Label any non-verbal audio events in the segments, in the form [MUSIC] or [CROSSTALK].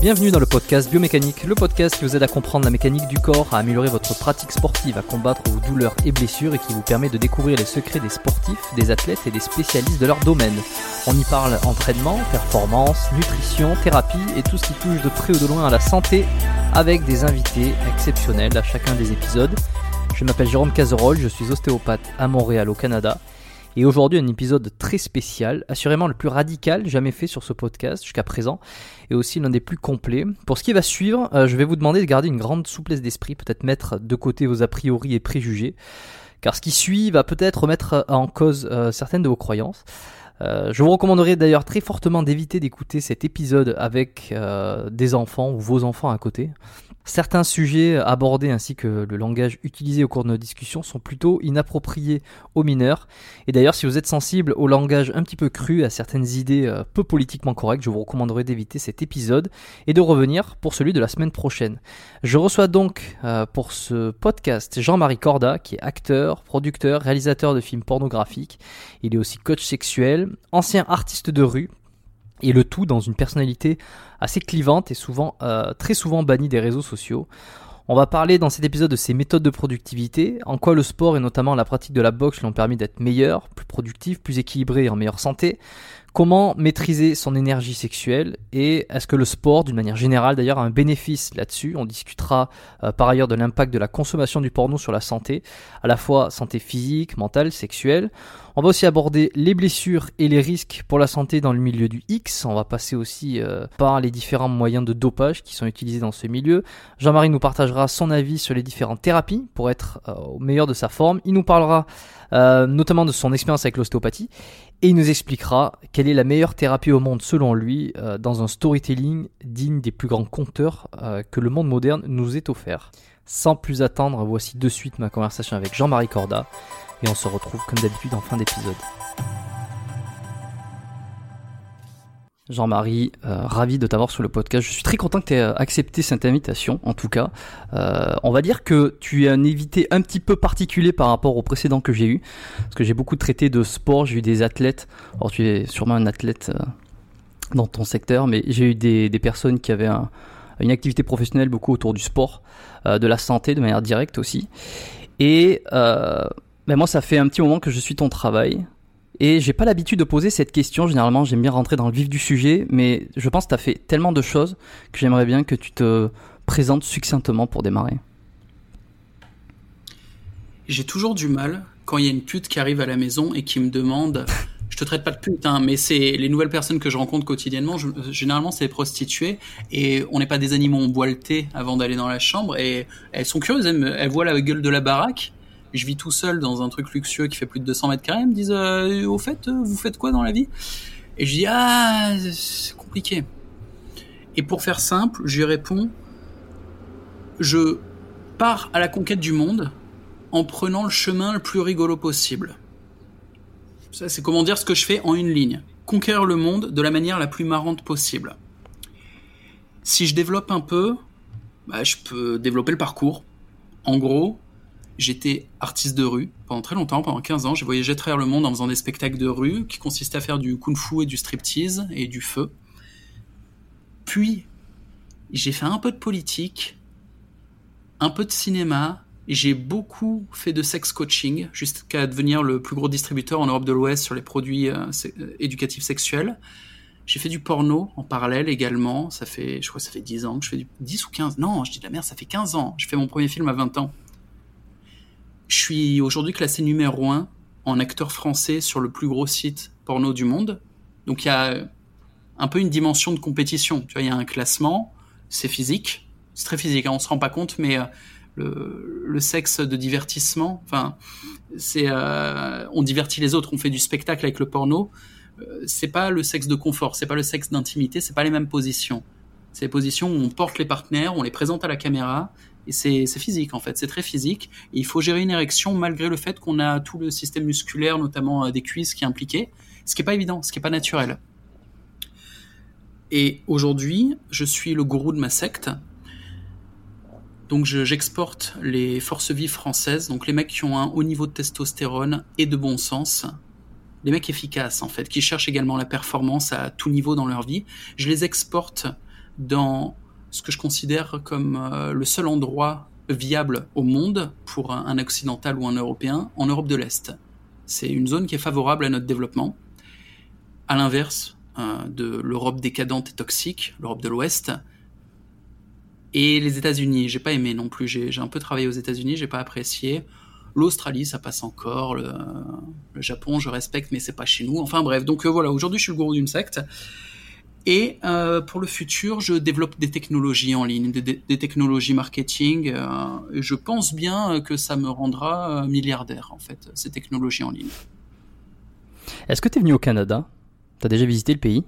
Bienvenue dans le podcast Biomécanique, le podcast qui vous aide à comprendre la mécanique du corps, à améliorer votre pratique sportive, à combattre vos douleurs et blessures et qui vous permet de découvrir les secrets des sportifs, des athlètes et des spécialistes de leur domaine. On y parle entraînement, performance, nutrition, thérapie et tout ce qui touche de près ou de loin à la santé avec des invités exceptionnels à chacun des épisodes. Je m'appelle Jérôme Cazerolle, je suis ostéopathe à Montréal au Canada. Et aujourd'hui, un épisode très spécial, assurément le plus radical jamais fait sur ce podcast jusqu'à présent, et aussi l'un des plus complets. Pour ce qui va suivre, euh, je vais vous demander de garder une grande souplesse d'esprit, peut-être mettre de côté vos a priori et préjugés, car ce qui suit va peut-être remettre en cause euh, certaines de vos croyances. Euh, je vous recommanderais d'ailleurs très fortement d'éviter d'écouter cet épisode avec des enfants ou vos enfants à côté. Certains sujets abordés ainsi que le langage utilisé au cours de nos discussions sont plutôt inappropriés aux mineurs. Et d'ailleurs, si vous êtes sensible au langage un petit peu cru, à certaines idées euh, peu politiquement correctes, je vous recommanderais d'éviter cet épisode et de revenir pour celui de la semaine prochaine. Je reçois donc euh, pour ce podcast Jean-Marie Corda, qui est acteur, producteur, réalisateur de films pornographiques. Il est aussi coach sexuel, ancien artiste de rue, et le tout dans une personnalité assez clivante et souvent euh, très souvent bannie des réseaux sociaux. On va parler dans cet épisode de ses méthodes de productivité, en quoi le sport et notamment la pratique de la boxe lui ont permis d'être meilleur, plus productif, plus équilibré et en meilleure santé. Comment maîtriser son énergie sexuelle et est-ce que le sport, d'une manière générale d'ailleurs, a un bénéfice là-dessus? On discutera euh, par ailleurs de l'impact de la consommation du porno sur la santé, à la fois santé physique, mentale, sexuelle. On va aussi aborder les blessures et les risques pour la santé dans le milieu du X. On va passer aussi euh, par les différents moyens de dopage qui sont utilisés dans ce milieu. Jean-Marie nous partagera son avis sur les différentes thérapies pour être euh, au meilleur de sa forme. Il nous parlera notamment de son expérience avec l'ostéopathie. Et il nous expliquera quelle est la meilleure thérapie au monde selon lui euh, dans un storytelling digne des plus grands conteurs euh, que le monde moderne nous ait offert. Sans plus attendre, voici de suite ma conversation avec Jean-Marie Corda et on se retrouve comme d'habitude en fin d'épisode. Jean-Marie, euh, ravi de t'avoir sur le podcast. Je suis très content que tu aies accepté cette invitation, en tout cas. Euh, on va dire que tu es un invité un petit peu particulier par rapport au précédent que j'ai eu, parce que j'ai beaucoup traité de sport, j'ai eu des athlètes. Alors tu es sûrement un athlète euh, dans ton secteur, mais j'ai eu des, personnes qui avaient une activité professionnelle beaucoup autour du sport, de la santé de manière directe aussi. Et ben moi, ça fait un petit moment que je suis ton travail. Et j'ai pas l'habitude de poser cette question. Généralement, j'aime bien rentrer dans le vif du sujet, mais je pense que tu as fait tellement de choses que j'aimerais bien que tu te présentes succinctement pour démarrer. J'ai toujours du mal quand il y a une pute qui arrive à la maison et qui me demande [LAUGHS] je te traite pas de pute, hein, mais c'est les nouvelles personnes que je rencontre quotidiennement. généralement, c'est les prostituées et on n'est pas des animaux, on boit le thé avant d'aller dans la chambre et elles sont curieuses. elles voient la gueule de la baraque je vis tout seul dans un truc luxueux qui fait plus de 200 mètres carrés, me disent euh, au fait, euh, vous faites quoi dans la vie? Et je dis ah c'est compliqué. Et pour faire simple, je lui réponds je pars à la conquête du monde en prenant le chemin le plus rigolo possible. Ça, c'est comment dire ce que je fais en une ligne. Conquérir le monde de la manière la plus marrante possible. Si je développe un peu, bah, je peux développer le parcours. En gros, J'étais artiste de rue pendant très longtemps, pendant 15 ans. J'ai voyagé à travers le monde en faisant des spectacles de rue qui consistaient à faire du kung-fu et du striptease et du feu. Puis, j'ai fait un peu de politique, un peu de cinéma. J'ai beaucoup fait de sex coaching jusqu'à devenir le plus gros distributeur en Europe de l'Ouest sur les produits euh, euh, éducatifs sexuels. J'ai fait du porno en parallèle également. Ça fait, je crois ça fait 10 ans que je fais du 10 ou 15. Non, je dis de la merde, ça fait 15 ans. J'ai fait mon premier film à 20 ans. Je suis aujourd'hui classé numéro 1 en acteur français sur le plus gros site porno du monde. Donc il y a un peu une dimension de compétition. Tu vois, il y a un classement, c'est physique, c'est très physique, hein, on se rend pas compte, mais euh, le, sexe de divertissement, enfin, c'est, euh, on divertit les autres, on fait du spectacle avec le porno. Euh, c'est pas le sexe de confort, c'est pas le sexe d'intimité, c'est pas les mêmes positions. C'est les positions où on porte les partenaires, on les présente à la caméra, et c'est physique en fait, c'est très physique. Il faut gérer une érection malgré le fait qu'on a tout le système musculaire, notamment euh, des cuisses, qui est impliqué, ce qui n'est pas évident, ce qui n'est pas naturel. Et aujourd'hui, je suis le gourou de ma secte. Donc j'exporte les forces vives françaises, donc les mecs qui ont un haut niveau de testostérone et de bon sens, les mecs efficaces en fait, qui cherchent également la performance à tout niveau dans leur vie. Je les exporte dans ce que je considère comme euh, le seul endroit viable au monde pour un, occidental ou un européen en Europe de l'Est. C'est une zone qui est favorable à notre développement. À l'inverse euh, de l'Europe décadente et toxique, l'Europe de l'Ouest, et les États-Unis. J'ai pas aimé non plus. J'ai un peu travaillé aux États-Unis, j'ai pas apprécié. L'Australie, ça passe encore. Le, Japon, je respecte, mais c'est pas chez nous. Enfin bref, donc euh, voilà. Aujourd'hui, je suis le gourou d'une secte. Et euh, pour le futur, je développe des technologies en ligne, des, technologies marketing. Euh, et je pense bien que ça me rendra euh, milliardaire, en fait, ces technologies en ligne. Est-ce que tu es venu au Canada? Tu as déjà visité le pays?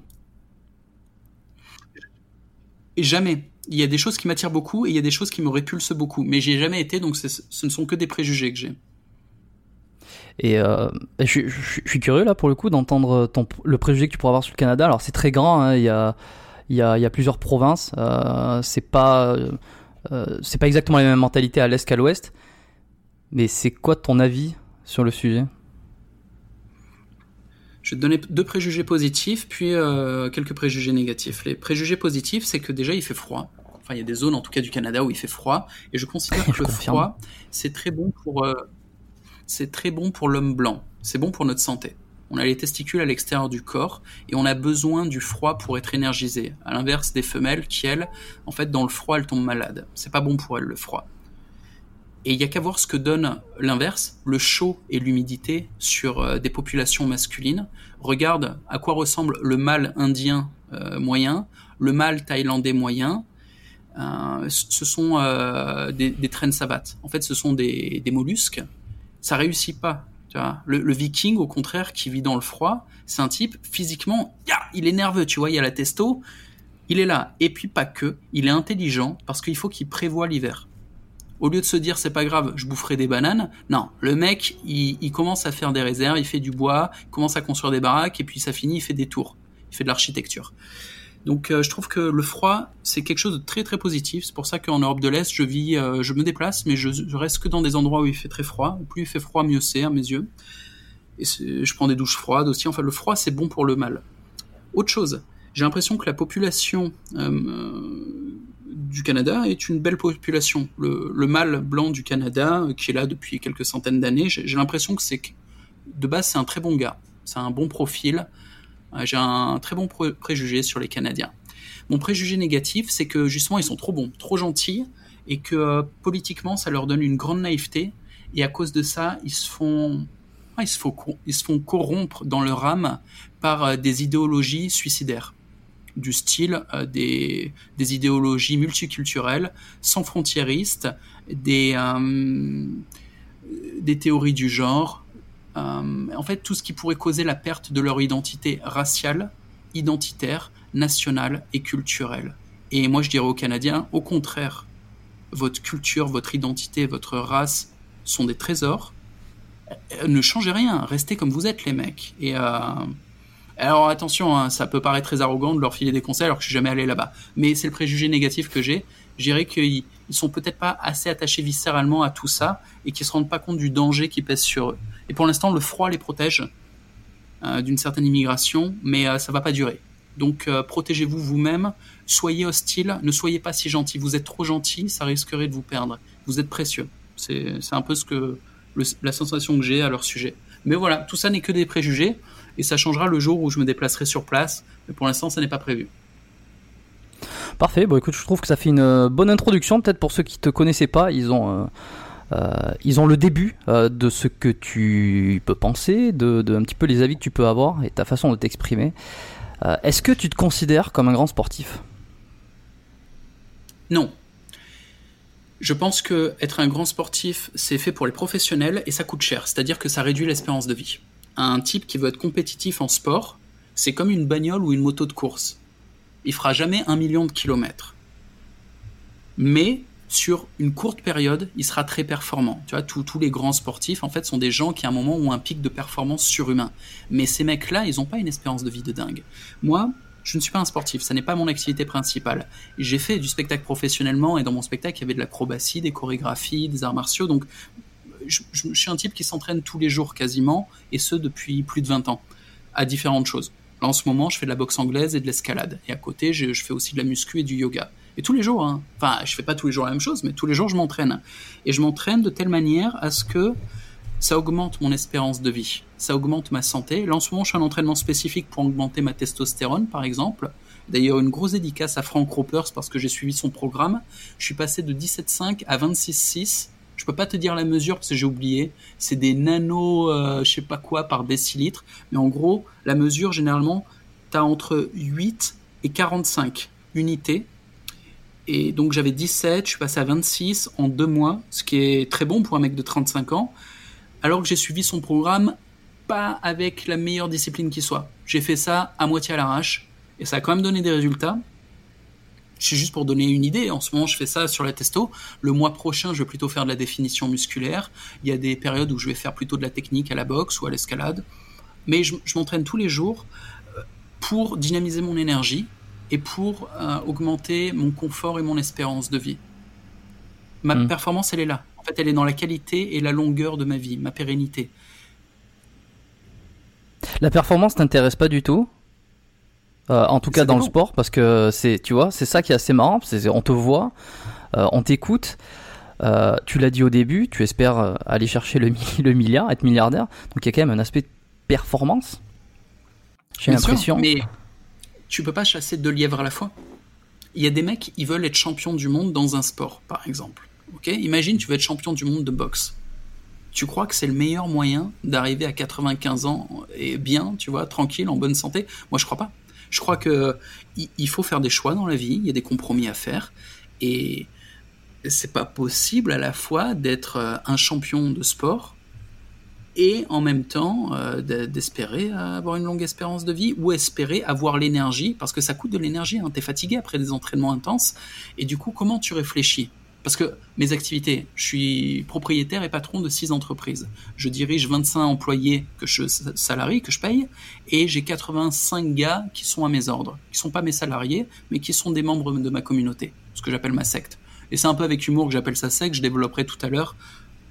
Jamais. Il y a des choses qui m'attirent beaucoup et il y a des choses qui me répulsent beaucoup. Mais j'y ai jamais été, donc ce ne sont que des préjugés que j'ai. Et euh, je, suis curieux là pour le coup d'entendre le préjugé que tu pourras avoir sur le Canada. Alors c'est très grand, hein. il, y a, il, y a, il, y a, plusieurs provinces. Euh, c'est pas euh, c'est pas exactement la même mentalité à l'est qu'à l'ouest. Mais c'est quoi ton avis sur le sujet? Je vais te donner deux préjugés positifs, puis quelques préjugés négatifs. Les préjugés positifs, c'est que déjà il fait froid. Enfin, il y a des zones, en tout cas du Canada, où il fait froid. Et je considère [LAUGHS] que le froid, c'est très bon pour c'est très bon pour l'homme blanc, c'est bon pour notre santé. On a les testicules à l'extérieur du corps et on a besoin du froid pour être énergisé. À l'inverse des femelles qui, elles, en fait, dans le froid, elles tombent malades. C'est pas bon pour elles, le froid. Et il y a qu'à voir ce que donne l'inverse, le chaud et l'humidité sur euh, des populations masculines. Regarde à quoi ressemble le mâle indien euh, moyen, le mâle thaïlandais moyen. Euh, ce sont des, des traînes savates. En fait, ce sont des mollusques ça réussit pas Tu vois, le, viking, au contraire, qui vit dans le froid, c'est un type, physiquement, il est nerveux, tu vois, il y a la testo, il est là. Et puis pas que, il est intelligent parce qu'il faut qu'il prévoit l'hiver. Au lieu de se dire c'est pas grave, je boufferai des bananes, non, le mec, il, il, commence à faire des réserves, il fait du bois, il commence à construire des baraques, et puis ça finit, il fait des tours, il fait de l'architecture. Donc euh, je trouve que le froid, c'est quelque chose de très très positif. C'est pour ça qu'en Europe de l'Est, je vis, euh, je me déplace, mais je, reste que dans des endroits où il fait très froid. Plus il fait froid, mieux c'est à mes yeux. Et je prends des douches froides aussi. Enfin, le froid, c'est bon pour le mal. Autre chose, j'ai l'impression que la population euh, du Canada est une belle population. Le, le mâle blanc du Canada, qui est là depuis quelques centaines d'années, j'ai l'impression que c'est de base c'est un très bon gars. C'est un bon profil. Euh, j'ai un très bon préjugé sur les Canadiens. Mon préjugé négatif, c'est que justement, ils sont trop bons, trop gentils, et que euh, politiquement, ça leur donne une grande naïveté, et à cause de ça, ils se font, ils se font, ils se font corrompre dans leur âme par euh, des idéologies suicidaires du style des, des, idéologies multiculturelles, sans frontiéristes, des, des théories du genre, euh, en fait, tout ce qui pourrait causer la perte de leur identité raciale, identitaire, nationale et culturelle. Et moi, je dirais aux Canadiens, au contraire, votre culture, votre identité, votre race sont des trésors. Euh, ne changez rien, restez comme vous êtes, les mecs. Et euh, alors attention, hein, ça peut paraître très arrogant de leur filer des conseils alors que je suis jamais allé là-bas. Mais c'est le préjugé négatif que j'ai. Je dirais ils sont peut-être pas assez attachés viscéralement à tout ça et qu'ils se rendent pas compte du danger qui pèse sur eux. Et pour l'instant, le froid les protège euh, d'une certaine immigration, mais ça euh, ça va pas durer. Donc euh, protégez-vous vous-même, soyez hostile, ne soyez pas si gentil. Vous êtes trop gentil, ça risquerait de vous perdre. Vous êtes précieux. C'est un peu ce que la sensation que j'ai à leur sujet. Mais voilà, tout ça n'est que des préjugés et ça changera le jour où je me déplacerai sur place. Mais pour l'instant, ça n'est pas prévu. Parfait. Bon, écoute, je trouve que ça fait une bonne introduction. Peut-être pour ceux qui te connaissaient pas, ils ont euh, ils ont le début euh, de ce que tu peux penser, de, un petit peu les avis que tu peux avoir et ta façon de t'exprimer. Euh, est-ce que tu te considères comme un grand sportif? Non. Je pense que être un grand sportif, c'est fait pour les professionnels et ça coûte cher. C'est-à-dire que ça réduit l'espérance de vie. Un type qui veut être compétitif en sport, c'est comme une bagnole ou une moto de course. Il fera jamais un million de kilomètres. Mais sur une courte période, il sera très performant. Tu vois, tous les grands sportifs, en fait, sont des gens qui, à un moment, ont un pic de performance surhumain. Mais ces mecs-là, ils n'ont pas une espérance de vie de dingue. Moi, je ne suis pas un sportif, ça n'est pas mon activité principale. J'ai fait du spectacle professionnellement et dans mon spectacle, il y avait de l'acrobatie, des chorégraphies, des arts martiaux. Donc, je, suis un type qui s'entraîne tous les jours quasiment, et ce depuis plus de 20 ans, à différentes choses. Là, en ce moment, je fais de la boxe anglaise et de l'escalade. Et à côté, je, fais aussi de la muscu et du yoga. Et tous les jours, hein. enfin, je fais pas tous les jours la même chose, mais tous les jours, je m'entraîne. Et je m'entraîne de telle manière à ce que ça augmente mon espérance de vie, ça augmente ma santé. Là, en ce moment, je fais un entraînement spécifique pour augmenter ma testostérone, par exemple. D'ailleurs, une grosse dédicace à Frank Ropers parce que j'ai suivi son programme. Je suis passé de 17,5 à 26,6. Je peux pas te dire la mesure parce que j'ai oublié. C'est des nano, euh, je sais pas quoi par décilitre. Mais en gros, la mesure, généralement, tu as entre 8 et 45 unités et donc j'avais 17, je suis passé à 26 en deux mois, ce qui est très bon pour un mec de 35 ans, alors que j'ai suivi son programme pas avec la meilleure discipline qui soit. J'ai fait ça à moitié à l'arrache, et ça a quand même donné des résultats. C'est juste pour donner une idée, en ce moment je fais ça sur la testo. Le mois prochain, je vais plutôt faire de la définition musculaire. Il y a des périodes où je vais faire plutôt de la technique à la boxe ou à l'escalade. Mais je m'entraîne tous les jours euh, pour dynamiser mon énergie, et pour euh, augmenter mon confort et mon espérance de vie. Ma hmm. performance, elle est là. En fait, elle est dans la qualité et la longueur de ma vie, ma pérennité. La performance t'intéresse pas du tout? Euh, en tout cas dans le sport parce que c'est tu vois c'est ça qui est assez marrant on te voit euh, on t'écoute tu l'as dit au début tu espères aller chercher le, [LAUGHS] le milliard être milliardaire donc il y a quand même un aspect performance j'ai l'impression mais tu peux pas chasser deux lièvres à la fois. Il y a des mecs, ils veulent être champions du monde dans un sport, par exemple. Ok? Imagine, tu veux être champion du monde de boxe. Tu crois que c'est le meilleur moyen d'arriver à 95 ans et bien, tu vois, tranquille, en bonne santé? Moi, je crois pas. Je crois que il faut faire des choix dans la vie, il y a des compromis à faire, et c'est pas possible à la fois d'être euh, un champion de sport et en même temps euh, d'espérer avoir une longue espérance de vie ou espérer avoir l'énergie, parce que ça coûte de l'énergie, hein, tu fatigué après des entraînements intenses, et du coup comment tu réfléchis? Parce que mes activités, je suis propriétaire et patron de six entreprises. Je dirige 25 employés que je salariés, que je paye, et j'ai 85 gars qui sont à mes ordres, qui sont pas mes salariés, mais qui sont des membres de ma communauté, ce que j'appelle ma secte. Et c'est un peu avec humour que j'appelle ça secte, je développerai tout à l'heure,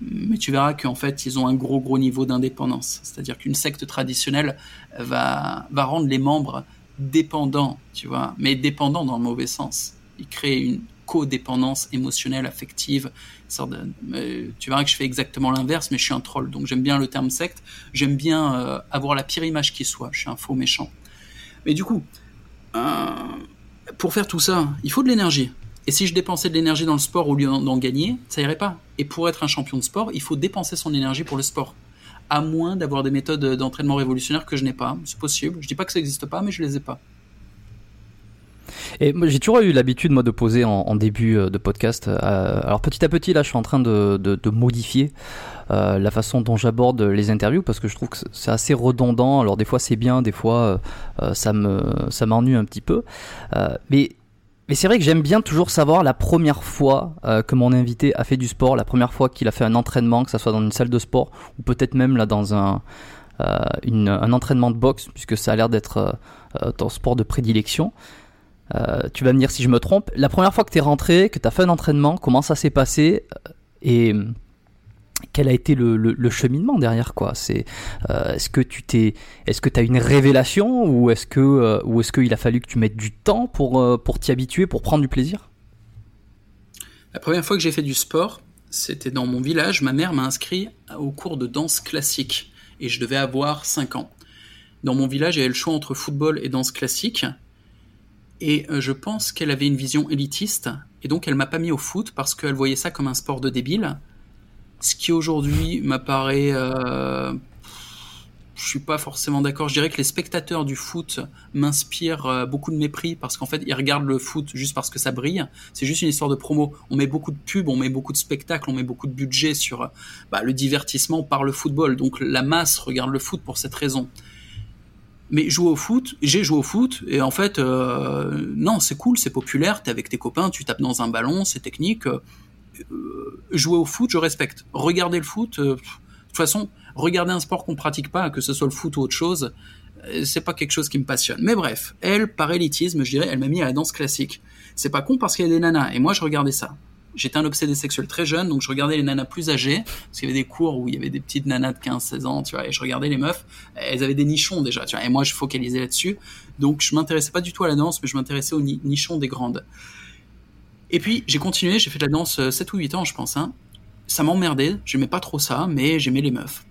mais tu verras qu'en fait, ils ont un gros, gros niveau d'indépendance. C'est-à-dire qu'une secte traditionnelle va, va rendre les membres dépendants, tu vois, mais dépendants dans le mauvais sens. Ils créent une codépendance émotionnelle, affective. tu verras que je fais exactement l'inverse, mais je suis un troll. Donc j'aime bien le terme secte. J'aime bien euh, avoir la pire image qui soit. Je suis un faux méchant. Mais du coup, euh, pour faire tout ça, il faut de l'énergie. Et si je dépensais de l'énergie dans le sport au lieu d'en gagner, ça irait pas. Et pour être un champion de sport, il faut dépenser son énergie pour le sport. À moins d'avoir des méthodes d'entraînement révolutionnaires que je n'ai pas. C'est possible. Je dis pas que ça n'existe pas, mais je les ai pas. Et j'ai toujours eu l'habitude, moi, de poser en, début euh, de podcast. Euh, alors petit à petit, là, je suis en train de, modifier euh, la façon dont j'aborde les interviews parce que je trouve que c'est assez redondant. Alors des fois, c'est bien, des fois, ça me ça m'ennuie un petit peu. mais mais c'est vrai que j'aime bien toujours savoir la première fois que mon invité a fait du sport, la première fois qu'il a fait un entraînement, que ce soit dans une salle de sport ou peut-être même là dans un, un entraînement de boxe, puisque ça a l'air d'être ton sport de prédilection. Tu vas me dire si je me trompe. La première fois que tu es rentré, que tu as fait un entraînement, comment ça s'est passé et quel a été le, cheminement derrière quoi? C'est euh, est-ce que tu t'es est-ce que as une révélation ou est-ce que euh, ou est-ce qu'il a fallu que tu mettes du temps pour euh, pour t'y habituer pour prendre du plaisir? La première fois que j'ai fait du sport, c'était dans mon village, ma mère m'a inscrit au cours de danse classique et je devais avoir 5 ans. Dans mon village, avait le choix entre football et danse classique et je pense qu'elle avait une vision élitiste et donc elle m'a pas mis au foot parce qu'elle voyait ça comme un sport de débile ce qui aujourd'hui m'apparaît euh, je suis pas forcément d'accord. Je dirais que les spectateurs du foot m'inspirent euh, beaucoup de mépris parce qu'en fait, ils regardent le foot juste parce que ça brille. C'est juste une histoire de promo. On met beaucoup de pubs, on met beaucoup de spectacles, on met beaucoup de budget sur bah, le divertissement par le football. Donc la masse regarde le foot pour cette raison. Mais jouer au foot, j'ai joué au foot et en fait, euh, non, c'est cool, c'est populaire. T'es avec tes copains, tu tapes dans un ballon, c'est technique. Euh, jouer au foot, je respecte. Regarder le foot, euh, de toute façon, regarder un sport qu'on pratique pas, que ce soit le foot ou autre chose, euh, c'est pas quelque chose qui me passionne. Mais bref, elle, par élitisme, je dirais, elle m'a mis à la danse classique. C'est pas con parce qu'il y a des nanas, et moi je regardais ça. J'étais un obsédé sexuel très jeune, donc je regardais les nanas plus âgées, parce qu'il y avait des cours où il y avait des petites nanas de 15-16 ans, tu vois, et je regardais les meufs, elles avaient des nichons déjà, tu vois, et moi je focalisais là-dessus. Donc je m'intéressais pas du tout à la danse, mais je m'intéressais aux nichons des grandes. Et puis j'ai continué, j'ai fait de la danse 7 euh, ou 8 ans, je pense. Hein. Ça m'emmerdait, j'aimais pas trop ça, mais j'aimais les meufs.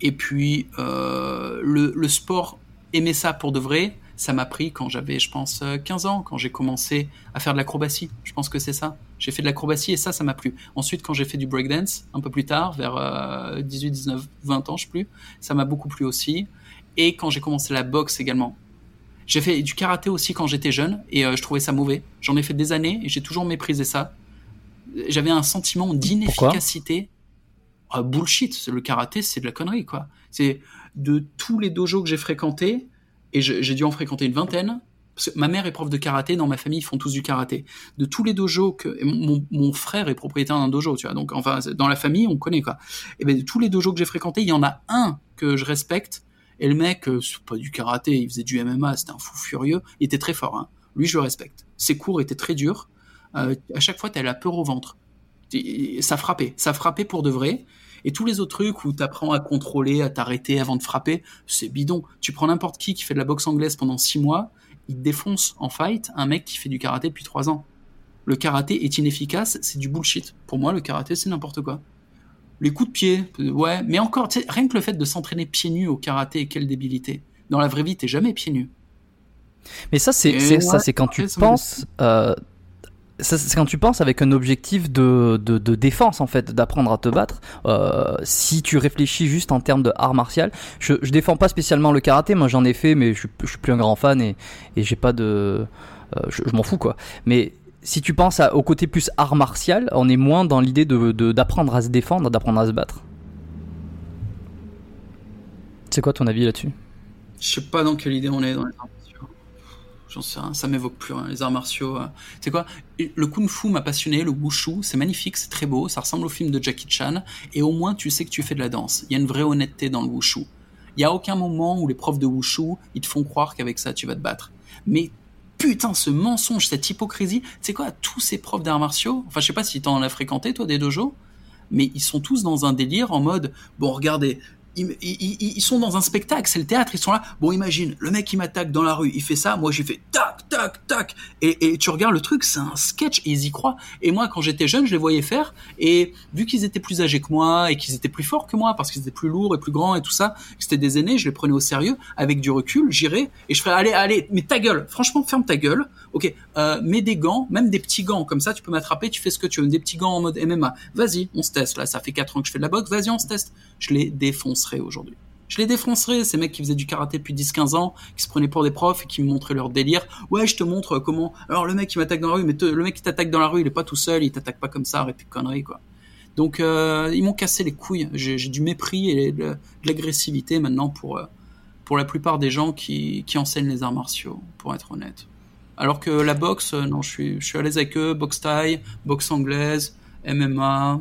Et puis euh, le, le, sport, aimer ça pour de vrai, ça m'a pris quand j'avais, je pense, 15 euh, ans, quand j'ai commencé à faire de l'acrobatie. Je pense que c'est ça. J'ai fait de l'acrobatie et ça, ça m'a plu. Ensuite, quand j'ai fait du breakdance, un peu plus tard, vers 18, 19, 20 ans, je sais plus, ça m'a beaucoup plu aussi. Et quand j'ai commencé la boxe également, j'ai fait du karaté aussi quand j'étais jeune et euh, je trouvais ça mauvais. J'en ai fait des années et j'ai toujours méprisé ça. J'avais un sentiment d'inefficacité. Ah, bullshit, le karaté, c'est de la connerie, quoi. C'est de tous les dojos que j'ai fréquentés, et j'ai dû en fréquenter une vingtaine, ma mère est prof de karaté, dans ma famille, ils font tous du karaté. De tous les dojos que mon, mon frère est propriétaire d'un dojo, tu vois. Donc enfin dans la famille, on connaît quoi. Et ben de tous les dojos que j'ai fréquentés, il y en a un que je respecte et le mec, euh, c'est pas du karaté, il faisait du MMA, c'était un fou furieux. Il était très fort. Hein. Lui, je le respecte. Ses cours étaient très durs. Euh, à chaque fois, t'as la peur au ventre. ça frappait. Ça frappait pour de vrai. Et tous les autres trucs où t'apprends à contrôler, à t'arrêter avant de frapper, c'est bidon. Tu prends n'importe qui qui fait de la boxe anglaise pendant six mois, il défonce en fight un mec qui fait du karaté depuis trois ans. Le karaté est inefficace, c'est du bullshit. Pour moi, le karaté, c'est n'importe quoi les coups de pied, ouais, mais encore, rien que le fait de s'entraîner pieds nus au karaté, quelle débilité. Dans la vraie vie, t'es jamais pieds nus. Mais ça, c'est ça, c'est quand tu penses. Euh, c'est quand tu penses avec un objectif de, de, de défense en fait, d'apprendre à te battre. Euh, si tu réfléchis juste en termes de art martial, je, défends pas spécialement le karaté. Moi, j'en ai fait, mais je, je, suis plus un grand fan et, j'ai pas de, euh, je, m'en fous quoi. Mais si tu penses au côté plus art martial, on est moins dans l'idée d'apprendre de, à se défendre, d'apprendre à se battre. C'est quoi ton avis là-dessus? Je sais pas dans quelle idée on est dans les. Rien, ça m'évoque plus, hein, les arts martiaux. euh. C'est quoi? Le kung fu m'a passionné, le wushu, c'est magnifique, c'est très beau, ça ressemble au film de Jackie Chan, et au moins tu sais que tu fais de la danse. Il y a une vraie honnêteté dans le wushu. Il y a aucun moment où les profs de wushu, ils te font croire qu'avec ça tu vas te battre. Mais putain, ce mensonge, cette hypocrisie, sais quoi, tous ces profs d'arts martiaux, enfin je sais pas si t'en as fréquenté toi des dojos, mais ils sont tous dans un délire en mode, bon regardez, ils, sont dans un spectacle, c'est le théâtre, ils sont là, bon imagine, le mec qui m'attaque dans la rue, il fait ça, moi j'ai fait tac, tac, tac, et, tu regardes le truc, c'est un sketch, et ils y croient. Et moi quand j'étais jeune, je les voyais faire, et vu qu'ils étaient plus âgés que moi, et qu'ils étaient plus forts que moi, parce qu'ils étaient plus lourds et plus grands et tout ça, que c'était des aînés, je les prenais au sérieux, avec du recul, j'irais, et je ferais, allez, allez, mais ta gueule, franchement, ferme ta gueule, ok, euh, mets des gants, même des petits gants, comme ça tu peux m'attraper, tu fais ce que tu veux, des petits gants en mode MMA, vas-y, on se teste, là, ça fait 4 ans que je fais de la boxe, vas-y, on se teste. Je les aujourd'hui. Je les défoncerai, ces mecs qui faisaient du karaté depuis 10-15 ans, qui se prenaient pour des profs et qui me montraient leur délire. Ouais, je te montre comment. Alors le mec qui m'attaque dans la rue, mais le mec qui t'attaque dans la rue, il est pas tout seul, il t'attaque pas comme ça, arrête tes conneries, quoi. Donc euh, ils m'ont cassé les couilles. J'ai du mépris et de, l'agressivité maintenant pour, euh, pour la plupart des gens qui, enseignent les arts martiaux, pour être honnête. Alors que la boxe, euh, non, je suis, à l'aise avec eux, boxe thaï, boxe anglaise, MMA.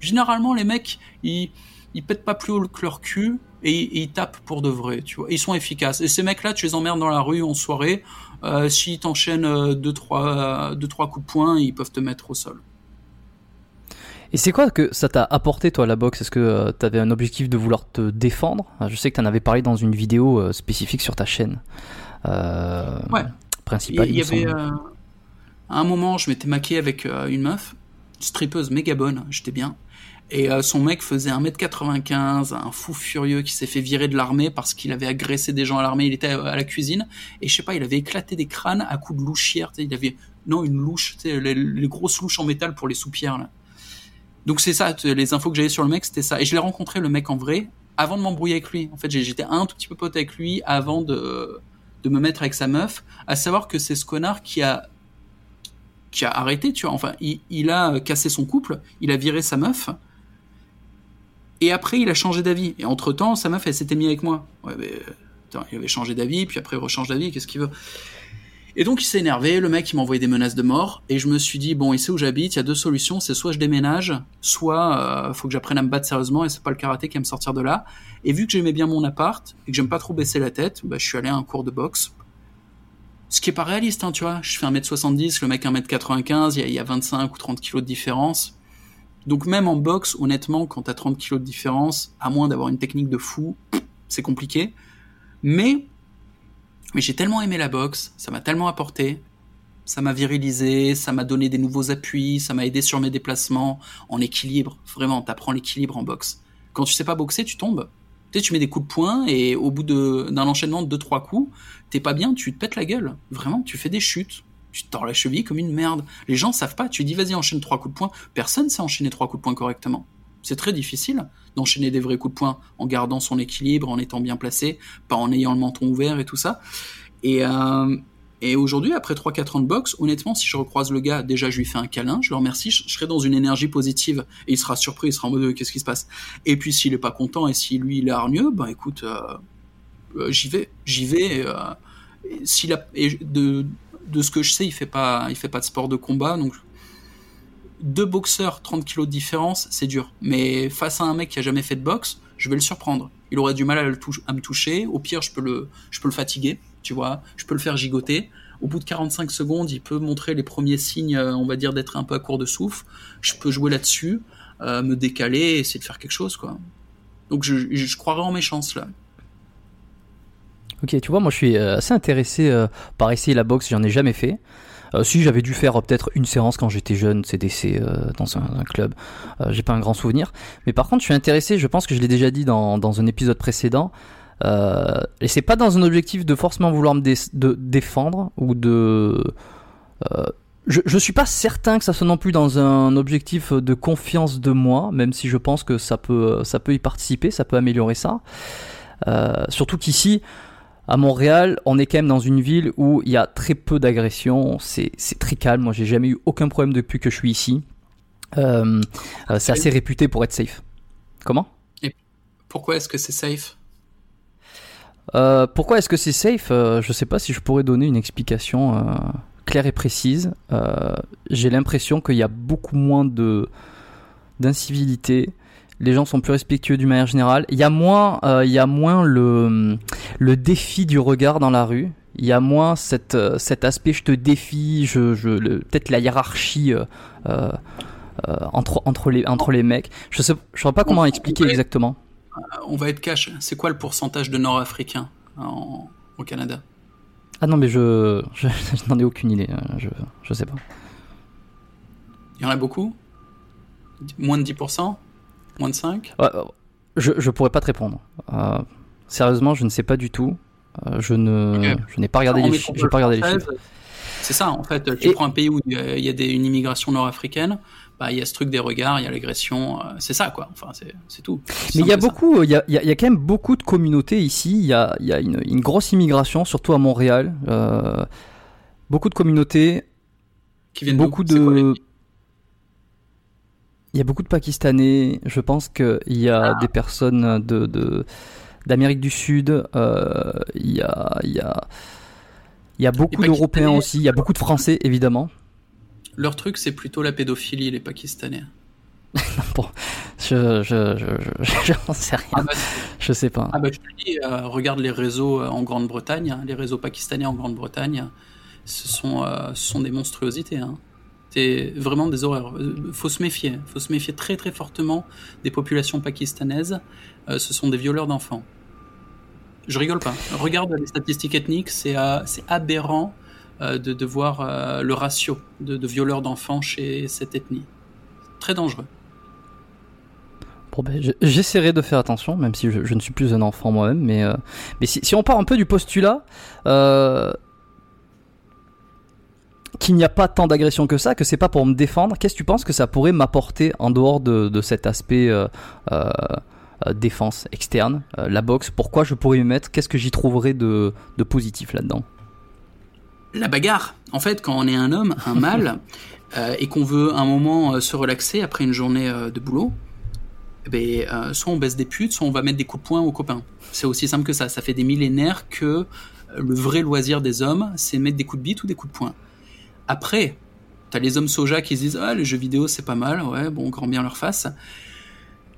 Généralement, les mecs, ils, ils pètent pas plus haut que leur cul et, et ils tapent pour de vrai, tu vois. Ils sont efficaces. Et ces mecs-là, tu les emmerdes dans la rue en soirée, euh, s'ils t'enchaînent euh, deux trois, deux, trois coups de poing, ils peuvent te mettre au sol. Et c'est quoi que ça t'a apporté, toi, la boxe? Est-ce que tu avais un objectif de vouloir te défendre? Je sais que tu en avais parlé dans une vidéo euh, spécifique sur ta chaîne euh, Ouais. principale. Il y avait euh, à un moment, je m'étais maqué avec euh, une meuf, une strippeuse méga bonne, j'étais bien. Et euh, son mec faisait 1m95, un fou furieux qui s'est fait virer de l'armée parce qu'il avait agressé des gens à l'armée. Il était à, la cuisine et je sais pas, il avait éclaté des crânes à coups de louchière. Il avait non une louche, les, grosses louches en métal pour les soupières là. Donc c'est ça, les infos que j'avais sur le mec, c'était ça. Et je l'ai rencontré le mec en vrai avant de m'embrouiller avec lui. En fait, j'étais un tout petit peu pote avec lui avant de de me mettre avec sa meuf. À savoir que c'est ce connard qui a qui a arrêté, tu vois. Enfin, il a cassé son couple, il a viré sa meuf. Et après, il a changé d'avis. Et entre temps, sa meuf, elle s'était mise avec moi. Ouais, mais, euh, attends, il avait changé d'avis, puis après, il rechange d'avis, qu'est-ce qu'il veut? Et donc, il s'est énervé, le mec, il m'a envoyé des menaces de mort, et je me suis dit, bon, il sait où j'habite, il y a deux solutions, c'est soit je déménage, soit euh, faut que j'apprenne à me battre sérieusement, et c'est pas le karaté qui va me sortir de là. Et vu que j'aimais bien mon appart, et que j'aime pas trop baisser la tête, bah, je suis allé à un cours de boxe. Ce qui est pas réaliste, hein, tu vois. Je fais 1m70, le mec 1m95, il y, y a 25 ou 30 kilos de différence. Donc même en boxe, honnêtement, quand t'as 30 kilos de différence, à moins d'avoir une technique de fou, [CLEARS THROAT] c'est compliqué. Mais, mais j'ai tellement aimé la boxe, ça m'a tellement apporté, ça m'a virilisé, ça m'a donné des nouveaux appuis, ça m'a aidé sur mes déplacements, en équilibre. Vraiment, t'apprends l'équilibre en boxe. Quand tu sais pas boxer, tu tombes. Tu sais, tu mets des coups de poing et au bout d'un enchaînement de 2-3 coups, t'es pas bien, tu te pètes la gueule. Vraiment, tu fais des chutes. Tu tords la cheville comme une merde. Les gens savent pas. Tu dis vas-y enchaîne trois coups de poing. Personne sait enchaîner trois coups de poing correctement. C'est très difficile d'enchaîner des vrais coups de poing en gardant son équilibre, en étant bien placé, pas en ayant le menton ouvert et tout ça. Et, euh, et aujourd'hui, après 3-4 ans de boxe, honnêtement, si je recroise le gars, déjà je lui fais un câlin, je le remercie, je, serai dans une énergie positive et il sera surpris, il sera en mode euh, qu'est-ce qui se passe? Et puis s'il est pas content et si lui il est hargneux, bah écoute, euh, j'y vais, j'y vais. s'il a, de ce que je sais, il fait pas, il fait pas de sport de combat, donc deux boxeurs, 30 kilos de différence, c'est dur. Mais face à un mec qui a jamais fait de boxe, je vais le surprendre. Il aurait du mal à, me toucher. Au pire, je peux le, je peux le fatiguer, tu vois. Je peux le faire gigoter. Au bout de 45 secondes, il peut montrer les premiers signes, euh, on va dire, d'être un peu à court de souffle. Je peux jouer là-dessus, euh, me décaler, essayer de faire quelque chose, quoi. Donc je, je croirais en mes chances, là. Ok, tu vois, moi je suis euh, assez intéressé euh, par essayer la boxe, j'en ai jamais fait. Euh, si j'avais dû faire peut-être une séance quand j'étais jeune, CDC, euh, dans un, un club, j'ai pas un grand souvenir. Mais par contre, je suis intéressé, je pense que je l'ai déjà dit dans, dans un épisode précédent, et c'est pas dans un objectif de forcément vouloir me de défendre ou de. je, je suis pas certain que ça soit non plus dans un objectif de confiance de moi, même si je pense que ça peut, ça peut y participer, ça peut améliorer ça. Surtout qu'ici, à Montréal, on est quand même dans une ville où il y a très peu d'agressions, c'est très calme. Moi, j'ai jamais eu aucun problème depuis que je suis ici. Euh, euh, c'est assez réputé pour être safe. Comment? Pourquoi est-ce que c'est safe? Euh, pourquoi est-ce que c'est safe? Euh, Je sais pas si je pourrais donner une explication claire et précise. J'ai l'impression qu'il y a beaucoup moins de d'incivilité. Les gens sont plus respectueux d'une manière générale. Il y a moins, euh, il y a moins le le défi du regard dans la rue. Il y a moins cette, euh, cet aspect je te défie, je, peut-être la hiérarchie euh, entre entre les entre les mecs. Je sais je sais pas comment expliquer exactement. On va être cash. C'est quoi le pourcentage de Nord-Africains en- au Canada? Ah non mais je je, [LAUGHS] je n'en ai aucune idée. euh, Je je sais pas. Il y en a beaucoup? Moins de 10% Moins de 5 Ouais, euh, je, je pourrais pas te répondre. Euh, sérieusement, je ne sais pas du tout. Euh, je ne, je n'ai pas regardé En les chiffres. J'ai pas regardé les française, chiffres. C'est ça, en fait. Tu Et- prends un pays où il y a- des, une immigration nord-africaine, bah, il y a ce truc des regards, il y a l'agression. c'est ça, quoi. Enfin, c'est c'est tout. Mais il y a beaucoup, il y a, il y a- quand même beaucoup de communautés ici. Il y a, il y a une, une grosse immigration, surtout à Montréal. Euh, beaucoup de communautés, Qui viennent beaucoup quoi de. Il y a beaucoup de Pakistanais. Je pense qu'il y a Ah. des personnes de, de d'Amérique du Sud. euh, il y a, il y a, il y a beaucoup d'Européens aussi. Il y a beaucoup de Français évidemment. Leur truc, c'est plutôt la pédophilie, les Pakistanais. [LAUGHS] Je, je, je, je, je n'en sais rien. Ah bah, Je sais pas. ah bah, je te dis, euh, regarde les réseaux euh, en Grande-Bretagne, hein, les réseaux pakistanais en Grande-Bretagne, ce sont, euh, ce sont des monstruosités. Hein. Vraiment des horreurs. Euh, Faut se méfier. Faut se méfier très très fortement des populations pakistanaises. Euh, ce sont des violeurs d'enfants. Je rigole pas. Regarde les statistiques ethniques, c'est aberrant euh, de, voir le ratio de, violeurs d'enfants chez cette ethnie. Très dangereux. Bon, ben, je- j'essaierai de faire attention, même si je, ne suis plus un enfant moi-même. Mais, si, on part un peu du postulat qu'il n'y a pas tant d'agression que ça, que c'est pas pour me défendre, qu'est-ce que tu penses que ça pourrait m'apporter en dehors de, de cet aspect euh, euh, euh, défense externe, euh, la boxe Pourquoi je pourrais y mettre Qu'est-ce que j'y trouverais de, de positif là-dedans? La bagarre. En fait, quand on est un homme, un mâle, [LAUGHS] et qu'on veut un moment se relaxer après une journée de boulot, eh ben, euh, soit on baisse des putes, soit on va mettre des coups de poing aux copains. C'est aussi simple que ça. Ça fait des millénaires que le vrai loisir des hommes, c'est mettre des coups de bite ou des coups de poing. Après, t'as les hommes soja qui se disent ah les jeux vidéo c'est pas mal, ouais bon grand bien leur face.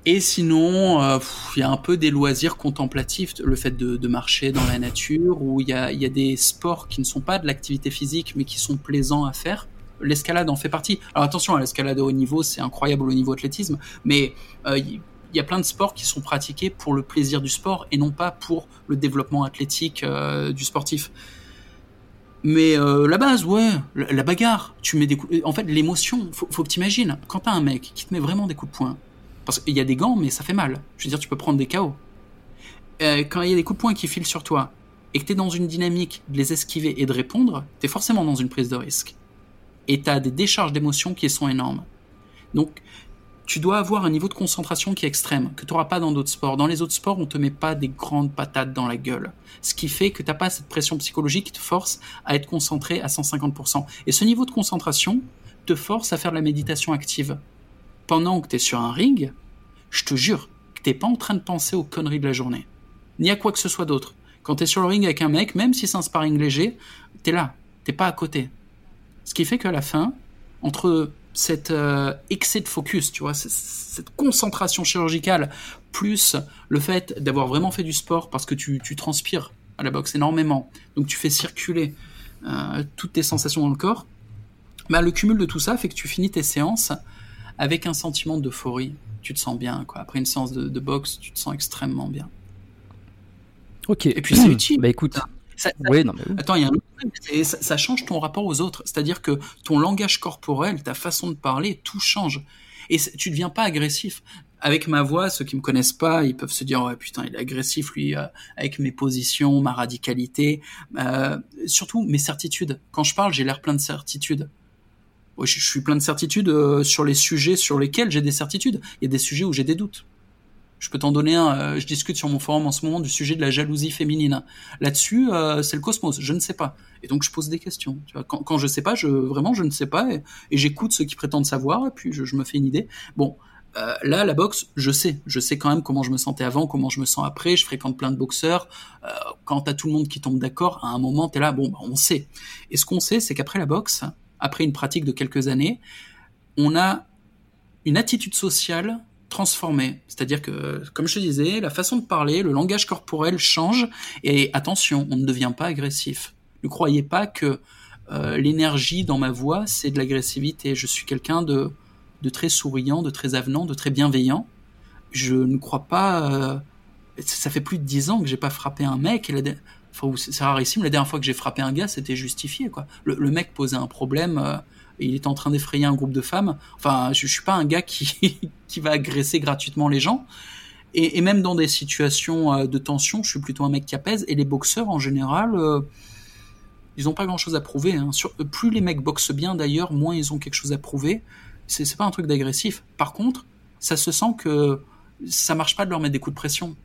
Et sinon, euh, il y a un peu des loisirs contemplatifs, le fait de, marcher dans la nature, où il y a, des sports qui ne sont pas de l'activité physique, mais qui sont plaisants à faire. L'escalade en fait partie. Alors attention, à l'escalade au haut niveau, c'est incroyable au niveau athlétisme, mais euh, il il y a plein de sports qui sont pratiqués pour le plaisir du sport et non pas pour le développement athlétique euh, du sportif. Mais euh, la base, ouais, la, bagarre. Tu mets des coups. En fait, l'émotion. Faut, faut que t'imagines. Quand t'as un mec qui te met vraiment des coups de poing, parce qu'il y a des gants, mais ça fait mal. Je veux dire, tu peux prendre des KO. Euh, quand il y a des coups de poing qui filent sur toi et que t'es dans une dynamique de les esquiver et de répondre, t'es forcément dans une prise de risque. Et t'as des décharges d'émotions qui sont énormes. Donc, tu dois avoir un niveau de concentration qui est extrême, que tu n'auras pas dans d'autres sports. Dans les autres sports, on te met pas des grandes patates dans la gueule. Ce qui fait que t'as pas cette pression psychologique qui te force à être concentré à 150%. Et ce niveau de concentration te force à faire de la méditation active. Pendant que tu es sur un ring, je te jure que t'es pas en train de penser aux conneries de la journée. Ni à quoi que ce soit d'autre. Quand tu es sur le ring avec un mec, même si c'est un sparring léger, t'es là. T'es pas à côté. Ce qui fait qu'à la fin, entre cet euh, excès de focus, tu vois, cette concentration chirurgicale, plus le fait d'avoir vraiment fait du sport parce que tu, tu transpires à la boxe énormément, donc tu fais circuler euh, toutes tes sensations dans le corps, bah, le cumul de tout ça fait que tu finis tes séances avec un sentiment d'euphorie. Tu te sens bien, quoi. Après une séance de, de boxe, tu te sens extrêmement bien. Ok. Et puis c'est utile. Bah écoute. Ça- ça- Oui, non mais oui. Attends, il y a un ça, ça change ton rapport aux autres. C'est-à-dire que ton langage corporel, ta façon de parler, tout change. Et tu deviens pas agressif. Avec ma voix, ceux qui me connaissent pas, ils peuvent se dire ouais putain il est agressif lui euh, avec mes positions, ma radicalité, euh, surtout mes certitudes. Quand je parle, j'ai l'air plein de certitudes. Je suis plein de certitudes euh, sur les sujets sur lesquels j'ai des certitudes. Il y a des sujets où j'ai des doutes. Je peux t'en donner un. euh, je discute sur mon forum en ce moment du sujet de la jalousie féminine. Là-dessus, euh, c'est le cosmos. Je ne sais pas. Et donc, je pose des questions. Tu vois, quand, quand je sais pas, je vraiment, je ne sais pas, et, et j'écoute ceux qui prétendent savoir, et puis je, je me fais une idée. Bon, Euh, là, la boxe, je sais. Je sais quand même comment je me sentais avant, comment je me sens après. Je fréquente plein de boxeurs. Euh, quand t'as tout le monde qui tombe d'accord, à un moment, t'es là, bon, bah, on sait. Et ce qu'on sait, c'est qu'après la boxe, après une pratique de quelques années, on a une attitude sociale transformée. C'est-à-dire que, comme je te disais, la façon de parler, le langage corporel change. Et attention, on ne devient pas agressif. Ne croyez pas que euh, l'énergie dans ma voix, c'est de l'agressivité. Je suis quelqu'un de très souriant, de très avenant, de très bienveillant. Je ne crois pas. Euh, ça fait plus de dix ans que j'ai pas frappé un mec. Et la, enfin, c'est rarissime. La dernière fois que j'ai frappé un gars, c'était justifié. Le, mec posait un problème. Euh, il était en train d'effrayer un groupe de femmes. Enfin, je, je suis pas un gars qui [LAUGHS] qui va agresser gratuitement les gens. Et, même dans des situations euh, de tension, je suis plutôt un mec qui apaise. Et les boxeurs en général, ils ont pas grand chose à prouver. Hein. Plus les mecs boxent bien d'ailleurs, moins ils ont quelque chose à prouver c'est pas un truc d'agressif. Par contre, ça se sent que ça marche pas de leur mettre des coups de pression.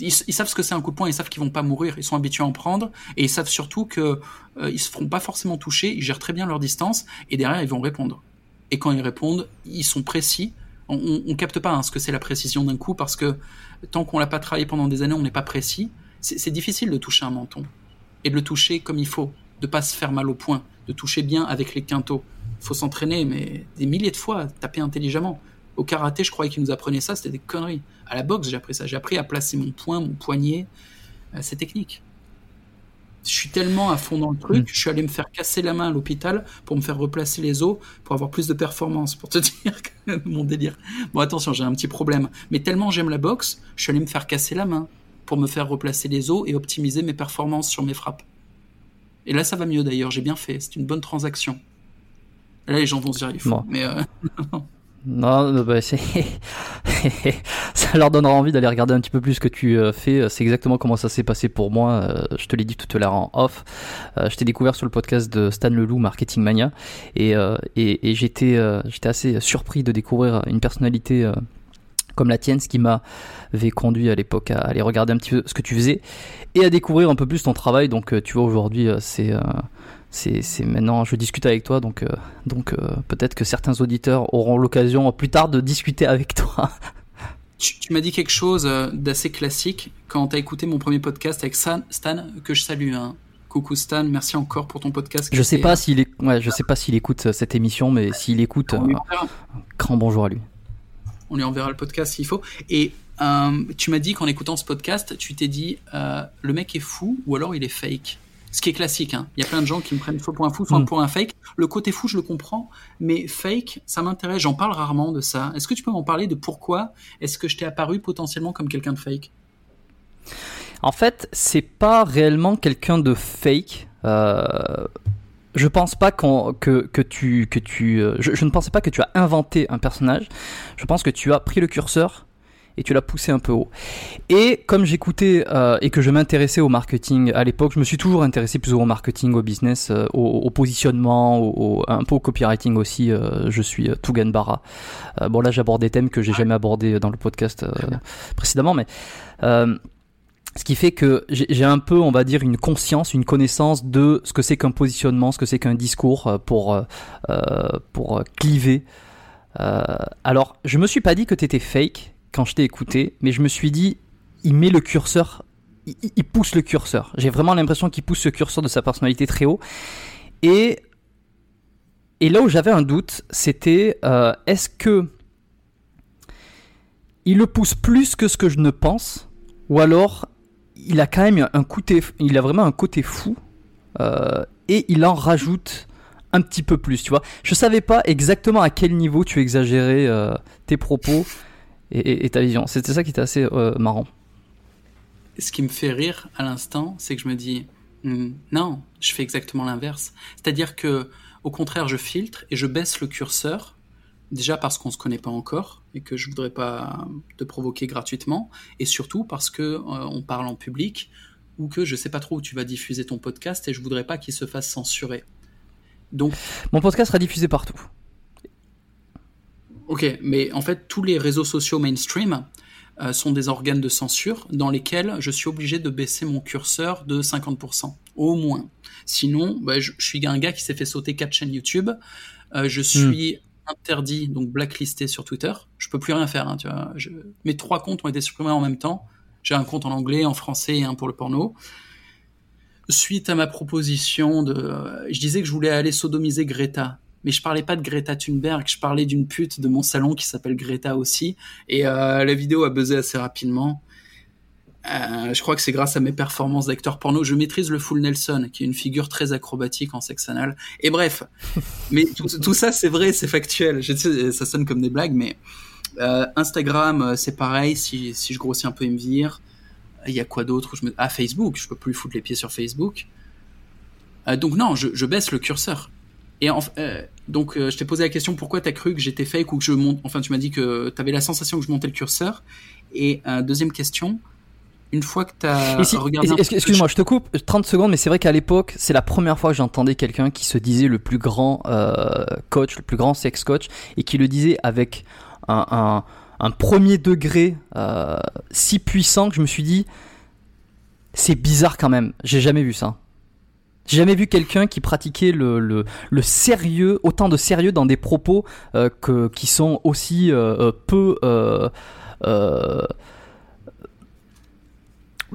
Ils, savent ce que c'est un coup de poing, ils savent qu'ils vont pas mourir, ils sont habitués à en prendre, et ils savent surtout que euh, ils se feront pas forcément toucher, ils gèrent très bien leur distance, et derrière ils vont répondre. Et quand ils répondent, ils sont précis. On, on, capte pas hein, ce que c'est la précision d'un coup parce que tant qu'on l'a pas travaillé pendant des années, on n'est pas précis. C'est difficile de toucher un menton et de le toucher comme il faut, de pas se faire mal au point, de toucher bien avec les quintaux faut s'entraîner, mais des milliers de fois, taper intelligemment. Au karaté, je croyais qu'ils nous apprenaient ça, c'était des conneries. À la boxe, j'ai appris ça. J'ai appris à placer mon poing, mon poignet. Euh, c'est technique. Je suis tellement à fond dans le truc, mm. je suis allé me faire casser la main à l'hôpital pour me faire replacer les os pour avoir plus de performance, pour te [LAUGHS] dire mon délire. Bon, attention, j'ai un petit problème. Mais tellement j'aime la boxe, je suis allé me faire casser la main pour me faire replacer les os et optimiser mes performances sur mes frappes. Et là, ça va mieux d'ailleurs, j'ai bien fait. C'est une bonne transaction. Là, les gens vont se dire, il faut. Mais euh... [LAUGHS] non, bah, [LAUGHS] ça leur donnera envie d'aller regarder un petit peu plus ce que tu euh, fais. C'est exactement comment ça s'est passé pour moi. Euh, je te l'ai dit tout à l'heure en off. Euh, je t'ai découvert sur le podcast de Stan Leloup, Marketing Mania, et, et, j'étais assez surpris de découvrir une personnalité comme la tienne, ce qui m'avait conduit à l'époque à aller regarder un petit peu ce que tu faisais et à découvrir un peu plus ton travail. Donc, tu vois, aujourd'hui, c'est c'est maintenant je discute avec toi donc euh, donc euh, peut-être que certains auditeurs auront l'occasion plus tard de discuter avec toi. [LAUGHS] Tu, m'as dit quelque chose euh, d'assez classique quand tu as écouté mon premier podcast avec Stan, que je salue. Hein. Coucou Stan, merci encore pour ton podcast. Je sais pas s'il est, ouais, je sais pas s'il écoute cette émission, mais s'il écoute, grand bonjour à lui. On lui enverra le podcast s'il faut. Et tu m'as dit qu'en écoutant ce podcast, tu t'es dit le mec est fou ou alors il est fake? Ce qui est classique. Hein. Il y a plein de gens qui me prennent soit pour un fou, soit mm. pour un fake. Le côté fou, je le comprends, mais fake, ça m'intéresse. J'en parle rarement de ça. Est-ce que tu peux m'en parler de pourquoi est-ce que je t'ai apparu potentiellement comme quelqu'un de fake? En fait, c'est pas réellement quelqu'un de fake. Euh, je pense pas que, que tu que tu euh, je, ne pensais pas que tu as inventé un personnage. Je pense que tu as pris le curseur et tu l'as poussé un peu haut. Et comme j'écoutais euh, et que je m'intéressais au marketing à l'époque, je me suis toujours intéressé plus au marketing, au business, euh, au, positionnement, au, un peu au copywriting aussi. Euh, je suis Tougan Barra. bon là j'aborde des thèmes que j'ai jamais abordés dans le podcast précédemment, mais ce qui fait que j'ai un peu, on va dire, une conscience, une connaissance de ce que c'est qu'un positionnement, ce que c'est qu'un discours pour pour cliver. alors, je me suis pas dit que tu étais fake quand je t'ai écouté, mais je me suis dit, il met le curseur, il, pousse le curseur. J'ai vraiment l'impression qu'il pousse ce curseur de sa personnalité très haut. Et, et là où j'avais un doute, c'était euh, est-ce que il le pousse plus que ce que je ne pense, ou alors il a quand même un côté, il a vraiment un côté fou, euh, et il en rajoute un petit peu plus, tu vois. Je savais pas exactement à quel niveau tu exagérais euh, tes propos et, ta vision. C'était ça qui était assez euh, marrant. Ce qui me fait rire à l'instant, c'est que je me dis hmm, non, je fais exactement l'inverse. C'est-à-dire que au contraire, je filtre et je baisse le curseur. Déjà parce qu'on se connaît pas encore et que je voudrais pas te provoquer gratuitement, et surtout parce que euh, on parle en public ou que je sais pas trop où tu vas diffuser ton podcast et je voudrais pas qu'il se fasse censurer. Donc mon podcast sera diffusé partout. Ok, mais en fait, tous les réseaux sociaux mainstream euh, sont des organes de censure dans lesquels je suis obligé de baisser mon curseur de 50%, au moins. Sinon, bah, je, suis un gars qui s'est fait sauter quatre chaînes YouTube. Euh, je suis interdit, donc blacklisté sur Twitter. Je peux plus rien faire. Hein, tu vois. Mes trois comptes ont été supprimés en même temps. J'ai un compte en anglais, en français et un pour le porno. Suite à ma proposition de, je disais que je voulais aller sodomiser Greta, mais je parlais pas de Greta Thunberg, je parlais d'une pute de mon salon qui s'appelle Greta aussi. Et euh, la vidéo a buzzé assez rapidement. Euh, je crois que c'est grâce à mes performances d'acteur porno. Je maîtrise le full Nelson, qui est une figure très acrobatique en sexe anal. Et bref, [LAUGHS] mais tout, ça c'est vrai, c'est factuel. Je ça sonne comme des blagues, mais euh, Instagram c'est pareil. Si, si je grossis un peu, il me vire. Il y a quoi d'autre je me... Ah Facebook, je peux plus foutre les pieds sur Facebook. Euh, donc non, je, je, baisse le curseur. Et en, euh, donc je t'ai posé la question pourquoi t'as cru que j'étais fake ou que je monte. Enfin, tu m'as dit que t'avais la sensation que je montais le curseur. Et deuxième question une fois que tu as regardé. Excuse-moi, je te coupe 30 secondes, mais c'est vrai qu'à l'époque, c'est la première fois que j'entendais quelqu'un qui se disait le plus grand euh, coach, le plus grand sex coach, et qui le disait avec un, premier degré euh, si puissant que je me suis dit, c'est bizarre quand même, j'ai jamais vu ça. J'ai jamais vu quelqu'un qui pratiquait le, le, sérieux, autant de sérieux dans des propos euh, que, qui sont aussi peu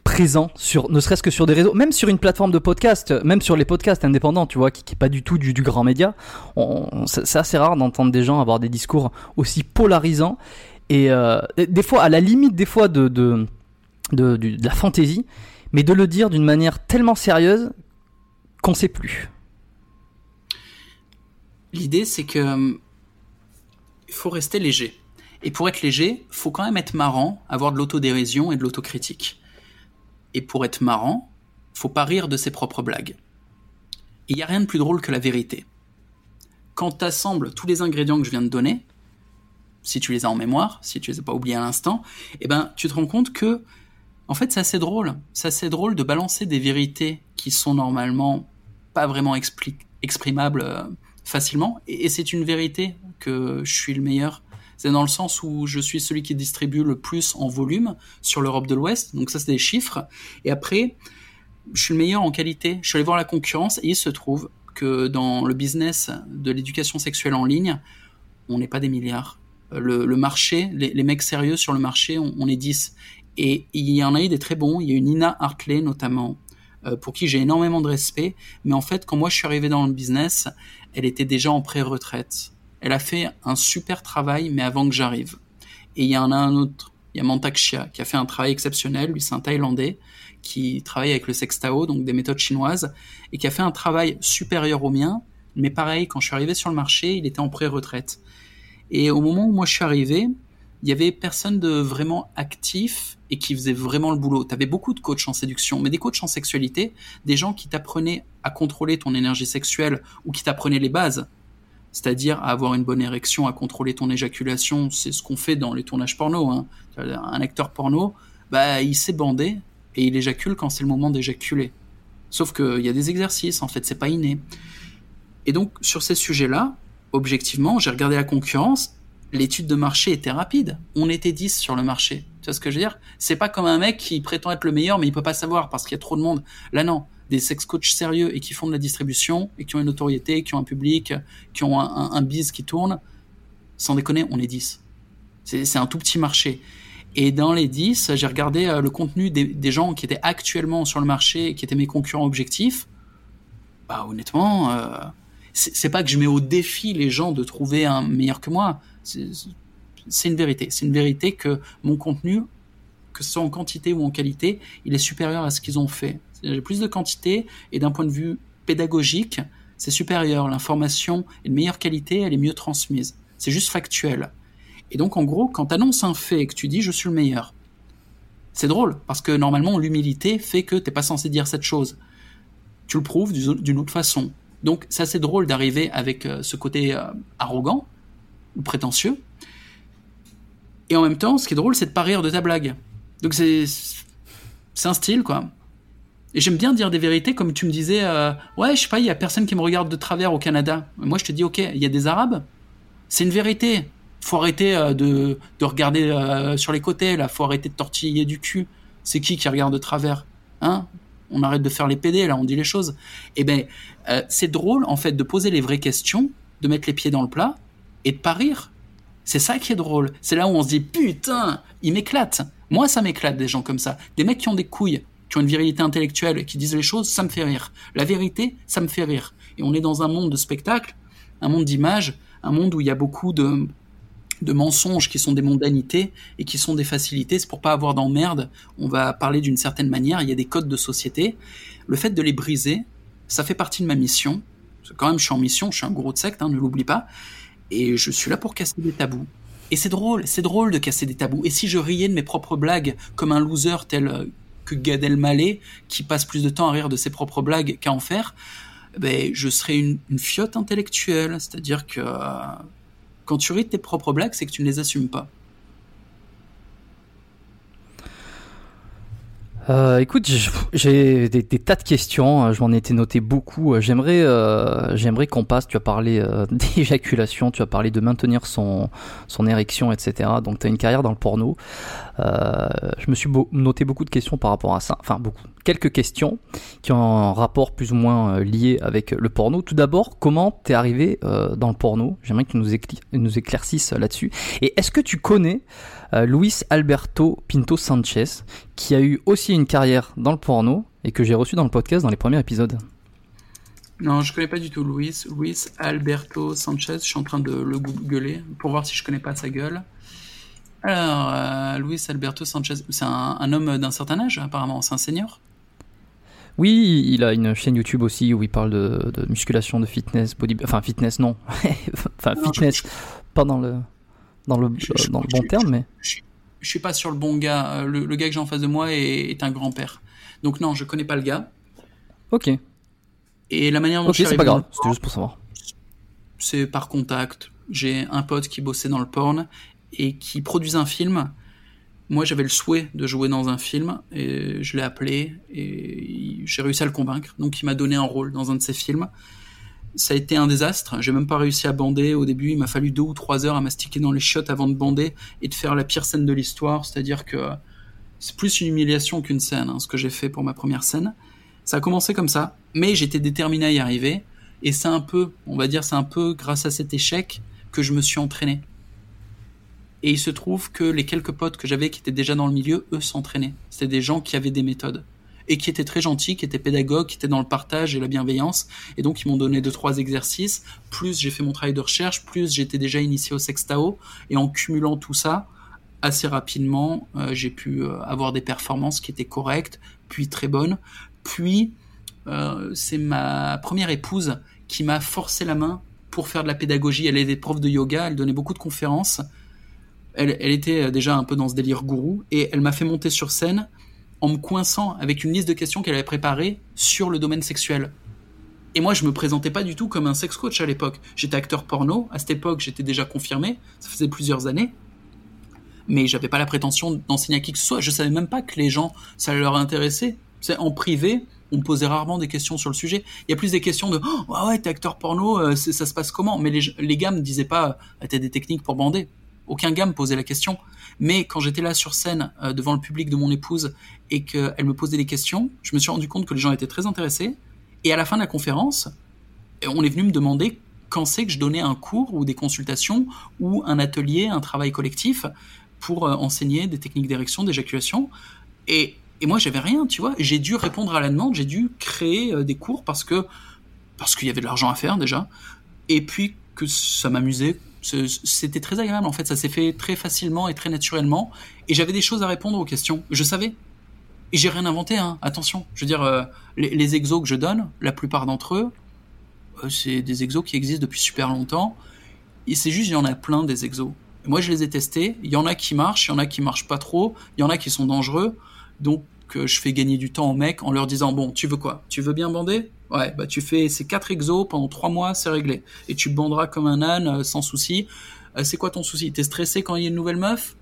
présent sur ne serait-ce que sur des réseaux même sur une plateforme de podcast même sur les podcasts indépendants tu vois qui, qui est pas du tout du, grand média. C'est assez rare d'entendre des gens avoir des discours aussi polarisants. Et euh, des fois à la limite des fois de, de, de la fantaisie mais de le dire d'une manière tellement sérieuse qu'on sait plus l'idée c'est que hum, il faut rester léger et pour être léger, faut quand même être marrant, avoir de l'autodérision et de l'autocritique. Et pour être marrant, faut pas rire de ses propres blagues. Il n'y a rien de plus drôle que la vérité. Quand tu assembles tous les ingrédients que je viens de donner, si tu les as en mémoire, si tu les as pas oubliés à l'instant, eh ben, tu te rends compte que, en fait, c'est assez drôle. C'est assez drôle de balancer des vérités qui sont normalement pas vraiment exprimables euh, facilement. et c'est une vérité que je suis le meilleur c'est dans le sens où je suis celui qui distribue le plus en volume sur l'Europe de l'Ouest. Donc ça, c'est des chiffres. Et après, je suis le meilleur en qualité. Je suis allé voir la concurrence et il se trouve que dans le business de l'éducation sexuelle en ligne, on n'est pas des milliards. Le, marché, les, mecs sérieux sur le marché, on, est 10. Et il y en a eu des très bons. Il y a eu Nina Hartley notamment, euh, pour qui j'ai énormément de respect. Mais en fait, quand moi je suis arrivé dans le business, elle était déjà en pré-retraite. Elle a fait un super travail, mais avant que j'arrive. Et il y en a un autre, il y a Mantakshia, qui a fait un travail exceptionnel. Lui, c'est un Thaïlandais qui travaille avec le sextao, donc des méthodes chinoises, et qui a fait un travail supérieur au mien. Mais pareil, quand je suis arrivé sur le marché, il était en pré-retraite. Et au moment où moi je suis arrivé, il y avait personne de vraiment actif et qui faisait vraiment le boulot. Tu avais beaucoup de coachs en séduction, mais des coachs en sexualité, des gens qui t'apprenaient à contrôler ton énergie sexuelle ou qui t'apprenaient les bases c'est-à-dire à avoir une bonne érection, à contrôler ton éjaculation. C'est ce qu'on fait dans les tournages porno. Hein. Un acteur porno, bah, il s'est bandé et il éjacule quand c'est le moment d'éjaculer. Sauf qu'il y a des exercices, en fait, c'est pas inné. Et donc, sur ces sujets-là, objectivement, j'ai regardé la concurrence, l'étude de marché était rapide. On était 10 sur le marché. Tu vois ce que je veux dire? C'est pas comme un mec qui prétend être le meilleur, mais il peut pas savoir parce qu'il y a trop de monde. Là, non des sex coachs sérieux et qui font de la distribution et qui ont une notoriété, qui ont un public, qui ont un, un, biz qui tourne, sans déconner, on est 10. C'est un tout petit marché. Et dans les 10, j'ai regardé euh, le contenu des, gens qui étaient actuellement sur le marché, qui étaient mes concurrents objectifs. Bah honnêtement, euh, c'est pas que je mets au défi les gens de trouver un meilleur que moi. C'est une vérité. C'est une vérité que mon contenu, que ce soit en quantité ou en qualité, il est supérieur à ce qu'ils ont fait. J'ai plus de quantité et d'un point de vue pédagogique, c'est supérieur. L'information est de meilleure qualité, elle est mieux transmise. C'est juste factuel. Et donc, en gros, quand tu annonces un fait et que tu dis je suis le meilleur, c'est drôle parce que normalement, l'humilité fait que t'es pas censé dire cette chose. Tu le prouves d'une autre façon. Donc, c'est assez drôle d'arriver avec euh, ce côté euh, arrogant ou prétentieux. Et en même temps, ce qui est drôle, c'est de pas rire de ta blague. Donc, c'est un style, quoi. Et j'aime bien dire des vérités, comme tu me disais, euh, ouais, je sais pas, il y a personne qui me regarde de travers au Canada. Moi, je te dis, ok, il y a des Arabes. C'est une vérité. Faut arrêter euh, de, de regarder euh, sur les côtés, là. Faut arrêter de tortiller du cul. C'est qui qui regarde de travers Hein? On arrête de faire les PD, là, on dit les choses. Eh ben, c'est drôle, en fait, de poser les vraies questions, de mettre les pieds dans le plat, et de pas rire. C'est ça qui est drôle. C'est là où on se dit putain, il m'éclate. Moi, ça m'éclate des gens comme ça. Des mecs qui ont des couilles, qui ont une virilité intellectuelle, qui disent les choses, ça me fait rire. La vérité, ça me fait rire. Et on est dans un monde de spectacle, un monde d'image, un monde où il y a beaucoup de, de mensonges qui sont des mondanités et qui sont des facilités. C'est pour pas avoir d'emmerde. On va parler d'une certaine manière. Il y a des codes de société. Le fait de les briser, ça fait partie de ma mission. quand même, je suis en mission. Je suis un gourou de secte, hein, ne l'oublie pas. Et je suis là pour casser des tabous. Et c'est drôle, c'est drôle de casser des tabous. Et si je riais de mes propres blagues comme un loser tel euh, que Gad Elmaleh, qui passe plus de temps à rire de ses propres blagues qu'à en faire, ben, je serais une, une fiotte intellectuelle. C'est-à-dire que euh, quand tu ris de tes propres blagues, c'est que tu ne les assumes pas. Euh, écoute, j'ai des, tas de questions. Euh, je m'en étais noté beaucoup. Euh, j'aimerais, j'aimerais qu'on passe. Tu as parlé [LAUGHS] d'éjaculation, tu as parlé de maintenir son son érection, etc. Donc, tu une carrière dans le porno. Je me suis noté beaucoup de questions par rapport à ça. Enfin, beaucoup. Quelques questions qui ont un rapport plus ou moins lié avec le porno. Tout d'abord, comment t'es arrivé dans le porno? J'aimerais que tu nous, éclaircisses là-dessus. Et est-ce que tu connais euh, Luis Alberto Pinto Sanchez, qui a eu aussi une carrière dans le porno et que j'ai reçu dans le podcast dans les premiers épisodes? Non, je connais pas du tout Luis. Luis Alberto Sanchez, je suis en train de le googler pour voir si je connais pas sa gueule. Alors, euh, Luis Alberto Sanchez, c'est un, homme d'un certain âge apparemment, c'est un senior oui, il a une chaîne YouTube aussi où il parle de, musculation, de fitness, body, enfin fitness non, [LAUGHS] enfin fitness, pendant le dans le, dans le bon terme, mais. Je, suis pas sur le bon gars. Euh, le, gars que j'ai en face de moi est, un grand-père. Donc non, je connais pas le gars. Ok. Et la manière dont Ok, c'est pas grave, c'était juste pour savoir. C'est par contact. J'ai un pote qui bossait dans le porn et qui produisait un film. Moi, j'avais le souhait de jouer dans un film et je l'ai appelé et j'ai réussi à le convaincre. Donc, il m'a donné un rôle dans un de ses films ça a été un désastre. J'ai même pas réussi à bander au début. Il m'a fallu deux ou trois heures à mastiquer dans les chiottes avant de bander et de faire la pire scène de l'histoire. C'est-à-dire que c'est plus une humiliation qu'une scène, hein, ce que j'ai fait pour ma première scène. Ça a commencé comme ça, mais j'étais déterminé à y arriver. Et c'est un peu, on va dire, c'est un peu grâce à cet échec que je me suis entraîné. Et il se trouve que les quelques potes que j'avais qui étaient déjà dans le milieu, eux s'entraînaient. C'était des gens qui avaient des méthodes et qui étaient très gentils, qui étaient pédagogues, qui étaient dans le partage et la bienveillance. Et donc, ils m'ont donné deux, trois exercices. Plus j'ai fait mon travail de recherche, plus j'étais déjà initié au sextao. Et en cumulant tout ça, assez rapidement, euh, j'ai pu euh, avoir des performances qui étaient correctes, puis très bonnes. Puis, euh, c'est ma première épouse qui m'a forcé la main pour faire de la pédagogie. Elle était prof de yoga, elle donnait beaucoup de conférences. Elle, était déjà un peu dans ce délire gourou et elle m'a fait monter sur scène en me coinçant avec une liste de questions qu'elle avait préparées sur le domaine sexuel. Et moi, je me présentais pas du tout comme un sex coach à l'époque. J'étais acteur porno. À cette époque, j'étais déjà confirmé. Ça faisait plusieurs années. Mais j'avais pas la prétention d'enseigner à qui que ce soit. Je savais même pas que les gens, ça leur intéressait. C'est en privé, on me posait rarement des questions sur le sujet. Il y a plus des questions de oh, ouais, t'es acteur porno, euh, ça se passe comment? Mais les, les gars me disaient pas ah, t'as des techniques pour bander. Aucun gars me posait la question. Mais quand j'étais là sur scène euh, devant le public de mon épouse et qu'elle me posait des questions, je me suis rendu compte que les gens étaient très intéressés. Et à la fin de la conférence, on est venu me demander quand c'est que je donnais un cours ou des consultations ou un atelier, un travail collectif pour euh, enseigner des techniques d'érection, d'éjaculation. Et, et moi, j'avais rien, tu vois. J'ai dû répondre à la demande, j'ai dû créer euh, des cours parce que parce qu'il y avait de l'argent à faire déjà, et puis que ça m'amusait c'était très agréable en fait, ça s'est fait très facilement et très naturellement, et j'avais des choses à répondre aux questions, je savais. Et j'ai rien inventé, hein. attention. Je veux dire, euh, les, exos que je donne, la plupart d'entre eux, euh, c'est des exos qui existent depuis super longtemps, et c'est juste, il y en a plein des exos. moi, je les ai testés, il y en a qui marchent, il y en a qui marchent pas trop, il y en a qui sont dangereux, donc euh, je fais gagner du temps aux mecs en leur disant, bon, tu veux quoi? Tu veux bien bander? Ouais, bah tu fais ces quatre exos pendant trois mois, c'est réglé. Et tu banderas comme un âne euh, sans souci. Euh, c'est quoi ton souci? T'es stressé quand il y a une nouvelle meuf?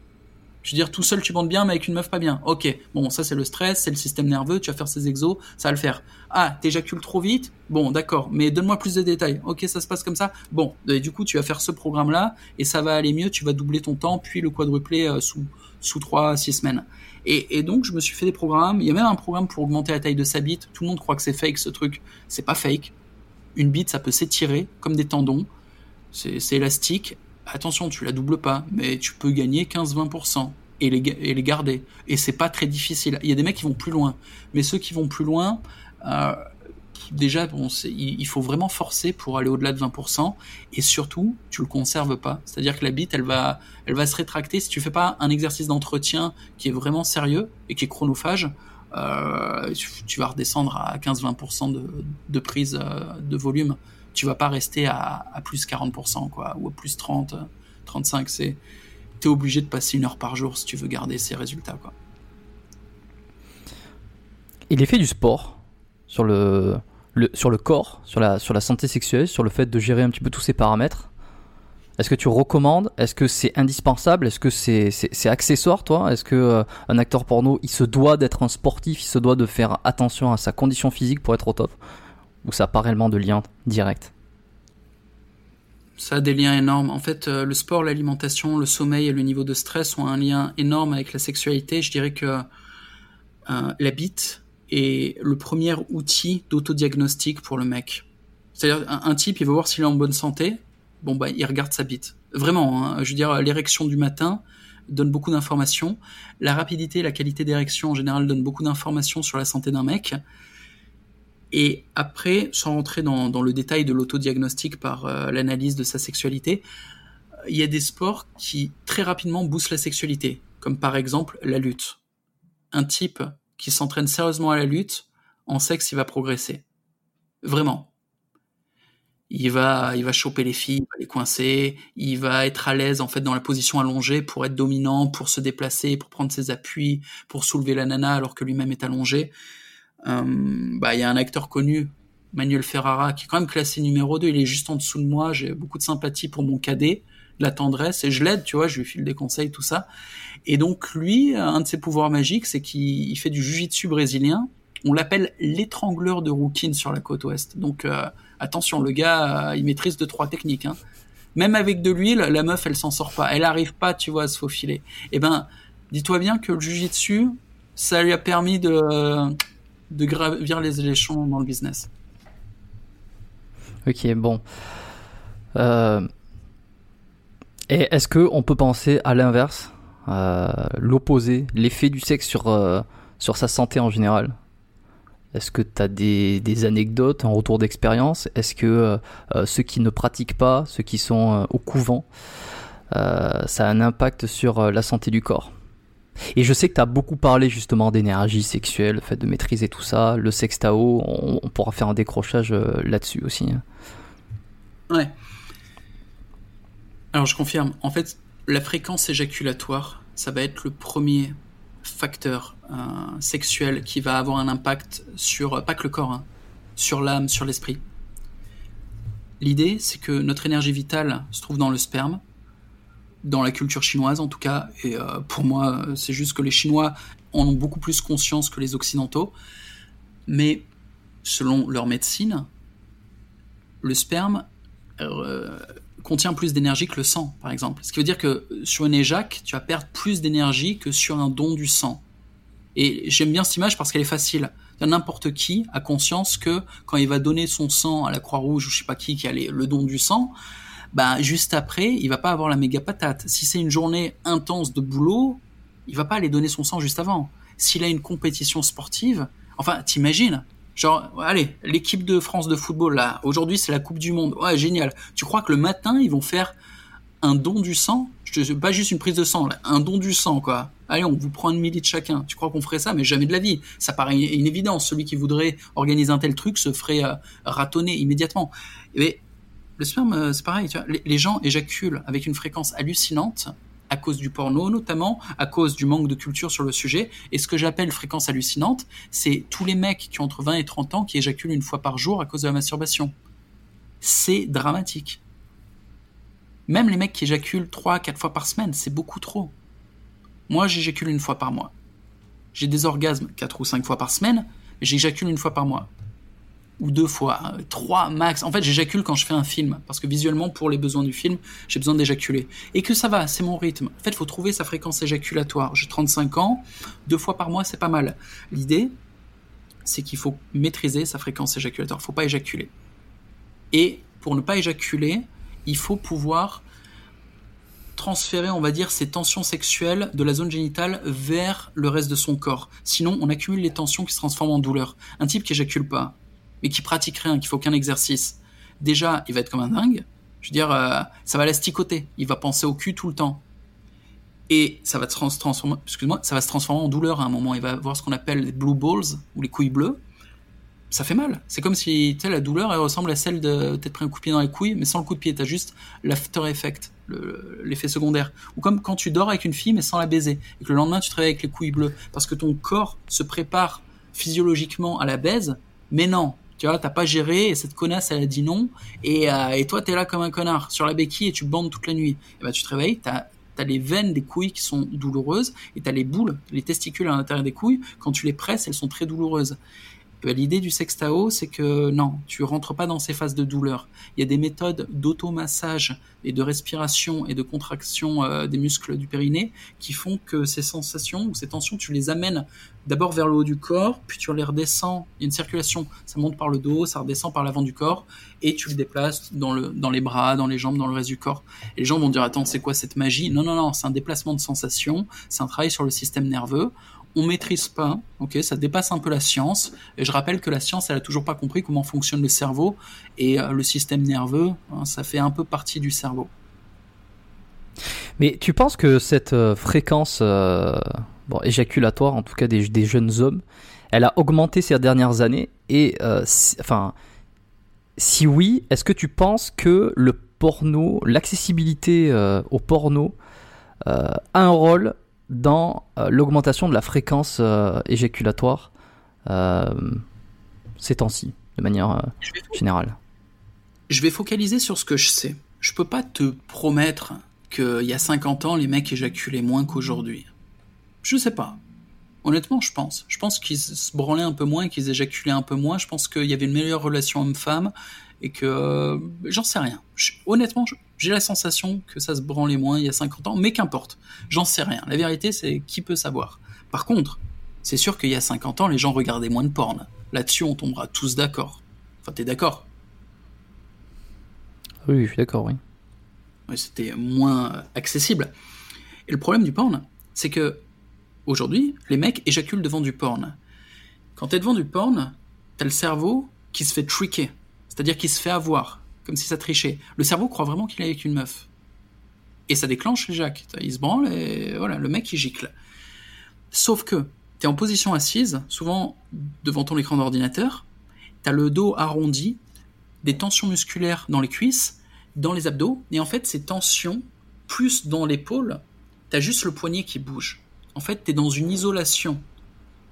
Je veux dire, tout seul tu bandes bien, mais avec une meuf pas bien. Ok, bon, ça c'est le stress, c'est le système nerveux, tu vas faire ces exos, ça va le faire. Ah, t'éjacules trop vite? Bon, d'accord, mais donne-moi plus de détails. Ok, ça se passe comme ça? Bon, du coup, tu vas faire ce programme-là, et ça va aller mieux, tu vas doubler ton temps, puis le quadrupler euh, sous, sous 3 six semaines. Et, donc, je me suis fait des programmes. Il y a même un programme pour augmenter la taille de sa bite. Tout le monde croit que c'est fake, ce truc. C'est pas fake. Une bite, ça peut s'étirer comme des tendons. C'est élastique. attention, tu la doubles pas, mais tu peux gagner 15-20% et les, garder. Et c'est pas très difficile. Il y a des mecs qui vont plus loin, mais ceux qui vont plus loin, euh, déjà, il, faut vraiment forcer pour aller au-delà de 20%, et surtout, tu le conserves pas. C'est-à-dire que la bite, elle va, elle va se rétracter si tu fais pas un exercice d'entretien qui est vraiment sérieux et qui est chronophage. Euh, tu vas redescendre à 15-20% de, de, prise euh, de volume. Tu vas pas rester à, à, plus 40%, quoi, ou à plus 30, 35. C'est, t'es obligé de passer une heure par jour si tu veux garder ces résultats, quoi. Et l'effet du sport sur le, sur le corps, sur la, santé sexuelle, sur le fait de gérer un petit peu tous ces paramètres, est-ce que tu recommandes? Est-ce que c'est indispensable? Est-ce que c'est c'est accessoire, toi? Est-ce que euh, un acteur porno, il se doit d'être un sportif, il se doit de faire attention à sa condition physique pour être au top? Ou ça n'a pas réellement de lien direct? Ça a des liens énormes. En fait, euh, le sport, l'alimentation, le sommeil et le niveau de stress ont un lien énorme avec la sexualité. Je dirais que euh, la bite est le premier outil d'autodiagnostic pour le mec. C'est-à-dire, un, type, il veut voir s'il est en bonne santé bon bah il regarde sa bite. Vraiment, hein. je veux dire l'érection du matin donne beaucoup d'informations. La rapidité, la qualité d'érection en général donne beaucoup d'informations sur la santé d'un mec. Et après, sans rentrer dans, le détail de l'autodiagnostic par euh, l'analyse de sa sexualité, il y a des sports qui très rapidement boostent la sexualité, comme par exemple la lutte. Un type qui s'entraîne sérieusement à la lutte, en sexe, il va progresser. Vraiment il va, il va choper les filles, il va les coincer, il va être à l'aise en fait dans la position allongée pour être dominant, pour se déplacer, pour prendre ses appuis, pour soulever la nana alors que lui-même est allongé. Euh, bah, il y a un acteur connu, Manuel Ferrara, qui est quand même classé numéro 2, il est juste en dessous de moi, j'ai beaucoup de sympathie pour mon cadet, de la tendresse, et je l'aide, tu vois, je lui file des conseils, tout ça. Et donc lui, un de ses pouvoirs magiques, c'est qu'il fait du jujitsu brésilien, on l'appelle l'étrangleur de Rouquine sur la côte ouest. Donc euh, attention, le gars, euh, il maîtrise deux trois techniques. Hein. Même avec de l'huile, la meuf, elle s'en sort pas. Elle arrive pas, tu vois, à se faufiler. Eh ben, dis-toi bien que le jujitsu, ça lui a permis de de gravir les échelons dans le business. Ok, bon. Euh, et est-ce que on peut penser à l'inverse, l'opposé, l'effet du sexe sur sur sa santé en général? Est-ce que tu as des, anecdotes en retour d'expérience? Est-ce que euh, euh, ceux qui ne pratiquent pas, ceux qui sont euh, au couvent, ça a un impact sur la santé du corps? Et je sais que tu as beaucoup parlé justement d'énergie sexuelle, le fait de maîtriser tout ça, le sexe Tao, on, pourra faire un décrochage là-dessus aussi. Hein. Ouais. Alors je confirme, en fait, la fréquence éjaculatoire, ça va être le premier facteur euh, sexuel qui va avoir un impact sur, pas que le corps, hein, sur l'âme, sur l'esprit. L'idée, c'est que notre énergie vitale se trouve dans le sperme, dans la culture chinoise en tout cas, et euh, pour moi, c'est juste que les Chinois en ont beaucoup plus conscience que les Occidentaux, mais selon leur médecine, le sperme euh, contient plus d'énergie que le sang, par exemple. Ce qui veut dire que sur une éjac, tu vas perdre plus d'énergie que sur un don du sang. Et j'aime bien cette image parce qu'elle est facile. N'importe qui a conscience que quand il va donner son sang à la Croix-Rouge ou je sais pas qui qui a le don du sang, bah juste après, il va pas avoir la méga patate. Si c'est une journée intense de boulot, il va pas aller donner son sang juste avant. S'il a une compétition sportive, enfin, t'imagines, Genre, allez, l'équipe de France de football, là, aujourd'hui c'est la Coupe du Monde. Ouais, génial. Tu crois que le matin, ils vont faire un don du sang? Je, Pas juste une prise de sang, là, un don du sang, quoi. Allez, on vous prend une milli de chacun. Tu crois qu'on ferait ça? Mais jamais de la vie. Ça paraît une évidence. Celui qui voudrait organiser un tel truc se ferait euh, ratonner immédiatement. Mais le sperme, euh, c'est pareil. Tu vois, les gens éjaculent avec une fréquence hallucinante à cause du porno notamment, à cause du manque de culture sur le sujet. Et ce que j'appelle fréquence hallucinante, c'est tous les mecs qui ont entre 20 et 30 ans qui éjaculent une fois par jour à cause de la masturbation. C'est dramatique. Même les mecs qui éjaculent 3 4 fois par semaine, c'est beaucoup trop. Moi, j'éjacule une fois par mois. J'ai des orgasmes 4 ou 5 fois par semaine, j'éjacule une fois par mois ou deux fois, trois max. En fait, j'éjacule quand je fais un film, parce que visuellement, pour les besoins du film, j'ai besoin d'éjaculer. Et que ça va, c'est mon rythme. En fait, il faut trouver sa fréquence éjaculatoire. J'ai 35 ans, deux fois par mois, c'est pas mal. L'idée, c'est qu'il faut maîtriser sa fréquence éjaculatoire. Il faut pas éjaculer. Et pour ne pas éjaculer, il faut pouvoir transférer, on va dire, ses tensions sexuelles de la zone génitale vers le reste de son corps. Sinon, on accumule les tensions qui se transforment en douleur. Un type qui éjacule pas, mais qui pratique rien, qui fait aucun exercice, déjà, il va être comme un dingue. Je veux dire, euh, ça va l'asticoter. Il va penser au cul tout le temps. Et ça va, se transformer, excuse-moi, ça va se transformer en douleur à un moment. Il va avoir ce qu'on appelle les blue balls, ou les couilles bleues. Ça fait mal. C'est comme si, la douleur, elle ressemble à celle de t'être pris un coup de pied dans les couilles, mais sans le coup de pied. T'as juste l'after effect, l'effet secondaire. Ou comme quand tu dors avec une fille, mais sans la baiser. Et que le lendemain, tu te réveilles avec les couilles bleues. Parce que ton corps se prépare physiologiquement à la baise, mais non, tu vois, t'as pas géré et cette connasse elle a dit non et, euh, et toi t'es là comme un connard sur la béquille et tu bandes toute la nuit. Et ben tu te réveilles, t'as as les veines des couilles qui sont douloureuses et t'as les boules, les testicules à l'intérieur des couilles. Quand tu les presses, elles sont très douloureuses. Ben, l'idée du sextao, c'est que non, tu rentres pas dans ces phases de douleur. Il y a des méthodes d'automassage et de respiration et de contraction euh, des muscles du périnée qui font que ces sensations ou ces tensions, tu les amènes d'abord vers le haut du corps, puis tu les redescends. Il y a une circulation, ça monte par le dos, ça redescend par l'avant du corps, et tu le déplaces dans, le, dans les bras, dans les jambes, dans le reste du corps. Les gens vont dire, attends, c'est quoi cette magie? Non, non, non, c'est un déplacement de sensations, c'est un travail sur le système nerveux on maîtrise pas, ok, ça dépasse un peu la science. Et je rappelle que la science, elle a toujours pas compris comment fonctionne le cerveau et euh, le système nerveux, hein, ça fait un peu partie du cerveau. Mais tu penses que cette euh, fréquence euh, éjaculatoire, en tout cas des, des, jeunes hommes, elle a augmenté ces dernières années? Et enfin, si oui, est-ce que tu penses que le porno, l'accessibilité au porno a un rôle dans euh, l'augmentation de la fréquence euh, éjaculatoire euh, ces temps-ci, de manière générale Je vais focaliser sur ce que je sais. Je peux pas te promettre qu'il y a 50 ans, les mecs éjaculaient moins qu'aujourd'hui. Je sais pas. Honnêtement, je pense. Je pense qu'ils se branlaient un peu moins, qu'ils éjaculaient un peu moins. Je pense qu'il y avait une meilleure relation homme-femme et que j'en sais rien. honnêtement, j'ai la sensation que ça se branlait moins il y a 50 ans, mais qu'importe, j'en sais rien. La vérité, c'est qui peut savoir. Par contre, c'est sûr qu'il y a 50 ans, les gens regardaient moins de porn. Là-dessus, on tombera tous d'accord. Enfin, t'es d'accord? Oui, je suis d'accord, oui. oui C'était moins accessible. Et le problème du porn, c'est que aujourd'hui, les mecs éjaculent devant du porn. Quand t'es devant du porn, t'as le cerveau qui se fait tricker, c'est-à-dire qu'il se fait avoir comme si ça trichait. Le cerveau croit vraiment qu'il est avec une meuf. Et ça déclenche les Jacques. Il se branle et voilà, le mec il gicle. Sauf que tu es en position assise, souvent devant ton écran d'ordinateur, tu as le dos arrondi, des tensions musculaires dans les cuisses, dans les abdos, et en fait ces tensions, plus dans l'épaule, tu as juste le poignet qui bouge. En fait, tu es dans une isolation.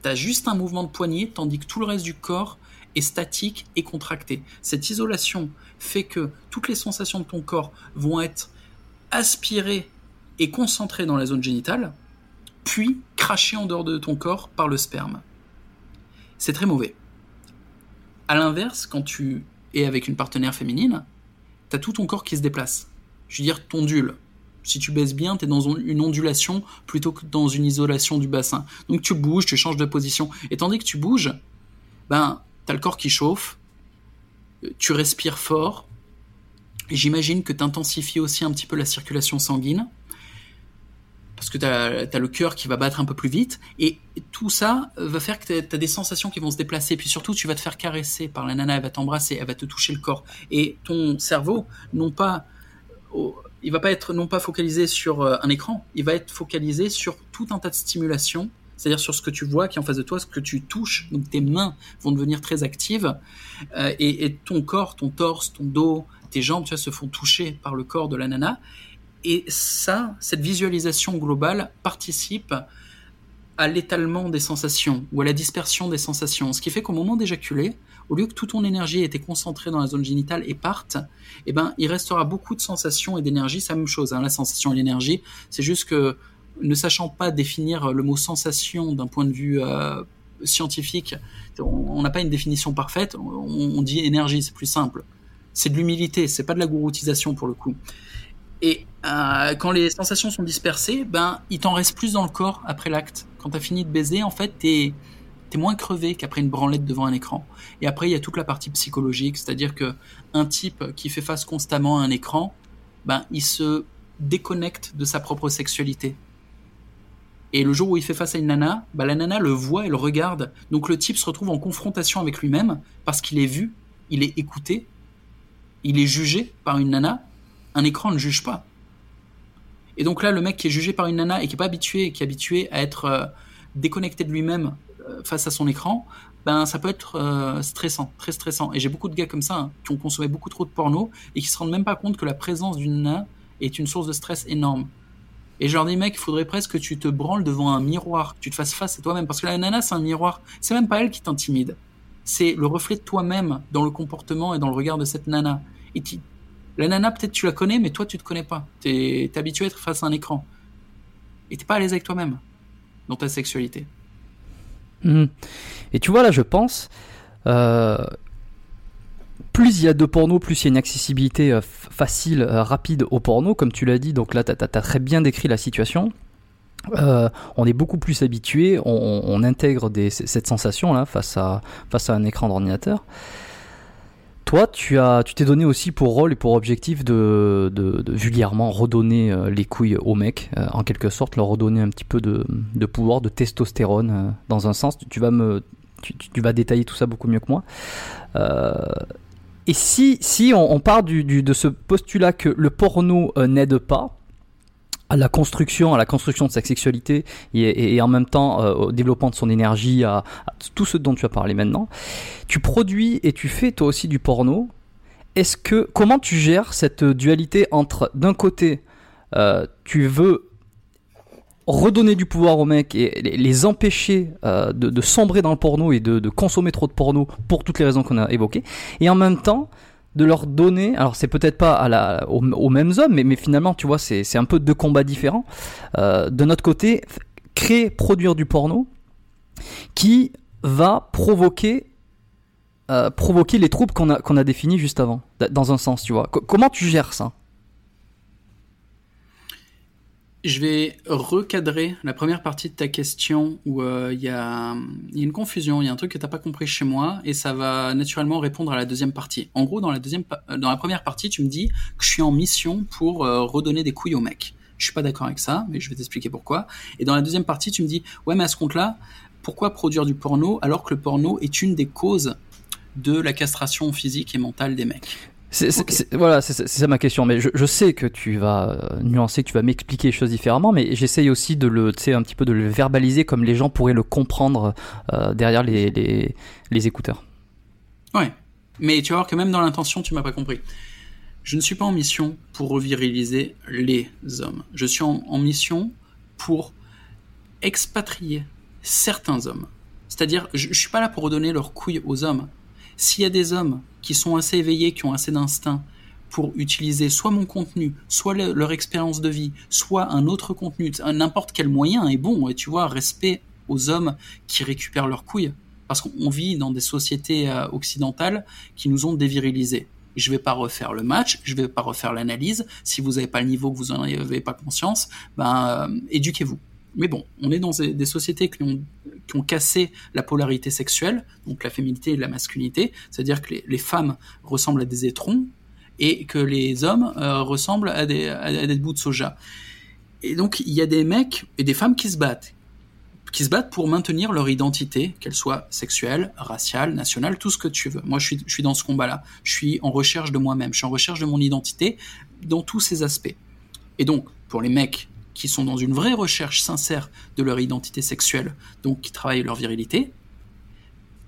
Tu as juste un mouvement de poignet, tandis que tout le reste du corps est statique et contracté. Cette isolation fait que toutes les sensations de ton corps vont être aspirées et concentrées dans la zone génitale, puis crachées en dehors de ton corps par le sperme. C'est très mauvais. À l'inverse, quand tu es avec une partenaire féminine, t'as tout ton corps qui se déplace. Je veux dire, t'ondules. Si tu baisses bien, t'es dans une ondulation plutôt que dans une isolation du bassin. Donc tu bouges, tu changes de position. Et tandis que tu bouges, ben, t'as le corps qui chauffe, tu respires fort, j'imagine que tu intensifies aussi un petit peu la circulation sanguine, parce que tu as, le cœur qui va battre un peu plus vite, et tout ça va faire que tu as, des sensations qui vont se déplacer, puis surtout tu vas te faire caresser par la nana, elle va t'embrasser, elle va te toucher le corps, et ton cerveau, non pas... il va pas être non pas focalisé sur euh, un écran, il va être focalisé sur tout un tas de stimulations c'est-à-dire sur ce que tu vois qui est en face de toi, ce que tu touches. Donc tes mains vont devenir très actives euh, et, ton corps, ton torse, ton dos, tes jambes, tu vois, se font toucher par le corps de la nana. Et ça, cette visualisation globale participe à l'étalement des sensations ou à la dispersion des sensations. Ce qui fait qu'au moment d'éjaculer, au lieu que toute ton énergie ait été concentrée dans la zone génitale et parte, eh ben, il restera beaucoup de sensations et d'énergie. C'est la même chose, hein, la sensation et l'énergie. C'est juste que ne sachant pas définir le mot sensation d'un point de vue euh, scientifique, on n'a pas une définition parfaite, on, dit énergie, c'est plus simple. C'est de l'humilité, c'est pas de la gouroutisation pour le coup. Et euh, quand les sensations sont dispersées, ben il t'en reste plus dans le corps après l'acte. Quand t'as fini de baiser, en fait, t'es es moins crevé qu'après une branlette devant un écran. Et après, il y a toute la partie psychologique, c'est-à-dire que un type qui fait face constamment à un écran, ben il se déconnecte de sa propre sexualité. Et le jour où il fait face à une nana, bah la nana le voit et le regarde. Donc le type se retrouve en confrontation avec lui-même parce qu'il est vu, il est écouté, il est jugé par une nana. Un écran ne juge pas. Et donc là, le mec qui est jugé par une nana et qui est pas habitué, qui est habitué à être euh, déconnecté de lui-même euh, face à son écran, ben ça peut être euh, stressant, très stressant. Et j'ai beaucoup de gars comme ça hein, qui ont consommé beaucoup trop de porno et qui se rendent même pas compte que la présence d'une nana est une source de stress énorme. Et je leur dis, mec, il faudrait presque que tu te branles devant un miroir, que tu te fasses face à toi-même. Parce que la nana, c'est un miroir. C'est même pas elle qui t'intimide. C'est le reflet de toi-même dans le comportement et dans le regard de cette nana. Et la nana, peut-être tu la connais, mais toi, tu te connais pas. Tu es, habitué à être face à un écran. Et t'es pas à l'aise avec toi-même dans ta sexualité. Mmh. Et tu vois, là, je pense, euh, plus il y a de porno, plus il y a une accessibilité euh, facile, euh, rapide au porno, comme tu l'as dit. Donc là, tu as, très bien décrit la situation. on est beaucoup plus habitué, on, intègre cette sensation là face à, un écran d'ordinateur. Toi, tu t'es donné aussi pour rôle et pour objectif de, vulgairement redonner les couilles aux mecs, en quelque sorte, leur redonner un petit peu de, pouvoir, de testostérone, dans un sens. Tu, vas me, tu, vas détailler tout ça beaucoup mieux que moi. Euh, et si, si on, part du, de ce postulat que le porno euh, n'aide pas à la construction, à la construction de sa sexualité et, en même temps euh, au développement de son énergie, à, tout ce dont tu as parlé maintenant, tu produis et tu fais toi aussi du porno. Est-ce que comment tu gères cette dualité entre d'un côté tu veux redonner du pouvoir aux mecs et les empêcher euh, de, sombrer dans le porno et de, consommer trop de porno pour toutes les raisons qu'on a évoquées, et en même temps de leur donner, alors c'est peut-être pas aux, mêmes hommes, mais, finalement tu vois c'est un peu deux combats différents. Euh, de notre côté, créer, produire du porno qui va provoquer euh, provoquer les troubles qu'on a qu'on a définis juste avant, dans un sens, tu vois. comment tu gères ça? Je vais recadrer la première partie de ta question où euh, il y, a une confusion, il y a un truc que tu n'as pas compris chez moi et ça va naturellement répondre à la deuxième partie. En gros, dans la, deuxième, dans la première partie, tu me dis que je suis en mission pour euh, redonner des couilles au mec. Je suis pas d'accord avec ça, mais je vais t'expliquer pourquoi. Et dans la deuxième partie, tu me dis, ouais, mais à ce compte-là, pourquoi produire du porno alors que le porno est une des causes de la castration physique et mentale des mecs? Voilà, c'est ça ma question. Mais je, sais que tu vas euh, nuancer, que tu vas m'expliquer les choses différemment, mais j'essaye aussi de le, un petit peu de le verbaliser comme les gens pourraient le comprendre euh, derrière les, les, écouteurs. Ouais, mais tu vas voir que même dans l'intention, tu m'as pas compris. Je ne suis pas en mission pour reviriliser les hommes. Je suis en, en mission pour expatrier certains hommes. C'est-à-dire, je, je suis pas là pour redonner leurs couilles aux hommes. S'il y a des hommes qui sont assez éveillés, qui ont assez d'instinct pour utiliser soit mon contenu, soit leur expérience de vie, soit un autre contenu, n'importe quel moyen est bon. Et tu vois, respect aux hommes qui récupèrent leurs couilles. Parce qu'on vit dans des sociétés euh, occidentales qui nous ont dévirilisés. Je ne vais pas refaire le match, je ne vais pas refaire l'analyse. Si vous n'avez pas le niveau, que vous n'en avez pas conscience, ben, euh, éduquez-vous. Mais bon, on est dans des sociétés qui ont, cassé la polarité sexuelle, donc la féminité et la masculinité, c'est-à-dire que les, femmes ressemblent à des étrons et que les hommes euh, ressemblent à des, bouts de soja. Et donc il y a des mecs et des femmes qui se battent, qui se battent pour maintenir leur identité, qu'elle soit sexuelle, raciale, nationale, tout ce que tu veux. Moi, je suis, je suis dans ce combat-là. Je suis en recherche de moi-même. Je suis en recherche de mon identité dans tous ces aspects. Et donc, pour les mecs qui sont dans une vraie recherche sincère de leur identité sexuelle, donc qui travaillent leur virilité.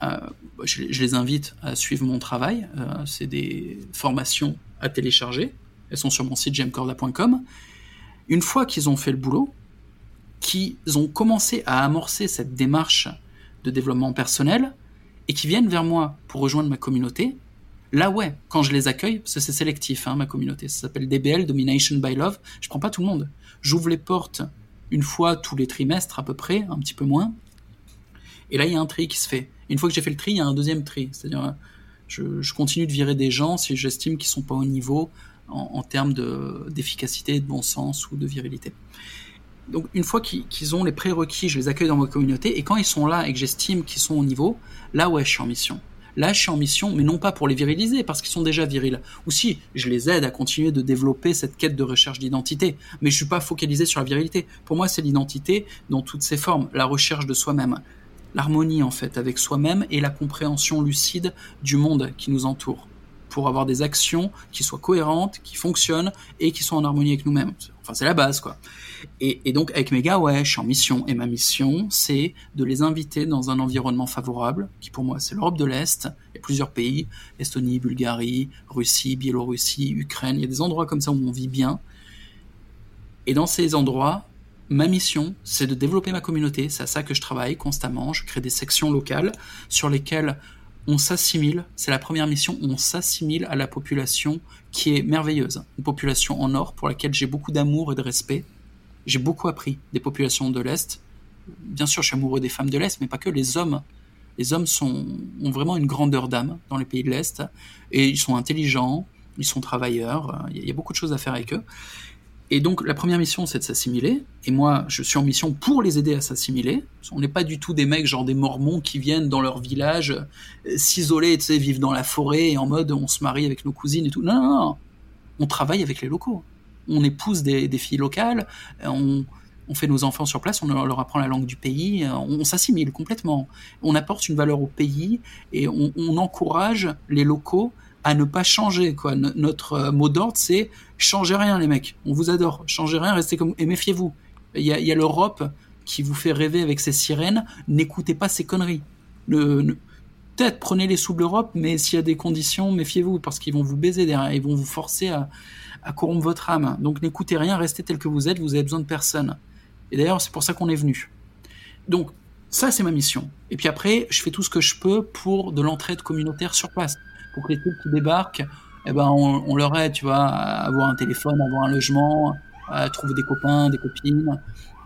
Euh, je, les invite à suivre mon travail. Euh, c'est des formations à télécharger. Elles sont sur mon site gemcorda.com. Une fois qu'ils ont fait le boulot, qu'ils ont commencé à amorcer cette démarche de développement personnel et qui viennent vers moi pour rejoindre ma communauté, là ouais, quand je les accueille, c'est sélectif, hein, ma communauté, ça s'appelle DBL, Domination by Love, je prends pas tout le monde. J'ouvre les portes une fois tous les trimestres à peu près, un petit peu moins. Et là, il y a un tri qui se fait. Une fois que j'ai fait le tri, il y a un deuxième tri. C'est-à-dire, je, continue de virer des gens si j'estime qu'ils sont pas au niveau en, termes d'efficacité, de, bon sens ou de virilité. Donc, une fois qu'ils ont les prérequis, je les accueille dans ma communauté. Et quand ils sont là et que j'estime qu'ils sont au niveau, là, ouais, je suis en mission? Là, je suis en mission, mais non pas pour les viriliser, parce qu'ils sont déjà virils. Ou si, je les aide à continuer de développer cette quête de recherche d'identité. Mais je suis pas focalisé sur la virilité. Pour moi, c'est l'identité dans toutes ses formes, la recherche de soi-même. L'harmonie, en fait, avec soi-même et la compréhension lucide du monde qui nous entoure. Pour avoir des actions qui soient cohérentes, qui fonctionnent et qui sont en harmonie avec nous-mêmes. Enfin, c'est la base, quoi. Et, donc avec mes gars, ouais, je suis en mission. Et ma mission, c'est de les inviter dans un environnement favorable, qui pour moi c'est l'Europe de l'Est. A plusieurs pays, Estonie, Bulgarie, Russie, Biélorussie, Ukraine. Il y a des endroits comme ça où on vit bien. Et dans ces endroits, ma mission, c'est de développer ma communauté. C'est à ça que je travaille constamment. Je crée des sections locales sur lesquelles on s'assimile. C'est la première mission. On s'assimile à la population qui est merveilleuse. Une population en or pour laquelle j'ai beaucoup d'amour et de respect j'ai beaucoup appris des populations de l'Est. Bien sûr, je suis amoureux des femmes de l'Est, mais pas que les hommes. Les hommes ont vraiment une grandeur d'âme dans les pays de l'Est, et ils sont intelligents, ils sont travailleurs, il y a beaucoup de choses à faire avec eux. Et donc la première mission, c'est de s'assimiler. Et moi, je suis en mission pour les aider à s'assimiler. On n'est pas du tout des mecs genre des Mormons qui viennent dans leur village euh, s'isoler, tu sais, dans la forêt et en mode on se marie avec nos cousines et tout. Non, non, non. On travaille avec les locaux on épouse des, filles locales, on, fait nos enfants sur place, on leur apprend la langue du pays, on, s'assimile complètement. On apporte une valeur au pays et on, encourage les locaux à ne pas changer. Quoi. Notre euh, mot d'ordre, c'est changez rien, les mecs. On vous adore. Changez rien, restez comme. Et méfiez-vous. Il y a, l'Europe qui vous fait rêver avec ses sirènes. N'écoutez pas ces conneries. Peut-être prenez-les sous l'Europe, mais s'il y a des conditions, méfiez-vous parce qu'ils vont vous baiser derrière. Ils vont vous forcer à, à corrompre votre âme. Donc n'écoutez rien, restez tel que vous êtes, vous avez besoin de personne. Et d'ailleurs, c'est pour ça qu'on est venu. Donc, ça, c'est ma mission. Et puis après, je fais tout ce que je peux pour de l'entraide communautaire sur place. Pour que les types qui débarquent, eh ben, on, leur aide, tu vois, à avoir un téléphone, à avoir un logement, à trouver des copains, des copines,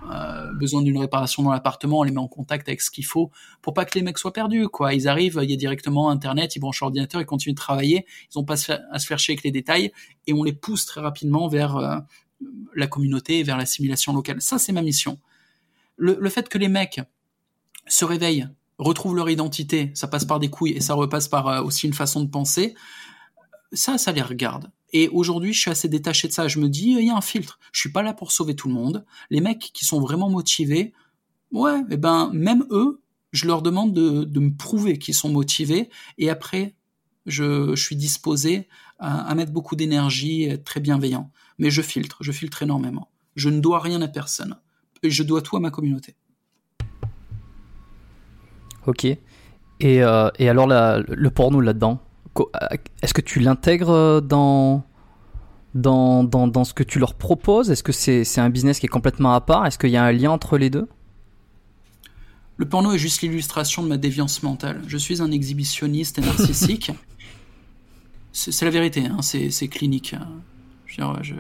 euh, besoin d'une réparation dans l'appartement, on les met en contact avec ce qu'il faut pour pas que les mecs soient perdus. Quoi, ils arrivent, il y a directement Internet, ils branchent l'ordinateur, ils continuent de travailler, ils ont pas à se faire chier avec les détails et on les pousse très rapidement vers euh, la communauté, vers l'assimilation locale. Ça, c'est ma mission. Le, le fait que les mecs se réveillent, retrouvent leur identité, ça passe par des couilles et ça repasse par euh, aussi une façon de penser. Ça, ça les regarde. Et aujourd'hui, je suis assez détaché de ça. Je me dis, il y a un filtre. Je suis pas là pour sauver tout le monde. Les mecs qui sont vraiment motivés, ouais, eh ben, même eux, je leur demande de, me prouver qu'ils sont motivés. Et après, je, suis disposé à, mettre beaucoup d'énergie, être très bienveillant. Mais je filtre, je filtre énormément. Je ne dois rien à personne. Je dois tout à ma communauté. Ok. Et, euh, alors la, le porno là-dedans? Est-ce que tu l'intègres euh, dans, dans, dans, dans, ce que tu leur proposes? Est-ce que c'est un business qui est complètement à part? Est-ce qu'il y a un lien entre les deux? Le porno est juste l'illustration de ma déviance mentale. Je suis un exhibitionniste et narcissique. [LAUGHS] c'est la vérité, hein, c'est clinique. Je,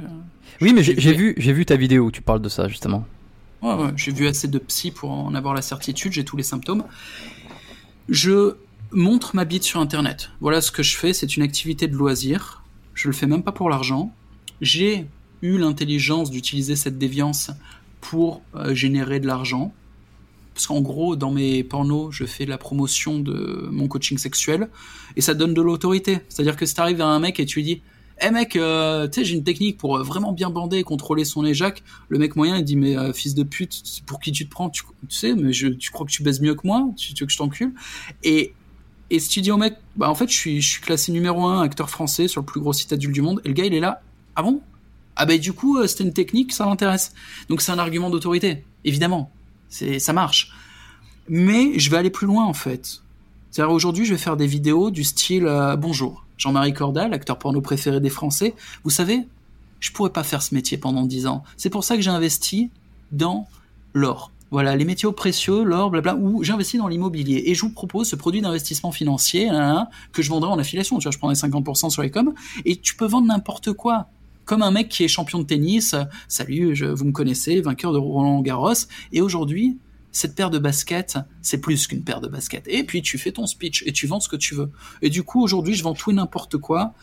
oui, mais j'ai vu, vu ta vidéo où tu parles de ça, justement. Ouais, ouais, j'ai vu assez de psy pour en avoir la certitude, j'ai tous les symptômes. Je montre ma bite sur Internet. Voilà ce que je fais, c'est une activité de loisir. Je le fais même pas pour l'argent. J'ai eu l'intelligence d'utiliser cette déviance pour euh, générer de l'argent. Parce qu'en gros, dans mes pornos, je fais la promotion de mon coaching sexuel et ça donne de l'autorité. C'est-à-dire que si t'arrives vers un mec et tu lui dis Eh mec, euh, tu sais, j'ai une technique pour euh, vraiment bien bander et contrôler son éjac. Le mec moyen, il dit Mais fils de pute, pour qui tu te prends? Tu, sais, mais je, tu crois que tu baises mieux que moi? Tu, tu veux que je t'encule? Et et si tu dis au mec, bah en fait, je suis, classé numéro un acteur français sur le plus gros site adulte du monde, et le gars, il est là, ah bon? Ah bah du coup, euh, c'était une technique, ça m'intéresse. Donc c'est un argument d'autorité, évidemment. C'est, ça marche. Mais je vais aller plus loin en fait. C'est-à-dire aujourd'hui, je vais faire des vidéos du style euh, Bonjour, Jean-Marie Cordal, acteur porno préféré des Français. Vous savez, je pourrais pas faire ce métier pendant dix ans. C'est pour ça que j'ai investi dans l'or. Voilà, les métiers précieux, l'or, blabla, où j'investis dans l'immobilier. Et je vous propose ce produit d'investissement financier que je vendrai en affiliation. Tu vois, je prendrai 50% sur les coms. Et tu peux vendre n'importe quoi. Comme un mec qui est champion de tennis. Salut, je, vous me connaissez, vainqueur de Roland Garros. Et aujourd'hui, cette paire de baskets, c'est plus qu'une paire de baskets. Et puis tu fais ton speech et tu vends ce que tu veux. Et du coup, aujourd'hui, je vends tout et n'importe quoi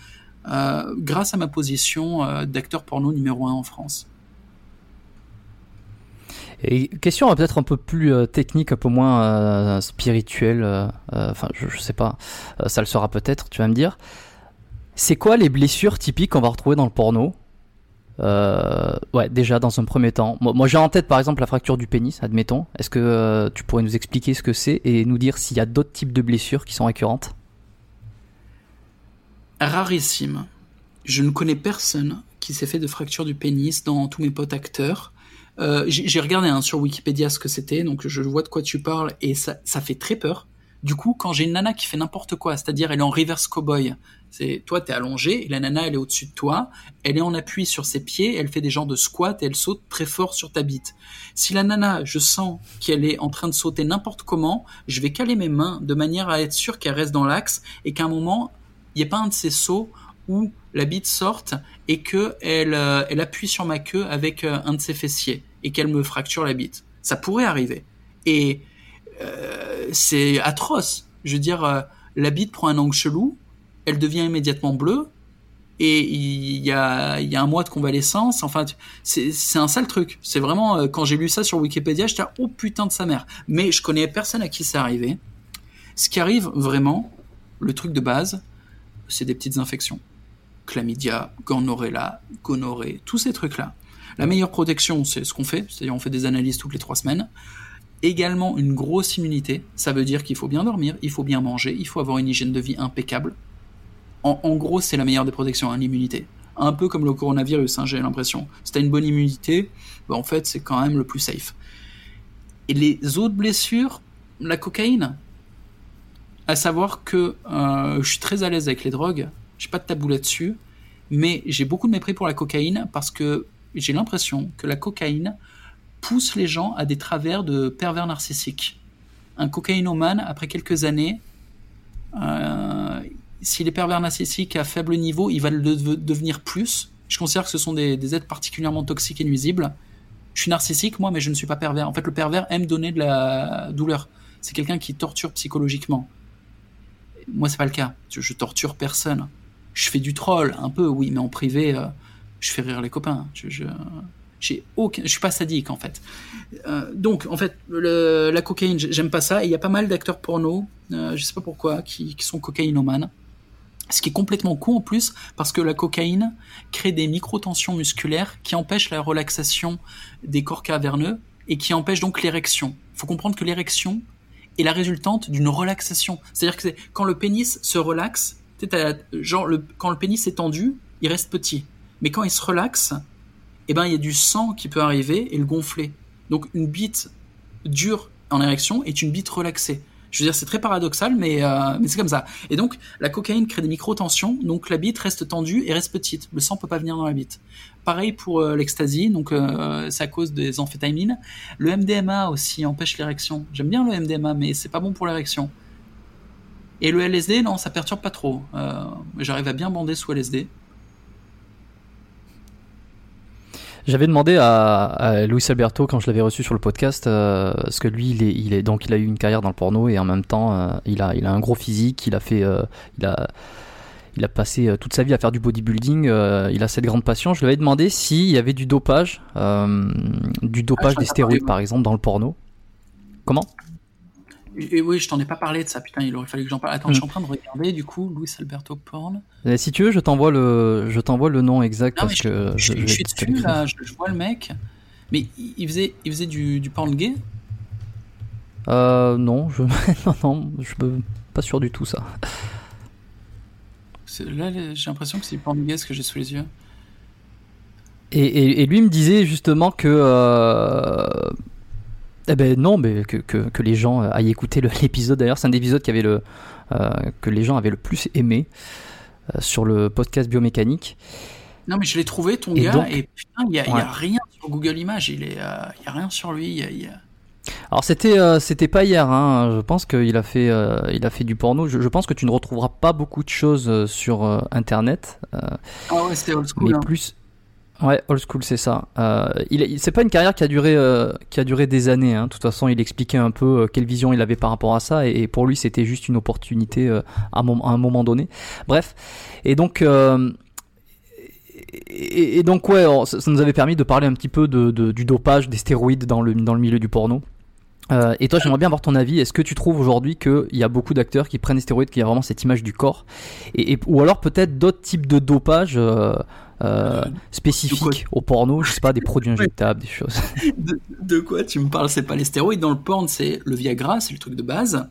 euh, grâce à ma position euh, d'acteur porno numéro un en France. Et question peut-être un peu plus euh, technique, un peu moins euh, spirituelle. euh, euh, Enfin, je, je sais pas. Euh, ça le sera peut-être. Tu vas me dire. C'est quoi les blessures typiques qu'on va retrouver dans le porno? Euh, Ouais, déjà dans un premier temps. Moi, j'ai en tête par exemple la fracture du pénis. Admettons. Est-ce que euh, tu pourrais nous expliquer ce que c'est et nous dire s'il y a d'autres types de blessures qui sont récurrentes? Rarissime. Je ne connais personne qui s'est fait de fracture du pénis dans tous mes potes acteurs. Euh, j'ai regardé hein, sur Wikipédia ce que c'était, donc je vois de quoi tu parles et ça, ça fait très peur. Du coup, quand j'ai une nana qui fait n'importe quoi, c'est-à-dire elle est en reverse cowboy, c'est toi t'es allongé et la nana elle est au-dessus de toi, elle est en appui sur ses pieds, elle fait des genres de squat et elle saute très fort sur ta bite. Si la nana, je sens qu'elle est en train de sauter n'importe comment, je vais caler mes mains de manière à être sûr qu'elle reste dans l'axe et qu'à un moment il n'y ait pas un de ces sauts où la bite sorte et que elle, euh, elle appuie sur ma queue avec euh, un de ses fessiers et qu'elle me fracture la bite. Ça pourrait arriver. Et euh, c'est atroce. Je veux dire, euh, la bite prend un angle chelou, elle devient immédiatement bleue, et il y a, y a un mois de convalescence. Enfin, c'est un sale truc. C'est vraiment, euh, quand j'ai lu ça sur Wikipédia, j'étais oh putain de sa mère. Mais je connais personne à qui c'est arrivé. Ce qui arrive vraiment, le truc de base, c'est des petites infections. Chlamydia, gonorrhea, gonorrhée, tous ces trucs-là. La meilleure protection, c'est ce qu'on fait, c'est-à-dire on fait des analyses toutes les trois semaines. Également une grosse immunité, ça veut dire qu'il faut bien dormir, il faut bien manger, il faut avoir une hygiène de vie impeccable. En, gros, c'est la meilleure des protections, hein, l'immunité. Un peu comme le coronavirus, hein, j'ai l'impression. Si t'as une bonne immunité, bah, en fait, c'est quand même le plus safe. Et les autres blessures, la cocaïne, à savoir que euh, je suis très à l'aise avec les drogues, j'ai pas de tabou là-dessus, mais j'ai beaucoup de mépris pour la cocaïne parce que j'ai l'impression que la cocaïne pousse les gens à des travers de pervers narcissiques. Un cocaïnomane, après quelques années, euh, s'il est pervers narcissique à faible niveau, il va le de- devenir plus. Je considère que ce sont des, êtres particulièrement toxiques et nuisibles. Je suis narcissique, moi, mais je ne suis pas pervers. En fait, le pervers aime donner de la douleur. C'est quelqu'un qui torture psychologiquement. Moi, c'est pas le cas. Je, je torture personne. Je fais du troll, un peu, oui, mais en privé, euh, je fais rire les copains. Je, je, j'ai aucun, je suis pas sadique en fait. Euh, donc, en fait, la cocaïne, j'ai- j'aime pas ça. Et il y a pas mal d'acteurs porno, euh, je sais pas pourquoi, qui, sont cocaïnomanes. Ce qui est complètement con en plus, parce que la cocaïne crée des microtensions musculaires qui empêchent la relaxation des corps caverneux et qui empêchent donc l'érection. Il faut comprendre que l'érection est la résultante d'une relaxation. C'est-à-dire que quand le pénis se relaxe, quand le pénis est tendu, il reste petit. Mais quand il se relaxe, eh ben il y a du sang qui peut arriver et le gonfler. Donc une bite dure en érection est une bite relaxée. Je veux dire, c'est très paradoxal, mais, euh, c'est comme ça. Et donc, la cocaïne crée des micro-tensions, donc la bite reste tendue et reste petite. Le sang peut pas venir dans la bite. Pareil pour euh, l'ecstasy, donc euh, c'est à cause des amphétamines. Le MDMA aussi empêche l'érection. J'aime bien le MDMA, mais c'est pas bon pour l'érection. Et le LSD, non, ça perturbe pas trop. Euh, J'arrive à bien bander sous LSD. J'avais demandé à, à Luis Alberto quand je l'avais reçu sur le podcast, euh, parce que lui, il est, il est donc il a eu une carrière dans le porno et en même temps, euh, il a, il a un gros physique, il a fait, euh, il a, il a passé euh, toute sa vie à faire du bodybuilding, euh, il a cette grande passion. Je lui avais demandé s'il y avait du dopage, euh, du dopage Ah, des stéroïdes par exemple dans le porno. Comment? Et oui, je t'en ai pas parlé de ça, putain, il aurait fallu que j'en parle. Attends, Mm. je suis en train de regarder, du coup, Luis Alberto Porn. Si tu veux, je t'envoie le, je t'envoie le nom exact Non, parce je, que je, je, je vais suis dessus, là, je, vois le mec. Mais il faisait, il faisait du, du porn gay? Euh, non, je, [LAUGHS] non, non, je suis pas sûr du tout ça. Là, j'ai l'impression que c'est du porn gay ce que j'ai sous les yeux. Et, et, et lui me disait justement que euh, eh ben non, mais que, que, que les gens aillent écouter [LAUGHS] l'épisode. D'ailleurs, c'est un des épisodes qui avait le euh, que les gens avaient le plus aimé euh, sur le podcast biomécanique. Non, mais je l'ai trouvé, ton Et gars, donc- et putain, il y a, rien sur Google Images. Il, est, euh, il y a rien sur lui. il y a- il y a- Alors c'était euh, c'était pas hier. Hein, je pense qu'il a fait euh, il a fait du porno. Je, je pense que tu ne retrouveras pas beaucoup de choses euh, sur euh, internet. euh, Ah ouais, c'était old school. mais hein. plus ouais old school c'est ça euh, il, c'est pas une carrière qui a duré euh, qui a duré des années hein. de toute façon il expliquait un peu euh, quelle vision il avait par rapport à ça et, pour lui c'était juste une opportunité euh, à, un moment- donné bref et donc et, donc ouais, ça, nous avait permis de parler un petit peu de, du dopage, des stéroïdes dans le, dans le milieu du porno. Et toi, j'aimerais bien avoir ton avis. Est-ce que tu trouves aujourd'hui qu'il y a beaucoup d'acteurs qui prennent des stéroïdes, qui a vraiment cette image du corps, et, ou alors peut-être d'autres types de dopage euh, spécifiques au porno, je sais pas, des produits [LAUGHS] injectables, des choses. De, quoi tu me parles? C'est pas les stéroïdes dans le porn, c'est le Viagra, c'est le truc de base.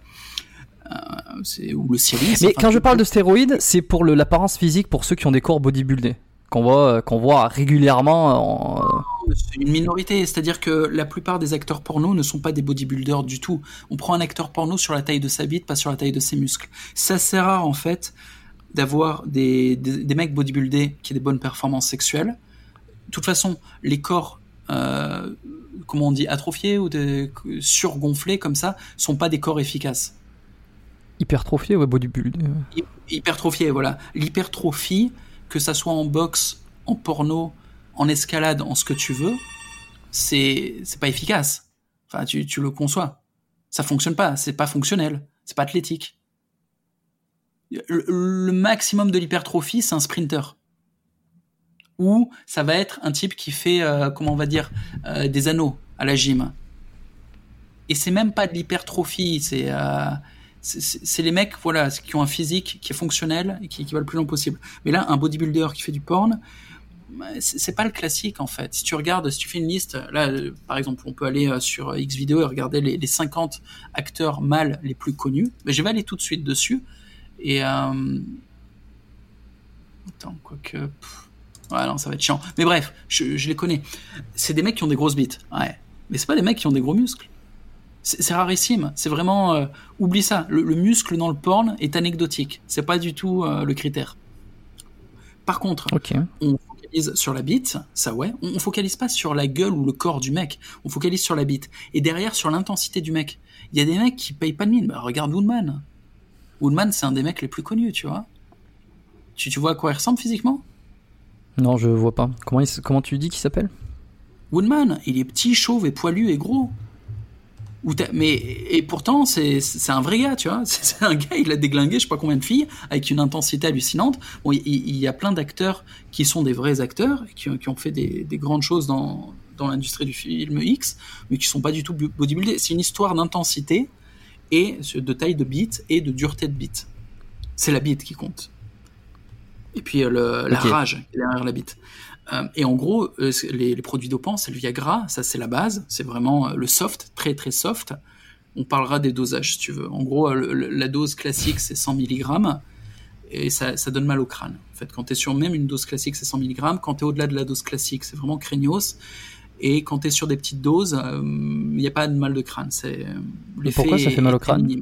c'est ou le Cialis. Mais quand je parle de stéroïdes, c'est pour l'apparence physique pour ceux qui ont des corps bodybuildés qu'on voit, qu'on voit régulièrement. En... C'est une minorité, c'est-à-dire que la plupart des acteurs porno ne sont pas des bodybuilders du tout. On prend un acteur porno sur la taille de sa bite, pas sur la taille de ses muscles. C'est assez rare en fait d'avoir des, des, mecs bodybuildés qui ont des bonnes performances sexuelles. De toute façon, les corps, euh, comment on dit, atrophiés ou surgonflés comme ça, sont pas des corps efficaces. Hypertrophiés, ouais, bodybuildés. Hypertrophiés, voilà. L'hypertrophie, que ça soit en boxe, en porno, en escalade, en ce que tu veux, c'est c'est pas efficace. Enfin, tu, tu le conçois. Ça fonctionne pas, c'est pas fonctionnel, c'est pas athlétique. Le, maximum de l'hypertrophie, c'est un sprinter. Ou ça va être un type qui fait, euh, comment on va dire, euh, des anneaux à la gym. Et c'est même pas de l'hypertrophie, c'est euh, c'est les mecs voilà qui ont un physique qui est fonctionnel et qui, va le plus long possible. Mais là, un bodybuilder qui fait du porn, c'est pas le classique en fait. Si tu regardes, si tu fais une liste, là par exemple, on peut aller sur X vidéo et regarder les, les 50 acteurs mâles les plus connus. Mais je vais aller tout de suite dessus. Et euh... attends, quoique, ouais non, ça va être chiant. Mais bref, je, je les connais. C'est des mecs qui ont des grosses bites, ouais. Mais c'est pas des mecs qui ont des gros muscles. C'est rarissime. C'est vraiment euh, oublie ça. Le, muscle dans le porn est anecdotique. C'est pas du tout euh, le critère. Par contre, on focalise sur la bite, ça ouais. On, on, focalise pas sur la gueule ou le corps du mec. On focalise sur la bite et derrière sur l'intensité du mec. Il y a des mecs qui payent pas de mine. Bah, regarde Woodman. Woodman, c'est un des mecs les plus connus, tu vois. Tu, tu vois à quoi il ressemble physiquement? Non, je vois pas. Comment, comment tu dis qu'il s'appelle? Woodman, il est petit, chauve et poilu et gros mais et pourtant c'est un vrai gars, tu vois. [LAUGHS] C'est un gars, il a déglingué je sais pas combien de filles avec une intensité hallucinante. Bon, il, y a plein d'acteurs qui sont des vrais acteurs qui, qui ont fait des, des, grandes choses dans dans l'industrie du film X, mais qui sont pas du tout bodybuildés. C'est une histoire d'intensité et de taille de beat et de dureté de beat. C'est la beat qui compte. Et puis euh, le, la rage derrière la beat. Euh, et en gros, euh, les, produits dopants, c'est le Viagra, ça c'est la base, c'est vraiment le soft, très très soft. On parlera des dosages si tu veux. En gros, la dose classique c'est 100 mg et ça, donne mal au crâne. En fait, quand tu es sur même une dose classique, c'est 100 mg. Quand tu es au-delà de la dose classique, c'est vraiment craignos. Et quand tu es sur des petites doses, il n'y a pas de mal de crâne. C'est, pourquoi ça fait mal au crâne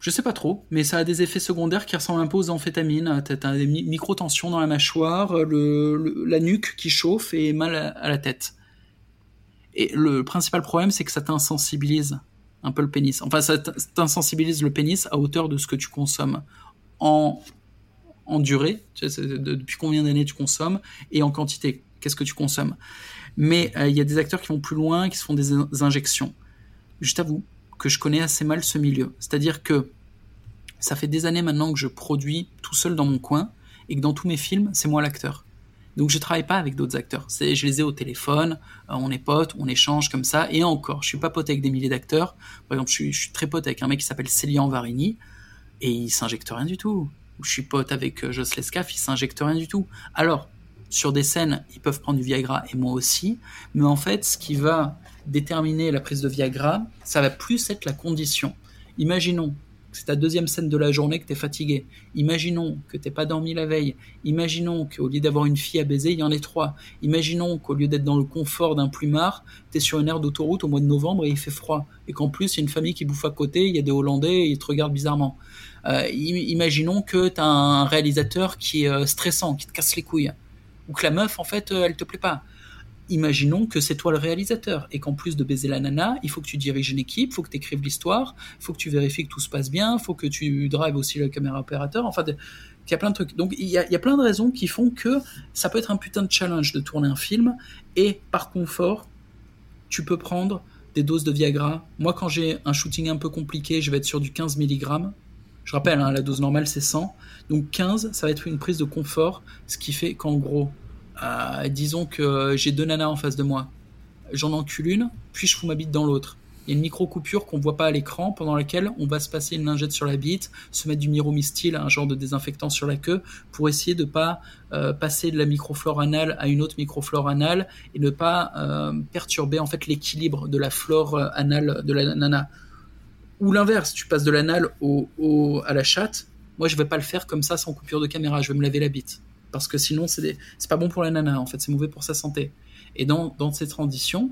je sais pas trop, mais ça a des effets secondaires qui ressemblent un peu aux amphétamines. T'as des micro-tensions dans la mâchoire, le, la nuque qui chauffe et mal à, la tête. Et le principal problème, c'est que ça t'insensibilise un peu le pénis. Enfin, ça t'insensibilise le pénis à hauteur de ce que tu consommes en, en durée, tu sais, depuis combien d'années tu consommes, et en quantité, qu'est-ce que tu consommes. Mais euh, il y a des acteurs qui vont plus loin, qui se font des injections. Je t'avoue, que je connais assez mal ce milieu. C'est-à-dire que ça fait des années maintenant que je produis tout seul dans mon coin et que dans tous mes films, c'est moi l'acteur. Donc je travaille pas avec d'autres acteurs. Je les ai au téléphone, euh, on est potes, on échange comme ça. Et encore, je suis pas pote avec des milliers d'acteurs. Par exemple, je suis, je suis très pote avec un mec qui s'appelle Célian Varini et il s'injecte rien du tout. Je suis pote avec euh, Joss Lescaf, il s'injecte rien du tout. Alors, sur des scènes, ils peuvent prendre du Viagra et moi aussi. Mais en fait, ce qui va déterminer la prise de Viagra, ça va plus être la condition. Imaginons que c'est ta deuxième scène de la journée que tu es fatigué. Imaginons que t'es pas dormi la veille. Imaginons qu'au lieu d'avoir une fille à baiser, il y en ait trois. Imaginons qu'au lieu d'être dans le confort d'un plumard, tu es sur une aire d'autoroute au mois de novembre et il fait froid. Et qu'en plus, il y a une famille qui bouffe à côté, il y a des Hollandais et ils te regardent bizarrement. Euh, imaginons que tu as un réalisateur qui est euh, stressant, qui te casse les couilles. Ou que la meuf, en fait, euh, elle te plaît pas imaginons que c'est toi le réalisateur et qu'en plus de baiser la nana, il faut que tu diriges une équipe, il faut que tu écrives l'histoire, il faut que tu vérifies que tout se passe bien, il faut que tu drives aussi le caméra opérateur, enfin, il y a plein de trucs. Donc il y a, plein de raisons qui font que ça peut être un putain de challenge de tourner un film et par confort, tu peux prendre des doses de Viagra. Moi, quand j'ai un shooting un peu compliqué, je vais être sur du 15 mg. Je rappelle, hein, la dose normale c'est 100. Donc 15, ça va être une prise de confort, ce qui fait qu'en gros, euh, disons que j'ai deux nanas en face de moi. J'en encule une, puis je fous ma bite dans l'autre. Il y a une micro-coupure qu'on voit pas à l'écran, pendant laquelle on va se passer une lingette sur la bite, se mettre du myromystil, un genre de désinfectant sur la queue, pour essayer de pas euh, passer de la microflore anale à une autre microflore anale et ne pas euh, perturber en fait l'équilibre de la flore anale de la nana. Ou l'inverse, tu passes de l'anal au, à la chatte. Moi, je vais pas le faire comme ça sans coupure de caméra. Je vais me laver la bite parce que sinon c'est pas bon pour la nana. En fait, c'est mauvais pour sa santé. Et dans, dans ces transitions,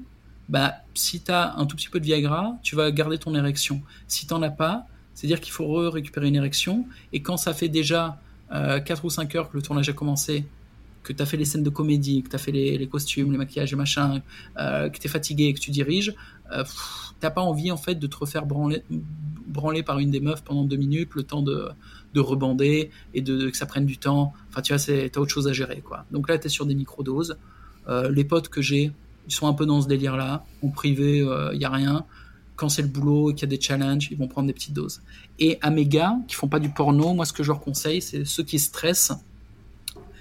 bah, si tu as un tout petit peu de Viagra, tu vas garder ton érection. Si tu n'en as pas, c'est-à-dire qu'il faut récupérer une érection. Et quand ça fait déjà euh, 4 ou 5 heures que le tournage a commencé, que tu as fait les scènes de comédie, que tu as fait les, costumes, les maquillages et machin, euh, que tu es fatigué et que tu diriges, euh, t'as pas envie en fait de te refaire branler, branler par une des meufs pendant deux minutes, le temps de, de rebander et de, que ça prenne du temps. Enfin, tu vois, t'as autre chose à gérer, quoi. Donc là, tu es sur des microdoses. Euh, les potes que j'ai, ils sont un peu dans ce délire-là. En privé, il euh, y a rien. Quand c'est le boulot et qu'il y a des challenges, ils vont prendre des petites doses. Et à mes gars qui font pas du porno, moi, ce que je leur conseille, c'est ceux qui stressent,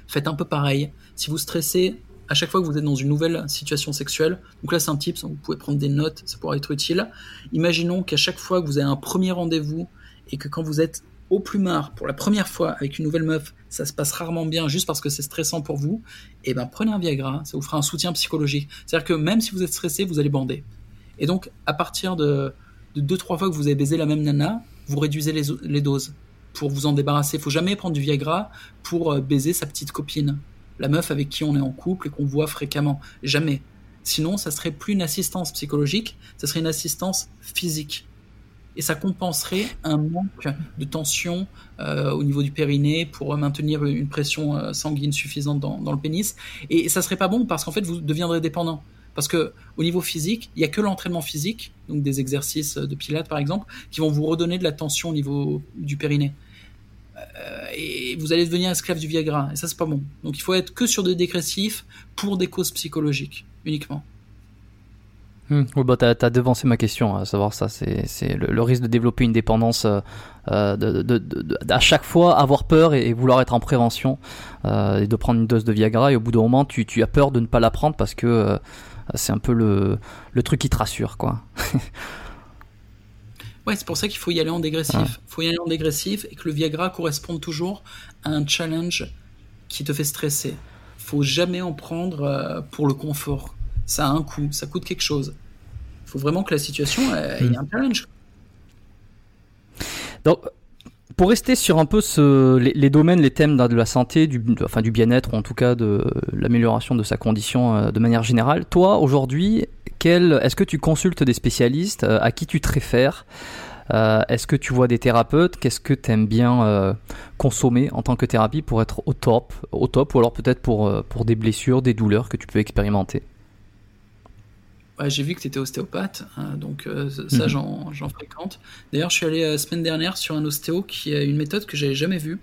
faites un peu pareil. Si vous stressez à chaque fois que vous êtes dans une nouvelle situation sexuelle, donc là c'est un tip, vous pouvez prendre des notes, ça pourra être utile. Imaginons qu'à chaque fois que vous avez un premier rendez-vous et que quand vous êtes au plumard pour la première fois avec une nouvelle meuf, ça se passe rarement bien juste parce que c'est stressant pour vous, et eh ben prenez un Viagra, ça vous fera un soutien psychologique. C'est-à-dire que même si vous êtes stressé, vous allez bander. Et donc à partir de, deux trois fois que vous avez baisé la même nana, vous réduisez les, doses pour vous en débarrasser. Il faut jamais prendre du Viagra pour euh, baiser sa petite copine, la meuf avec qui on est en couple et qu'on voit fréquemment. Jamais. Sinon, ça serait plus une assistance psychologique, ça serait une assistance physique et ça compenserait un manque de tension euh, au niveau du périnée pour maintenir une pression euh, sanguine suffisante dans, le pénis. Et, ça serait pas bon parce qu'en fait vous deviendrez dépendant. Parce que au niveau physique, il y a que l'entraînement physique, donc des exercices de pilates par exemple, qui vont vous redonner de la tension au niveau du périnée. Euh, et vous allez devenir esclave du Viagra. Et ça, c'est pas bon. Donc il faut être que sur des dégressifs pour des causes psychologiques uniquement. Hmm. Oui, bah, t'as as devancé ma question, à savoir ça, c'est le, risque de développer une dépendance, euh, euh de, à chaque fois avoir peur et, vouloir être en prévention, et de prendre une dose de Viagra, et au bout d'un moment, tu, as peur de ne pas la prendre parce que c'est un peu le, le truc qui te rassure, quoi. [LAUGHS] ouais, c'est pour ça qu'il faut y aller en dégressif. Il faut y aller en dégressif et que le Viagra corresponde toujours à un challenge qui te fait stresser. Faut jamais en prendre euh, pour le confort ça a un coût, ça coûte quelque chose. Il faut vraiment que la situation ait hmm. un challenge. Donc, pour rester sur un peu ce, les, domaines, les thèmes de la santé, du, enfin du bien-être, ou en tout cas de l'amélioration de sa condition euh, de manière générale, toi aujourd'hui, est-ce que tu consultes des spécialistes euh, À qui tu te réfères euh, Est-ce que tu vois des thérapeutes Qu'est-ce que tu aimes bien consommer en tant que thérapie pour être au top, au top ou alors peut-être pour, pour des blessures, des douleurs que tu peux expérimenter? J'ai vu que tu étais ostéopathe, hein, donc euh, ça mhm. j'en fréquente. D'ailleurs, je suis allé la euh, semaine dernière sur un ostéo qui a une méthode que j'avais jamais vue.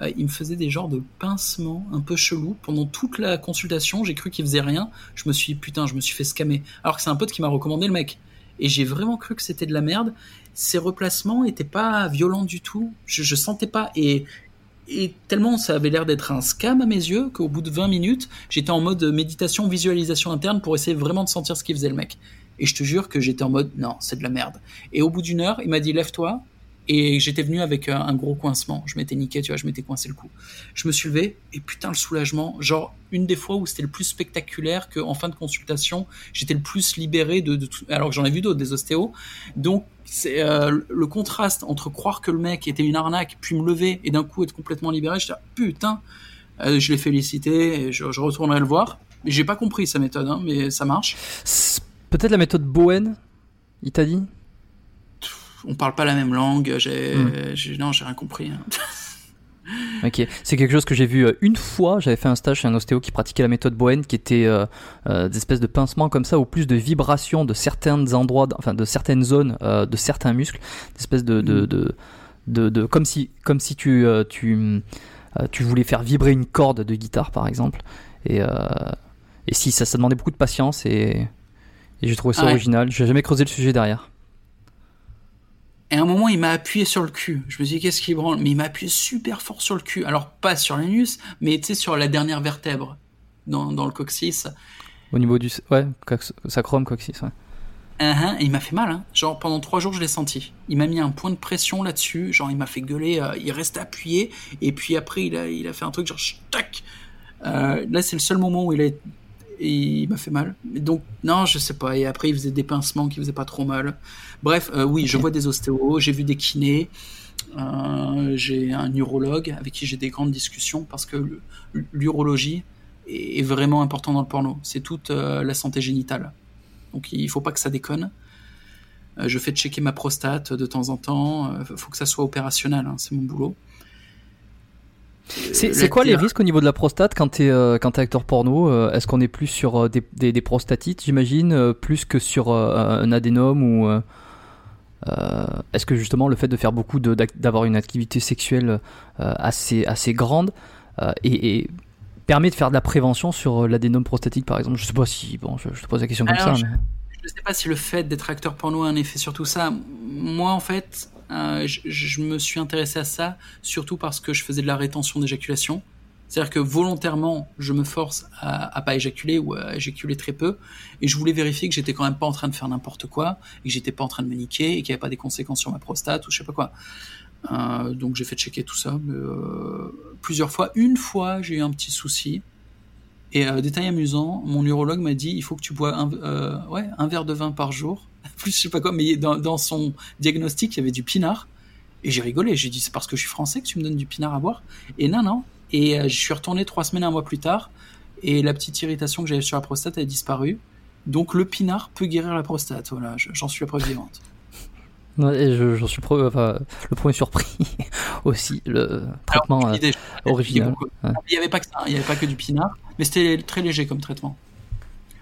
Euh, il me faisait des genres de pincements un peu chelous. Pendant toute la consultation, j'ai cru qu'il faisait rien. Je me suis putain, je me suis fait scammer. Alors que c'est un pote qui m'a recommandé le mec. Et j'ai vraiment cru que c'était de la merde. Ses replacements étaient pas violents du tout. Je, je sentais pas. Et et tellement ça avait l'air d'être un scam à mes yeux qu'au bout de 20 minutes, j'étais en mode méditation, visualisation interne pour essayer vraiment de sentir ce qu'il faisait le mec. Et je te jure que j'étais en mode non, c'est de la merde. Et au bout d'une heure, il m'a dit lève-toi, et j'étais venu avec un, gros coincement. Je m'étais niqué, tu vois, je m'étais coincé le cou. Je me suis levé et putain le soulagement, genre une des fois où c'était le plus spectaculaire qu'en fin de consultation, j'étais le plus libéré de, tout. Alors que j'en ai vu d'autres, des ostéos. Donc c'est euh, le contraste entre croire que le mec était une arnaque, puis me lever et d'un coup être complètement libéré. J'étais putain, euh, je l'ai félicité et je, je, retournerai le voir. J'ai pas compris sa méthode, hein, mais ça marche. Peut-être la méthode Bowen, il t'a dit? On parle pas la même langue. J'ai, hmm. non, j'ai rien compris. Hein. [LAUGHS] Ok, c'est quelque chose que j'ai vu euh, une fois. J'avais fait un stage chez un ostéo qui pratiquait la méthode Bowen, qui était euh, euh, des espèces de pincements comme ça, ou plus de vibrations de certains endroits, enfin de certaines zones, de certains muscles, des espèces de, de, hmm. de, de, comme si, comme si tu, tu, tu voulais faire vibrer une corde de guitare, par exemple. Et, et si ça, ça demandait beaucoup de patience et, et j'ai trouvé ça original. J'ai jamais creusé le sujet derrière. Et à un moment, il m'a appuyé sur le cul. Je me suis dit, qu'est-ce qu'il branle? Mais il m'a appuyé super fort sur le cul. Alors, pas sur l'anus, mais tu sais, sur la dernière vertèbre, dans, dans le coccyx. Au niveau du. Ouais, sacrum, coccyx, ouais. Uh il m'a fait mal, hein. genre pendant trois jours je l'ai senti. Il m'a mis un point de pression là-dessus, genre il m'a fait gueuler, euh, il reste appuyé, et puis après il a, il a fait un truc genre tac. Euh, là c'est le seul moment où il a, il m'a fait mal. Donc non je sais pas. Et après il faisait des pincements qui faisaient pas trop mal. Bref, euh, oui je vois des ostéos, j'ai vu des kinés, j'ai un urologue avec qui j'ai des grandes discussions parce que l'urologie est vraiment important dans le porno. C'est toute la santé génitale. Donc il faut pas que ça déconne. Euh, je fais checker ma prostate de temps en temps. Il euh, faut que ça soit opérationnel, hein, c'est mon boulot. C'est quoi les risques au niveau de la prostate quand tu es, euh, acteur porno Est-ce qu'on est plus sur des, prostatites, j'imagine, plus que sur un adénome ou est-ce que justement le fait de faire beaucoup d'avoir une activité sexuelle assez, assez grande et, permet de faire de la prévention sur euh, l'adénome prostatique, par exemple? Je sais pas si, bon, je, te pose la question comme ça. Je, ne sais pas si le fait d'être acteur porno a un effet sur tout ça. Moi, en fait, euh, je, me suis intéressé à ça surtout parce que je faisais de la rétention d'éjaculation. C'est-à-dire que volontairement, je me force à, pas éjaculer ou à éjaculer très peu, et je voulais vérifier que j'étais quand même pas en train de faire n'importe quoi, et que j'étais pas en train de me niquer, et qu'il n'y avait pas des conséquences sur ma prostate ou je sais pas quoi. Euh, donc j'ai fait checker tout ça euh, plusieurs fois. Une fois, j'ai eu un petit souci. Et euh, détail amusant, mon urologue m'a dit il faut que tu bois un, ouais, un verre de vin par jour. [LAUGHS] Plus je sais pas quoi, mais dans, dans son diagnostic, il y avait du pinard. Et j'ai rigolé. J'ai dit c'est parce que je suis français que tu me donnes du pinard à boire. Et non, non. Et je suis retourné trois semaines, un mois plus tard. Et la petite irritation que j'avais sur la prostate a disparu. Donc le pinard peut guérir la prostate. Voilà, j'en suis la preuve vivante. [LAUGHS] Et j'en suis enfin, le premier surpris [LAUGHS] aussi, le traitement euh, original. Il n'y avait pas que ça, il n'y avait pas que du pinard, mais c'était très léger comme traitement.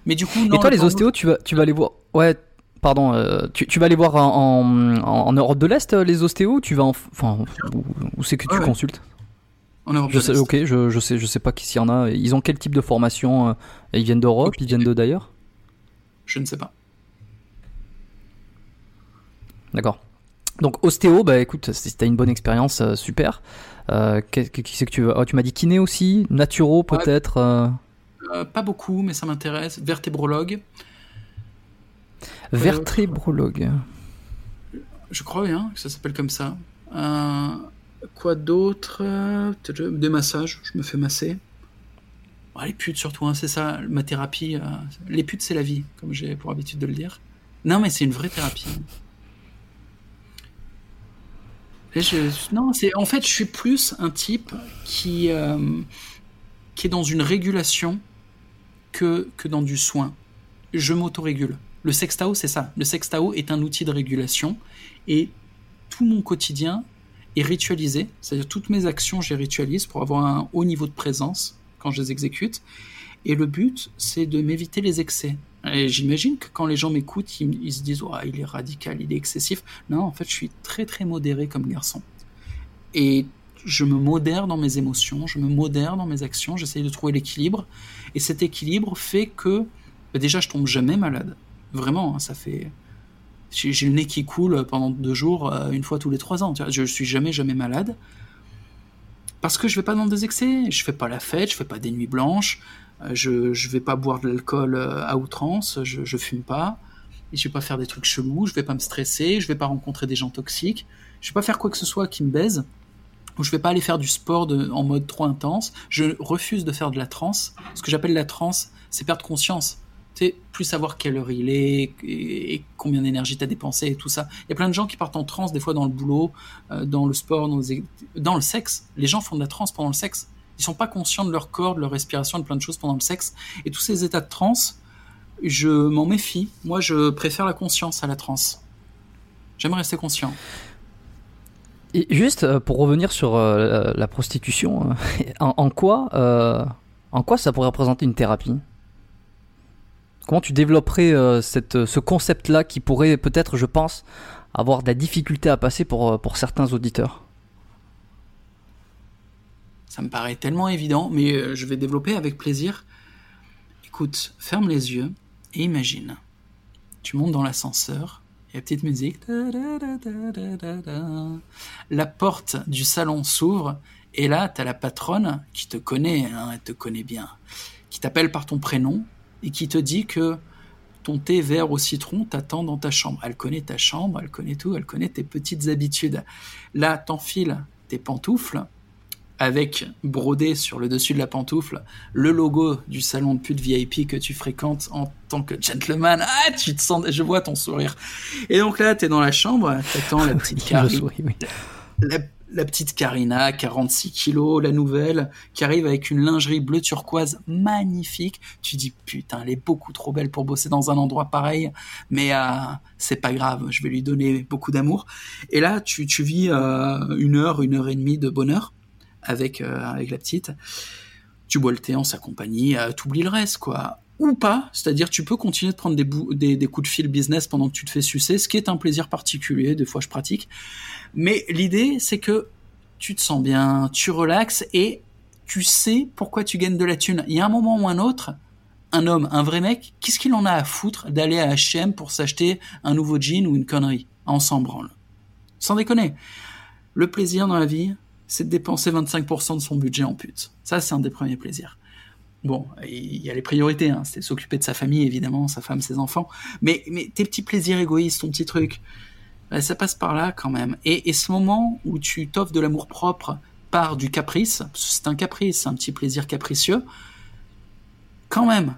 Mais du coup, Et toi, les ostéos, tu vas, tu vas aller voir. Ouais, pardon, euh, tu, tu, vas aller voir en, en, Europe de l'Est, euh, les ostéos Tu vas en. Enfin, où, c'est que tu consultes? En Europe je sais, Ok, je, je, sais, je sais pas s'il y en a. Ils ont quel type de formation Ils viennent d'Europe Ils viennent de d'ailleurs? Je ne sais pas. D'accord. Donc ostéo, bah écoute, si t'as une bonne expérience, euh, super. Euh, qui, c'est que tu veux? Oh, Tu m'as dit kiné aussi, naturo peut-être. Euh? pas beaucoup, mais ça m'intéresse. Vertébrologue. Vertébrologue. je crois bien que ça s'appelle comme ça. Quoi d'autre Des massages. Je me fais masser. les putes surtout, hein, c'est ça. Ma thérapie. les putes, c'est la vie, comme j'ai pour habitude de le dire. Non, mais c'est une vraie thérapie non, c'est en fait, je suis plus un type qui euh, qui est dans une régulation que que dans du soin. Je m'autorégule. Le sextao, c'est ça. Le sextao est un outil de régulation et tout mon quotidien ritualisé. C'est-à-dire toutes mes actions, je les ritualise pour avoir un haut niveau de présence quand je les exécute. Et le but, c'est de m'éviter les excès. Et j'imagine que quand les gens m'écoutent, ils, se disent oh, il est radical, il est excessif. Non, en fait, je suis très très modéré comme garçon. Et je me modère dans mes émotions, je me modère dans mes actions, j'essaye de trouver l'équilibre. Et cet équilibre fait que bah, déjà, je tombe jamais malade. Vraiment, hein, ça fait. J'ai le nez qui coule pendant deux jours, euh, une fois tous les trois ans. Je suis jamais jamais malade parce que je vais pas dans des excès. Je fais pas la fête, je fais pas des nuits blanches. Euh, je ne vais pas boire de l'alcool euh, à outrance, je, ne fume pas, et je vais pas faire des trucs chelous, je vais pas me stresser, je vais pas rencontrer des gens toxiques, je vais pas faire quoi que ce soit qui me baise, ou je vais pas aller faire du sport en mode trop intense, je refuse de faire de la transe. Ce que j'appelle la transe, c'est perdre conscience. Plus savoir quelle heure il est et, combien d'énergie tu as dépensé et tout ça. Il y a plein de gens qui partent en transe des fois dans le boulot, euh, dans le sport, dans, le sexe. Les gens font de la transe pendant le sexe. Ils sont pas conscients de leur corps, de leur respiration, de plein de choses pendant le sexe. Et tous ces états de transe, je m'en méfie. Moi, je préfère la conscience à la transe. J'aime rester conscient. Juste euh, pour revenir sur euh, la prostitution, [LAUGHS] en, quoi, en quoi ça pourrait représenter une thérapie? Comment tu développerais cette, ce concept-là qui pourrait peut-être, je pense, avoir de la difficulté à passer pour, pour certains auditeurs? Ça me paraît tellement évident, mais euh, je vais développer avec plaisir. Écoute, ferme les yeux et imagine. Tu montes dans l'ascenseur la petite musique. La porte du salon s'ouvre et là, tu as la patronne qui te connaît, hein, elle te connaît bien, qui t'appelle par ton prénom et qui te dit que ton thé vert au citron t'attend dans ta chambre. Elle connaît ta chambre, elle connaît tout, elle connaît tes petites habitudes. Là, t'enfiles tes pantoufles avec brodé sur le dessus de la pantoufle le logo du salon de pute VIP que tu fréquentes en tant que gentleman. Ah, tu te sens, je vois ton sourire. Et donc là, t'es dans la chambre, t'attends la [LAUGHS] petite la, la, petite Karina, 46 kilos, la nouvelle, qui arrive avec une lingerie bleu turquoise magnifique. Tu dis putain, elle est beaucoup trop belle pour bosser dans un endroit pareil, mais euh, c'est pas grave, je vais lui donner beaucoup d'amour. Et là, tu, tu vis euh, une heure, une heure et demie de bonheur avec, euh, avec la petite. Tu bois le thé en sa compagnie, euh, t'oublies le reste, quoi. Ou pas, c'est-à-dire tu peux continuer de prendre des, des, coups de fil business pendant que tu te fais sucer, ce qui est un plaisir particulier, des fois je pratique. Mais l'idée, c'est que tu te sens bien, tu relaxes et tu sais pourquoi tu gagnes de la thune. Il y a un moment ou un autre, un homme, un vrai mec, qu'est-ce qu'il en a à foutre d'aller à H&M pour s'acheter un nouveau jean ou une connerie On s'en branle? Sans déconner. Le plaisir dans la vie, c'est de dépenser 25% de son budget en pute. Ça, c'est un des premiers plaisirs. Bon, il y a les priorités, hein. c'est s'occuper de sa famille, évidemment, sa femme, ses enfants. Mais tes petits plaisirs égoïstes, ton petit truc, ça passe par là quand même. Et, ce moment où tu t'offres de l'amour propre par du caprice, c'est un caprice, un petit plaisir capricieux, quand même,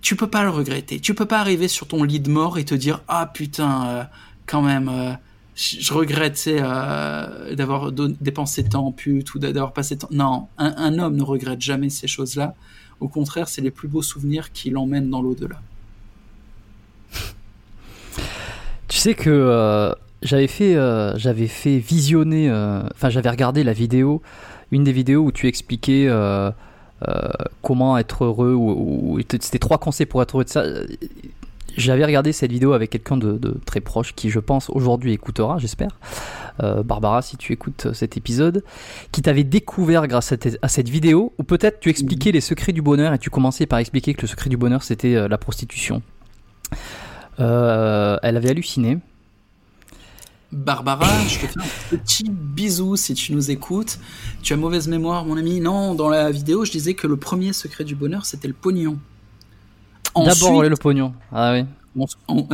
tu peux pas le regretter. Tu peux pas arriver sur ton lit de mort et te dire ah putain, euh, quand même, euh, je regrette euh, d'avoir dépensé tant en pute ou d'avoir passé tant. Non, un, homme ne regrette jamais ces choses-là. Au contraire, c'est les plus beaux souvenirs qui l'emmènent dans l'au-delà. Tu sais que euh, j'avais fait, euh, fait visionner, enfin j'avais regardé la vidéo, une des vidéos où tu expliquais comment être heureux ou, c'était trois conseils pour être heureux. De ça j'avais regardé cette vidéo avec quelqu'un de, très proche qui, je pense, aujourd'hui écoutera, j'espère. Euh, Barbara, si tu écoutes cet épisode, qui t'avait découvert grâce à, cette vidéo, ou peut-être tu expliquais les secrets du bonheur et tu commençais par expliquer que le secret du bonheur c'était euh, la prostitution. Euh, elle avait halluciné. Barbara, je te fais un petit bisou si tu nous écoutes. Tu as mauvaise mémoire, mon ami. Non, dans la vidéo, je disais que le premier secret du bonheur, c'était le pognon. D'abord le pognon. Ah oui.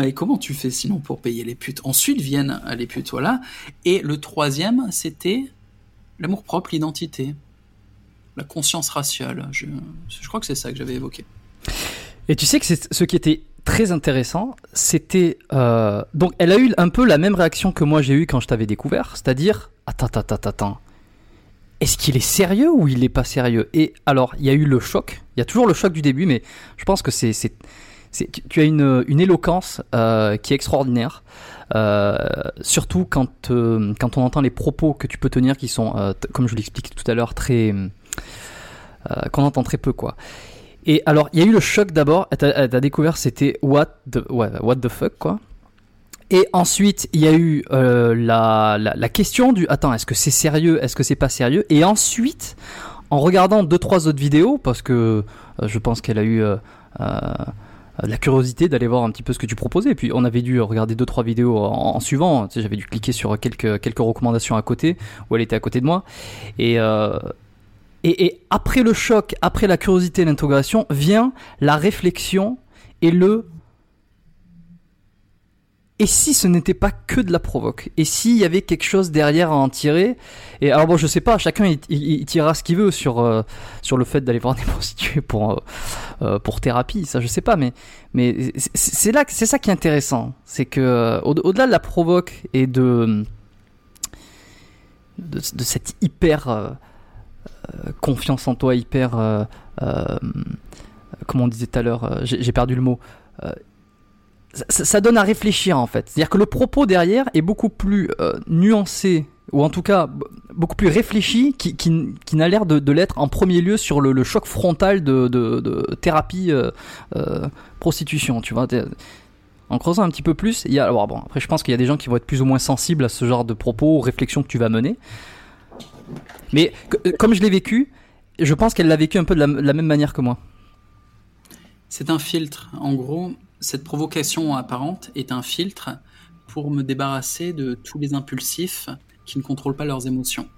et comment tu fais sinon pour payer les putes? Ensuite viennent les putes, voilà. Et le troisième, c'était l'amour propre, l'identité, la conscience raciale. Je, je crois que c'est ça que j'avais évoqué. Et tu sais que ce qui était très intéressant, c'était euh, donc elle a eu un peu la même réaction que moi j'ai eu quand je t'avais découvert, c'est-à-dire attends attends attends attends est-ce qu'il est sérieux ou il n'est pas sérieux? Et alors, il y a eu le choc, il y a toujours le choc du début, mais je pense que c'est, tu as une, une éloquence euh, qui est extraordinaire, euh, surtout quand, on entend les propos que tu peux tenir qui sont, comme je l'expliquais tout à l'heure, très. qu'on entend très peu, quoi. Et alors, il y a eu le choc d'abord, tu as, découvert c'était what the, what the fuck, quoi. Et ensuite, il y a eu euh, la, la, question du attends, est-ce que c'est sérieux, est-ce que c'est pas sérieux? Et ensuite, en regardant deux trois autres vidéos, parce que euh, je pense qu'elle a eu euh, la curiosité d'aller voir un petit peu ce que tu proposais. Et puis on avait dû regarder deux trois vidéos en, suivant. J'avais dû cliquer sur quelques quelques recommandations à côté où elle était à côté de moi. Et et, après le choc, après la curiosité et l'interrogation, vient la réflexion et le et si ce n'était pas que de la provoque? Et s'il y avait quelque chose derrière à en tirer? Et alors bon, je sais pas, chacun il, tirera ce qu'il veut sur, euh, sur le fait d'aller voir des [LAUGHS] prostituées pour, euh, euh, pour thérapie, ça je sais pas, mais, mais c'est là c'est ça qui est intéressant. C'est que au-delà de la provoque et de, de, de cette hyper confiance en toi, hyper... comment on disait tout à l'heure, j'ai perdu le mot ça, donne à réfléchir en fait. C'est-à-dire que le propos derrière est beaucoup plus euh, nuancé, ou en tout cas beaucoup plus réfléchi, qui, n'a l'air de, l'être en premier lieu sur le, choc frontal de, thérapie euh, euh, prostitution, tu vois. En creusant un petit peu plus, il y a, alors bon, après je pense qu'il y a des gens qui vont être plus ou moins sensibles à ce genre de propos ou réflexions que tu vas mener. Mais comme je l'ai vécu, je pense qu'elle l'a vécu un peu de la même manière que moi. C'est un filtre. En gros, cette provocation apparente est un filtre pour me débarrasser de tous les impulsifs qui ne contrôlent pas leurs émotions.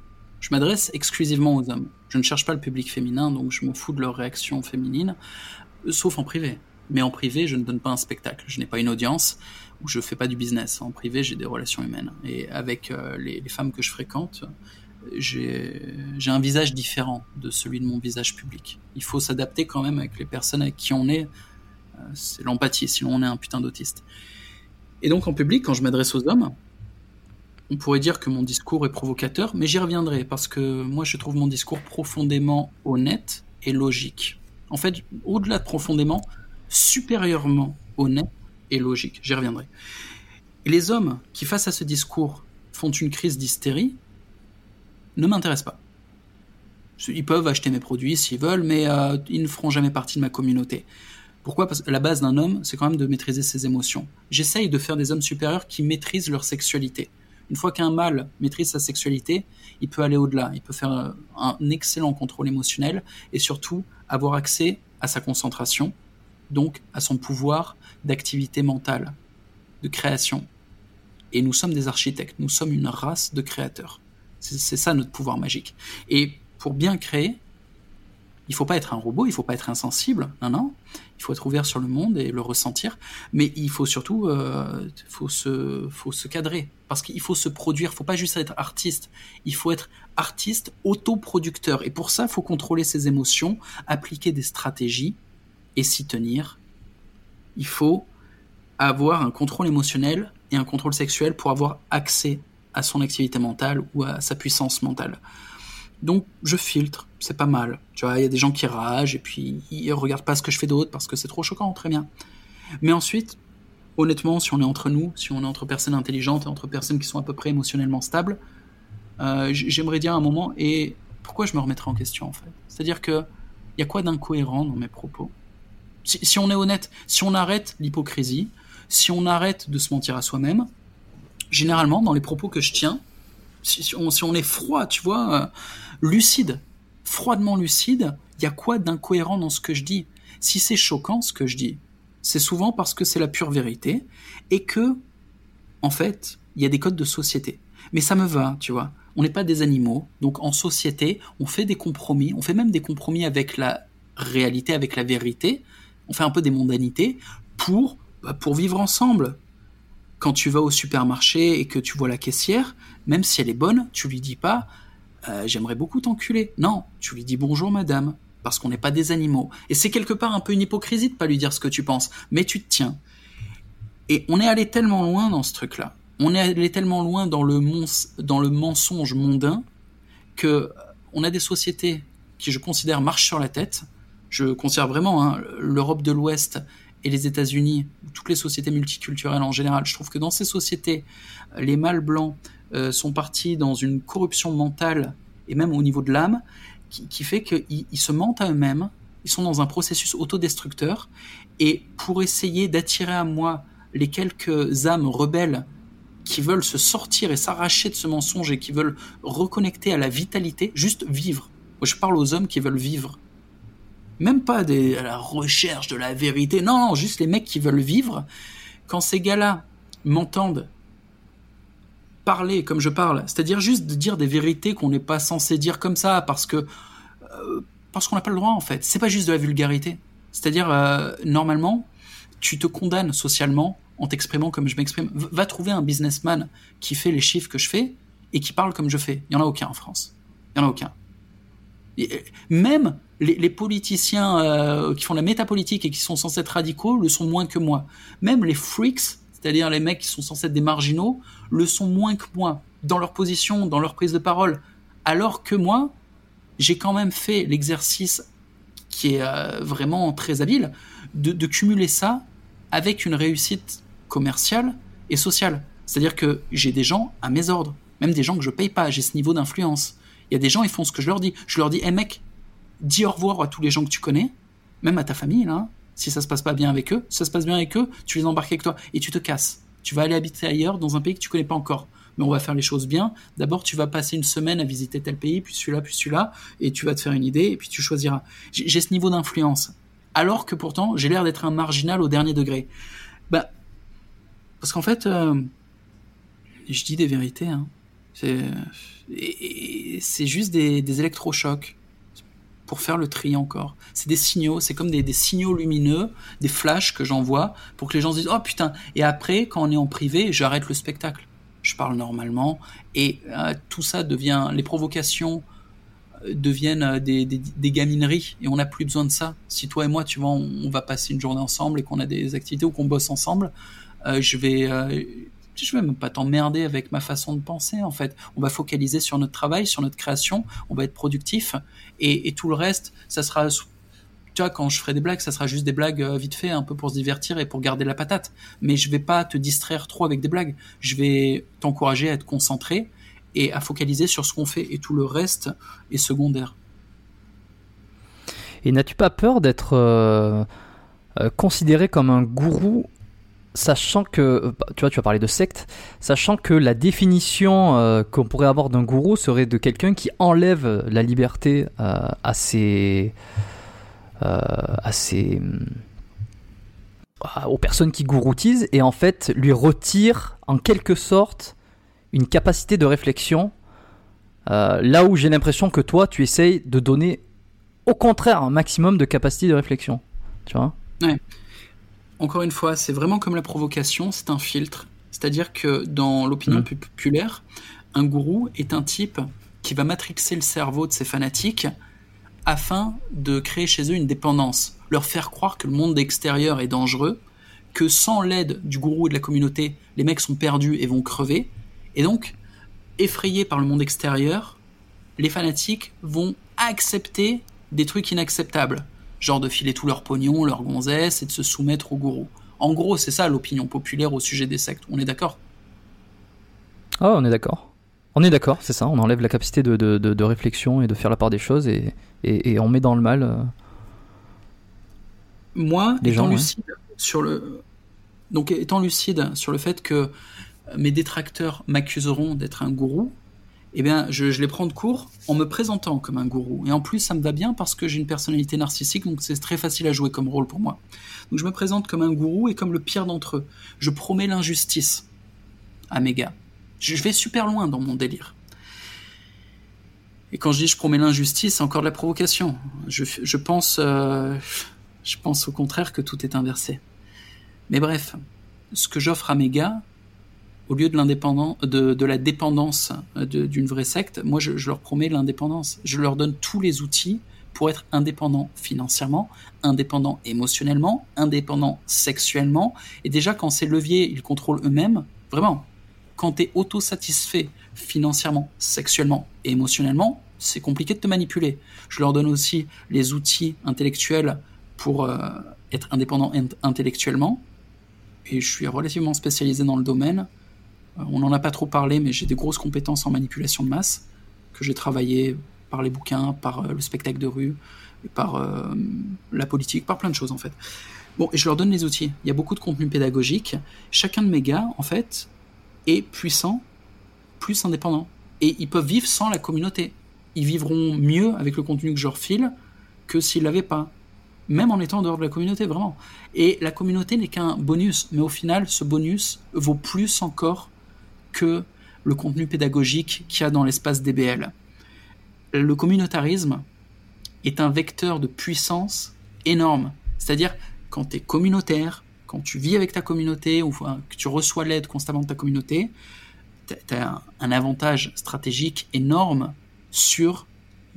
Je m'adresse exclusivement aux hommes. Je ne cherche pas le public féminin, donc je me fous de leurs réactions féminines, sauf en privé. Mais en privé, je ne donne pas un spectacle. Je n'ai pas une audience ou je fais pas du business. En privé, j'ai des relations humaines. Et avec euh, les, femmes que je fréquente, j'ai un visage différent de celui de mon visage public. Il faut s'adapter quand même avec les personnes avec qui on est. Euh, c'est l'empathie, sinon on est un putain d'autiste. Et donc en public, quand je m'adresse aux hommes, on pourrait dire que mon discours est provocateur, mais j'y reviendrai parce que moi je trouve mon discours profondément honnête et logique. En fait, au-delà de profondément, supérieurement honnête et logique. J'y reviendrai. Et les hommes qui, face à ce discours, font une crise d'hystérie, ne m'intéressent pas. Ils peuvent acheter mes produits s'ils veulent, mais euh, ils ne feront jamais partie de ma communauté. Pourquoi? Parce que la base d'un homme, c'est quand même de maîtriser ses émotions. J'essaye de faire des hommes supérieurs qui maîtrisent leur sexualité. Une fois qu'un mâle maîtrise sa sexualité, il peut aller au-delà. Il peut faire euh, un excellent contrôle émotionnel et surtout avoir accès à sa concentration, donc à son pouvoir d'activité mentale, de création. Et nous sommes des architectes, nous sommes une race de créateurs. C'est ça notre pouvoir magique. Et pour bien créer, il faut pas être un robot, il faut pas être insensible, non, non. Il faut être ouvert sur le monde et le ressentir, mais il faut surtout, euh, faut se, faut se cadrer parce qu'il faut se produire. Il faut pas juste être artiste, il faut être artiste autoproducteur. Et pour ça, il faut contrôler ses émotions, appliquer des stratégies et s'y tenir. Il faut avoir un contrôle émotionnel et un contrôle sexuel pour avoir accès à son activité mentale ou à sa puissance mentale. Donc je filtre, c'est pas mal. Tu vois, il y a des gens qui ragent et puis ils regardent pas ce que je fais d'autre parce que c'est trop choquant, très bien. Mais ensuite, honnêtement, si on est entre nous, si on est entre personnes intelligentes et entre personnes qui sont à peu près émotionnellement stables, euh, j'aimerais dire un moment et pourquoi je me remettrai en question en fait? C'est-à-dire que il y a quoi d'incohérent dans mes propos? Si, on est honnête, si on arrête l'hypocrisie, si on arrête de se mentir à soi-même, généralement dans les propos que je tiens, si, on, est froid, tu vois, euh, lucide, froidement lucide, il y a quoi d'incohérent dans ce que je dis? Si c'est choquant ce que je dis, c'est souvent parce que c'est la pure vérité et que, en fait, il y a des codes de société. Mais ça me va, tu vois. On n'est pas des animaux, donc en société, on fait des compromis, on fait même des compromis avec la réalité, avec la vérité, on fait un peu des mondanités pour, bah, pour vivre ensemble. Quand tu vas au supermarché et que tu vois la caissière, même si elle est bonne, tu lui dis pas euh, j'aimerais beaucoup t'enculer. Non, tu lui dis bonjour madame, parce qu'on n'est pas des animaux. Et c'est quelque part un peu une hypocrisie de pas lui dire ce que tu penses, mais tu te tiens. Et on est allé tellement loin dans ce truc-là, on est allé tellement loin dans le, dans le mensonge mondain que euh, on a des sociétés qui, je considère, marchent sur la tête. Je considère vraiment hein, l'Europe de l'Ouest et les États-Unis, toutes les sociétés multiculturelles en général. Je trouve que dans ces sociétés, les mâles blancs euh, sont partis dans une corruption mentale et même au niveau de l'âme qui, fait qu'ils se mentent à eux-mêmes, ils sont dans un processus autodestructeur et pour essayer d'attirer à moi les quelques âmes rebelles qui veulent se sortir et s'arracher de ce mensonge et qui veulent reconnecter à la vitalité, juste vivre. Moi, je parle aux hommes qui veulent vivre. Même pas à la recherche de la vérité, non, non, juste les mecs qui veulent vivre. Quand ces gars-là m'entendent parler comme je parle, c'est-à-dire juste de dire des vérités qu'on n'est pas censé dire comme ça parce que euh, parce qu'on n'a pas le droit en fait. C'est pas juste de la vulgarité. C'est-à-dire euh, normalement, tu te condamnes socialement en t'exprimant comme je m'exprime. Va trouver un businessman qui fait les chiffres que je fais et qui parle comme je fais. Il y en a aucun en France. Il y en a aucun. Même les, politiciens euh, qui font la métapolitique et qui sont censés être radicaux le sont moins que moi. Même les freaks c'est-à-dire les mecs qui sont censés être des marginaux, le sont moins que moi, dans leur position, dans leur prise de parole. Alors que moi, j'ai quand même fait l'exercice qui est euh, vraiment très habile, de, cumuler ça avec une réussite commerciale et sociale. C'est-à-dire que j'ai des gens à mes ordres, même des gens que je paye pas, j'ai ce niveau d'influence. Il y a des gens, ils font ce que je leur dis. Je leur dis, hé mec, dis au revoir à tous les gens que tu connais, même à ta famille, là, si ça se passe pas bien avec eux, si ça se passe bien avec eux, tu les embarques avec toi et tu te casses. Tu vas aller habiter ailleurs dans un pays que tu connais pas encore. Mais on va faire les choses bien. D'abord, tu vas passer une semaine à visiter tel pays, puis celui-là, puis celui-là, et tu vas te faire une idée, et puis tu choisiras. J'ai ce niveau d'influence. Alors que pourtant, j'ai l'air d'être un marginal au dernier degré. Bah, parce qu'en fait, euh, je dis des vérités. Hein. C'est juste des, des, électrochocs pour faire le tri encore. C'est des signaux, c'est comme des, des, signaux lumineux, des flashs que j'envoie pour que les gens se disent oh putain. Et après, quand on est en privé, j'arrête le spectacle. Je parle normalement et euh, tout ça devient les provocations euh, deviennent euh, des, des, gamineries et on n'a plus besoin de ça. Si toi et moi, tu vois, on, va passer une journée ensemble et qu'on a des activités ou qu'on bosse ensemble, je vais je vais même pas t'emmerder avec ma façon de penser en fait. On va focaliser sur notre travail, sur notre création, on va être productif et, tout le reste, ça sera tu vois, quand je ferai des blagues, ça sera juste des blagues euh, vite fait, un peu pour se divertir et pour garder la patate. Mais je vais pas te distraire trop avec des blagues. Je vais t'encourager à être concentré et à focaliser sur ce qu'on fait et tout le reste est secondaire. Et n'as-tu pas peur d'être euh, euh, considéré comme un gourou sachant que, euh, tu vois, tu as parlé de secte, sachant que la définition euh, qu'on pourrait avoir d'un gourou serait de quelqu'un qui enlève la liberté euh, à ses, à ses, aux personnes qui gouroutisent et en fait lui retire en quelque sorte une capacité de réflexion. là où j'ai l'impression que toi, tu essayes de donner au contraire un maximum de capacité de réflexion. Tu vois? Ouais encore une fois, c'est vraiment comme la provocation, c'est un filtre. C'est-à-dire que dans l'opinion mmh. populaire, un gourou est un type qui va matrixer le cerveau de ses fanatiques afin de créer chez eux une dépendance, leur faire croire que le monde extérieur est dangereux, que sans l'aide du gourou et de la communauté, les mecs sont perdus et vont crever. Et donc, effrayés par le monde extérieur, les fanatiques vont accepter des trucs inacceptables genre de filer tout leur pognon, leur gonzesse et de se soumettre au gourou. En gros, c'est ça l'opinion populaire au sujet des sectes. On est d'accord? Ah, on est d'accord. On est d'accord, c'est ça. On enlève la capacité de, de, de, réflexion et de faire la part des choses et, et, et on met dans le mal. Euh, Moi, étant lucide sur le, donc étant lucide sur le fait que mes détracteurs m'accuseront d'être un gourou, eh bien, je, les prends de court en me présentant comme un gourou. Et en plus, ça me va bien parce que j'ai une personnalité narcissique, donc c'est très facile à jouer comme rôle pour moi. Donc je me présente comme un gourou et comme le pire d'entre eux. Je promets l'injustice à mes gars. Je, vais super loin dans mon délire. Et quand je dis je promets l'injustice, c'est encore de la provocation. Je, je pense, euh, je pense au contraire que tout est inversé. Mais bref, ce que j'offre à mes gars, au lieu de de, de, la dépendance d'une vraie secte, moi je, je leur promets l'indépendance. Je leur donne tous les outils pour être indépendant financièrement, indépendant émotionnellement, indépendant sexuellement. Et déjà, quand ces leviers, ils contrôlent eux-mêmes, vraiment, quand tu es autosatisfait financièrement, sexuellement et émotionnellement, c'est compliqué de te manipuler. Je leur donne aussi les outils intellectuels pour euh, être indépendant intellectuellement. Et je suis relativement spécialisé dans le domaine. Euh, on n'en a pas trop parlé, mais j'ai des grosses compétences en manipulation de masse que j'ai travaillé par les bouquins, par euh, le spectacle de rue, par euh, la politique, par plein de choses en fait. Bon, et je leur donne les outils. Il y a beaucoup de contenu pédagogique. Chacun de mes gars, en fait, est puissant, plus indépendant. Et ils peuvent vivre sans la communauté. Ils vivront mieux avec le contenu que je leur file que s'ils l'avaient pas. Même en étant en dehors de la communauté, vraiment. Et la communauté n'est qu'un bonus. Mais au final, ce bonus vaut plus encore que le contenu pédagogique qu'il y a dans l'espace DBL. Le communautarisme est un vecteur de puissance énorme. C'est-à-dire, quand tu es communautaire, quand tu vis avec ta communauté ou que tu reçois l'aide constamment de ta communauté, tu as un avantage stratégique énorme sur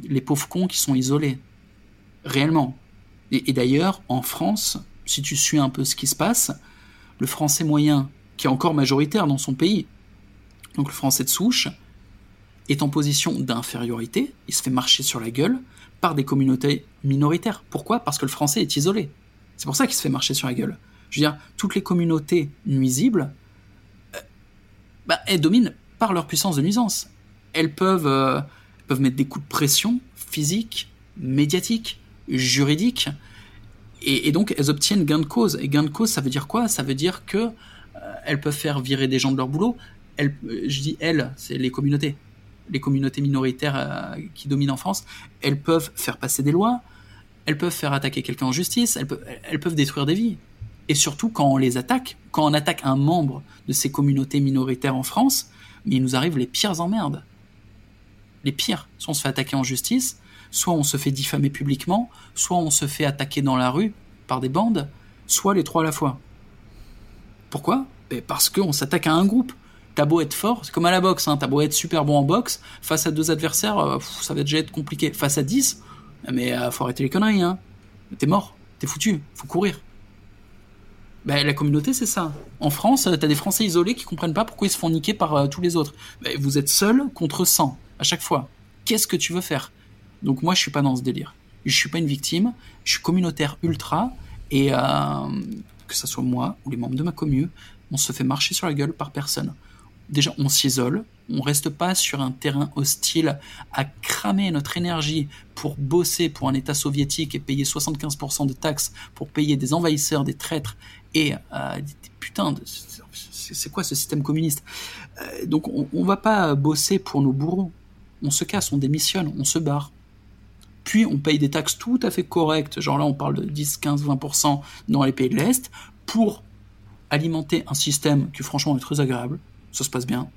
les pauvres cons qui sont isolés. Réellement. Et, et d'ailleurs, en France, si tu suis un peu ce qui se passe, le français moyen, qui est encore majoritaire dans son pays, donc le français de souche, est en position d'infériorité, il se fait marcher sur la gueule par des communautés minoritaires. Pourquoi? Parce que le français est isolé. C'est pour ça qu'il se fait marcher sur la gueule. Je veux dire, toutes les communautés nuisibles, euh, bah, elles dominent par leur puissance de nuisance. Elles peuvent, euh, mettre des coups de pression physiques, médiatiques, juridiques, et, et, donc elles obtiennent gain de cause. Et gain de cause, ça veut dire quoi? Ça veut dire que euh, elles peuvent faire virer des gens de leur boulot, je dis elles, c'est les communautés, les communautés minoritaires euh, qui dominent en France, elles peuvent faire passer des lois, elles peuvent faire attaquer quelqu'un en justice, elles peuvent, détruire des vies. Et surtout quand on les attaque, quand on attaque un membre de ces communautés minoritaires en France, il nous arrive les pires emmerdes. Les pires. Soit on se fait attaquer en justice, soit on se fait diffamer publiquement, soit on se fait attaquer dans la rue par des bandes, soit les trois à la fois. Pourquoi? Ben, Parce qu'on s'attaque à un groupe. T'as beau être fort, c'est comme à la boxe, hein, t'as beau être super bon en boxe, face à deux adversaires, euh, ça va déjà être compliqué. Face à 10, mais euh, faut arrêter les conneries, hein. T'es mort, t'es foutu, faut courir. Ben, la communauté, c'est ça. En France, t'as des Français isolés qui comprennent pas pourquoi ils se font niquer par euh, tous les autres. Ben, vous êtes seul contre 100 à chaque fois. Qu'est-ce que tu veux faire? Donc moi, je suis pas dans ce délire. Je suis pas une victime. Je suis communautaire ultra et que ça soit moi ou les membres de ma commune, on se fait marcher sur la gueule par personne. Déjà, on s'isole, on reste pas sur un terrain hostile à cramer notre énergie pour bosser pour un État soviétique et payer 75% de taxes pour payer des envahisseurs, des traîtres et euh, des, putains de c'est quoi ce système communiste? Euh, Donc on, va pas bosser pour nos bourreaux. On se casse, on démissionne, on se barre. Puis on paye des taxes tout à fait correctes, genre là on parle de 10, 15, 20% dans les pays de l'Est, pour alimenter un système qui franchement est très agréable, ça se passe bien.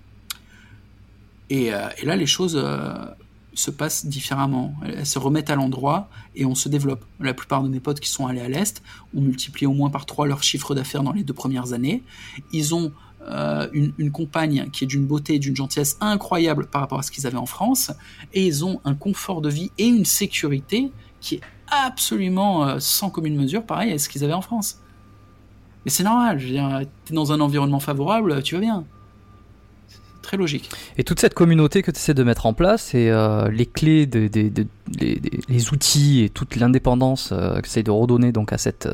Et, euh, là les choses euh, se passent différemment, elles se remettent à l'endroit et on se développe. La plupart de mes potes qui sont allés à l'Est ont multiplié au moins par trois leur chiffre d'affaires dans les deux premières années. Ils ont euh, une, compagne qui est d'une beauté et d'une gentillesse incroyable par rapport à ce qu'ils avaient en France, et ils ont un confort de vie et une sécurité qui est absolument sans commune mesure, pareil à ce qu'ils avaient en France. Mais c'est normal, je veux dans un environnement favorable, tu vas bien. Logique. Et toute cette communauté que tu essaies de mettre en place et euh, les clés, les, outils et toute l'indépendance que tu essaies de redonner donc à cette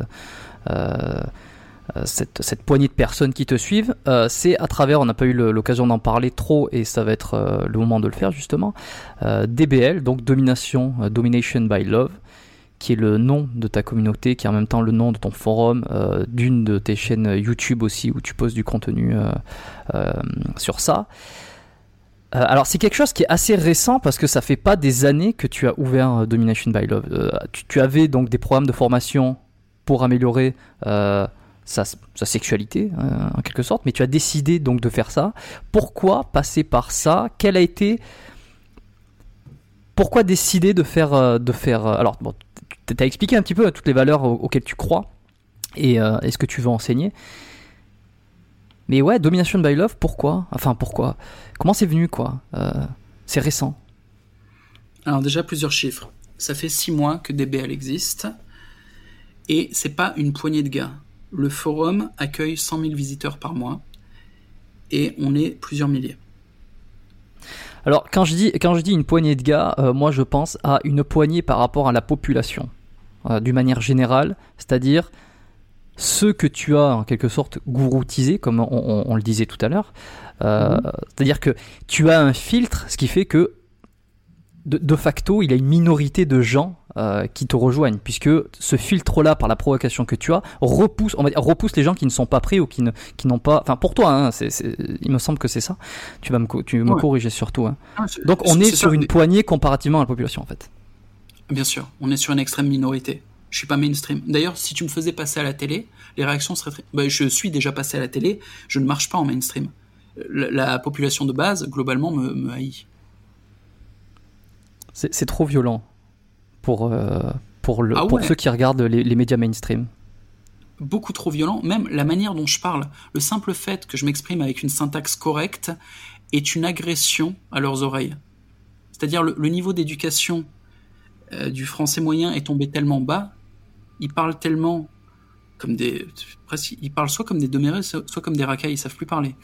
euh, cette, poignée de personnes qui te suivent, euh, c'est à travers, on n'a pas eu l'occasion d'en parler trop et ça va être euh, le moment de le faire justement, DBL, donc Domination, Domination by Love, qui est le nom de ta communauté, qui est en même temps le nom de ton forum, d'une de tes chaînes YouTube aussi où tu poses du contenu sur ça. alors c'est quelque chose qui est assez récent parce que ça fait pas des années que tu as ouvert Domination by Love. Tu, avais donc des programmes de formation pour améliorer sa, sexualité euh, en quelque sorte, mais tu as décidé donc de faire ça. Pourquoi passer par ça? Quel a été pourquoi décider de faire euh, de faire euh, alors bon, as expliqué un petit peu toutes les valeurs auxquelles tu crois et, est ce que tu veux enseigner. Mais ouais, Domination by Love, pourquoi? Enfin, pourquoi? Comment c'est venu, quoi? C'est récent. Alors déjà, plusieurs chiffres. Ça fait six mois que DBL existe. Et c'est pas une poignée de gars. Le forum accueille 100 000 visiteurs par mois et on est plusieurs milliers. Alors quand je dis, quand je dis une poignée de gars, euh, moi je pense à une poignée par rapport à la population, euh, d'une manière générale, c'est-à-dire ceux que tu as en quelque sorte gouroutisés, comme on, le disait tout à l'heure. Euh, mhm. C'est-à-dire que tu as un filtre, ce qui fait que de, facto, il y a une minorité de gens euh, qui te rejoignent, puisque ce filtre-là, par la provocation que tu as, repousse, on va dire, repousse les gens qui ne sont pas prêts ou qui ne, qui n'ont pas, enfin pour toi, hein, c'est, il me semble que c'est ça. Tu vas me, tu me corriger surtout. Hein. Ah, Donc on est, sur une poignée comparativement à la population en fait. Bien sûr, on est sur une extrême minorité. Je suis pas mainstream. D'ailleurs, si tu me faisais passer à la télé, les réactions seraient très... Bah, je suis déjà passé à la télé, je ne marche pas en mainstream. La, population de base, globalement, me, me haït. C'est trop violent pour, euh, pour, le, ah pour ceux qui regardent les, médias mainstream. Beaucoup trop violent. Même la manière dont je parle, le simple fait que je m'exprime avec une syntaxe correcte est une agression à leurs oreilles. C'est-à-dire le, niveau d'éducation euh, du français moyen est tombé tellement bas, ils parlent tellement comme des, presque, ils parlent soit comme des demeurés, soit comme des racailles, ils savent plus parler,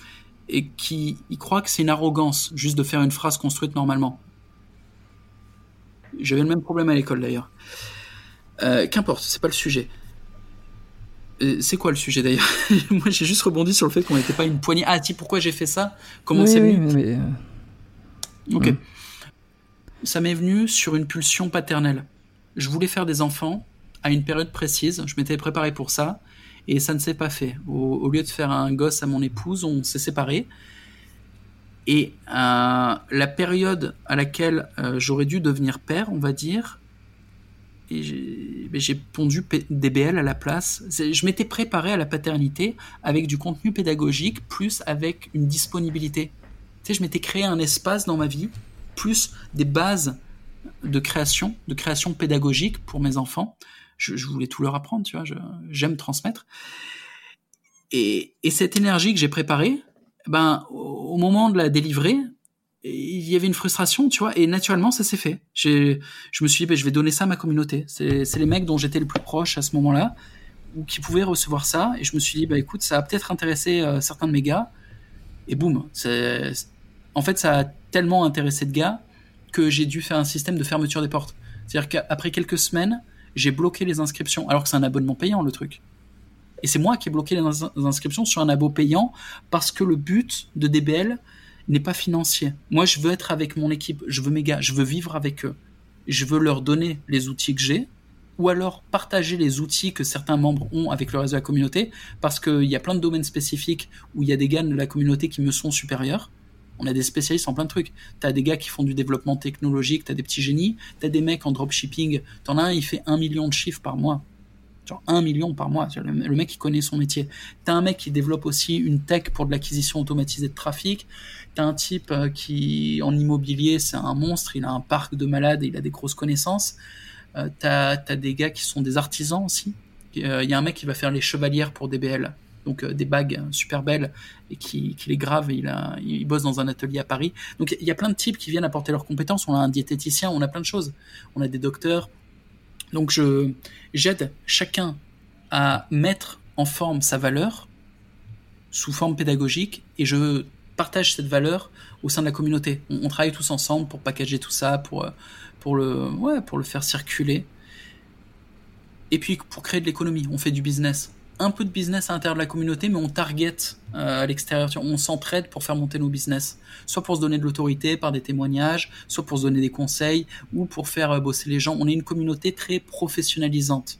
et qui, ils croient que c'est une arrogance juste de faire une phrase construite normalement. J'avais le même problème à l'école d'ailleurs. Euh, qu'importe, c'est pas le sujet. Euh, c'est quoi le sujet d'ailleurs [LAUGHS] Moi j'ai juste rebondi sur le fait qu'on n'était pas une poignée. Ah, tiens, pourquoi j'ai fait ça Comment c'est venu euh, Ok. Ça m'est venu sur une pulsion paternelle. Je voulais faire des enfants à une période précise. Je m'étais préparé pour ça et ça ne s'est pas fait. Au, lieu de faire un gosse à mon épouse, on s'est séparés. Et euh, la période à laquelle euh, j'aurais dû devenir père, on va dire, et j'ai pondu DBL à la place. Je m'étais préparé à la paternité avec du contenu pédagogique plus avec une disponibilité. Tu sais, je m'étais créé un espace dans ma vie, plus des bases de création, de création pédagogique pour mes enfants. Je, je voulais tout leur apprendre, tu vois, j'aime transmettre. Et, et, cette énergie que j'ai préparée, ben, au moment de la délivrer, il y avait une frustration, tu vois, et naturellement, ça s'est fait. Je me suis dit, ben, je vais donner ça à ma communauté. C'est les mecs dont j'étais le plus proche à ce moment-là, ou qui pouvaient recevoir ça, et je me suis dit, bah, écoute, ça va peut-être intéresser euh, certains de mes gars, et boum. En fait, ça a tellement intéressé de gars que j'ai dû faire un système de fermeture des portes. C'est-à-dire qu'après quelques semaines, j'ai bloqué les inscriptions, alors que c'est un abonnement payant, le truc. Et c'est moi qui ai bloqué les inscriptions sur un abo payant parce que le but de DBL n'est pas financier. Moi, je veux être avec mon équipe, je veux mes gars, je veux vivre avec eux. Je veux leur donner les outils que j'ai, ou alors partager les outils que certains membres ont avec le reste de la communauté, parce qu'il y a plein de domaines spécifiques où il y a des gars de la communauté qui me sont supérieurs. On a des spécialistes en plein de trucs. T'as des gars qui font du développement technologique, t'as des petits génies, t'as des mecs en dropshipping. T'en as un, il fait un million de chiffres par mois. Genre un million par mois. Le, mec, qui connaît son métier. T'as un mec qui développe aussi une tech pour de l'acquisition automatisée de trafic. T'as un type euh, qui, en immobilier, c'est un monstre. Il a un parc de malades et il a des grosses connaissances. Euh, t'as as des gars qui sont des artisans aussi. Il euh, y a un mec qui va faire les chevalières pour DBL donc euh, des bagues super belles et qui, qui les grave. il, a, il bosse dans un atelier à Paris. Donc il y a plein de types qui viennent apporter leurs compétences. On a un diététicien, on a plein de choses. On a des docteurs. Donc je j'aide chacun à mettre en forme sa valeur sous forme pédagogique et je partage cette valeur au sein de la communauté. On, travaille tous ensemble pour packager tout ça, pour, pour, le, ouais, pour le faire circuler. Et puis pour créer de l'économie, on fait du business un peu de business à l'intérieur de la communauté, mais on target euh, à l'extérieur. On s'entraide pour faire monter nos business. Soit pour se donner de l'autorité par des témoignages, soit pour se donner des conseils, ou pour faire euh, bosser les gens. On est une communauté très professionnalisante.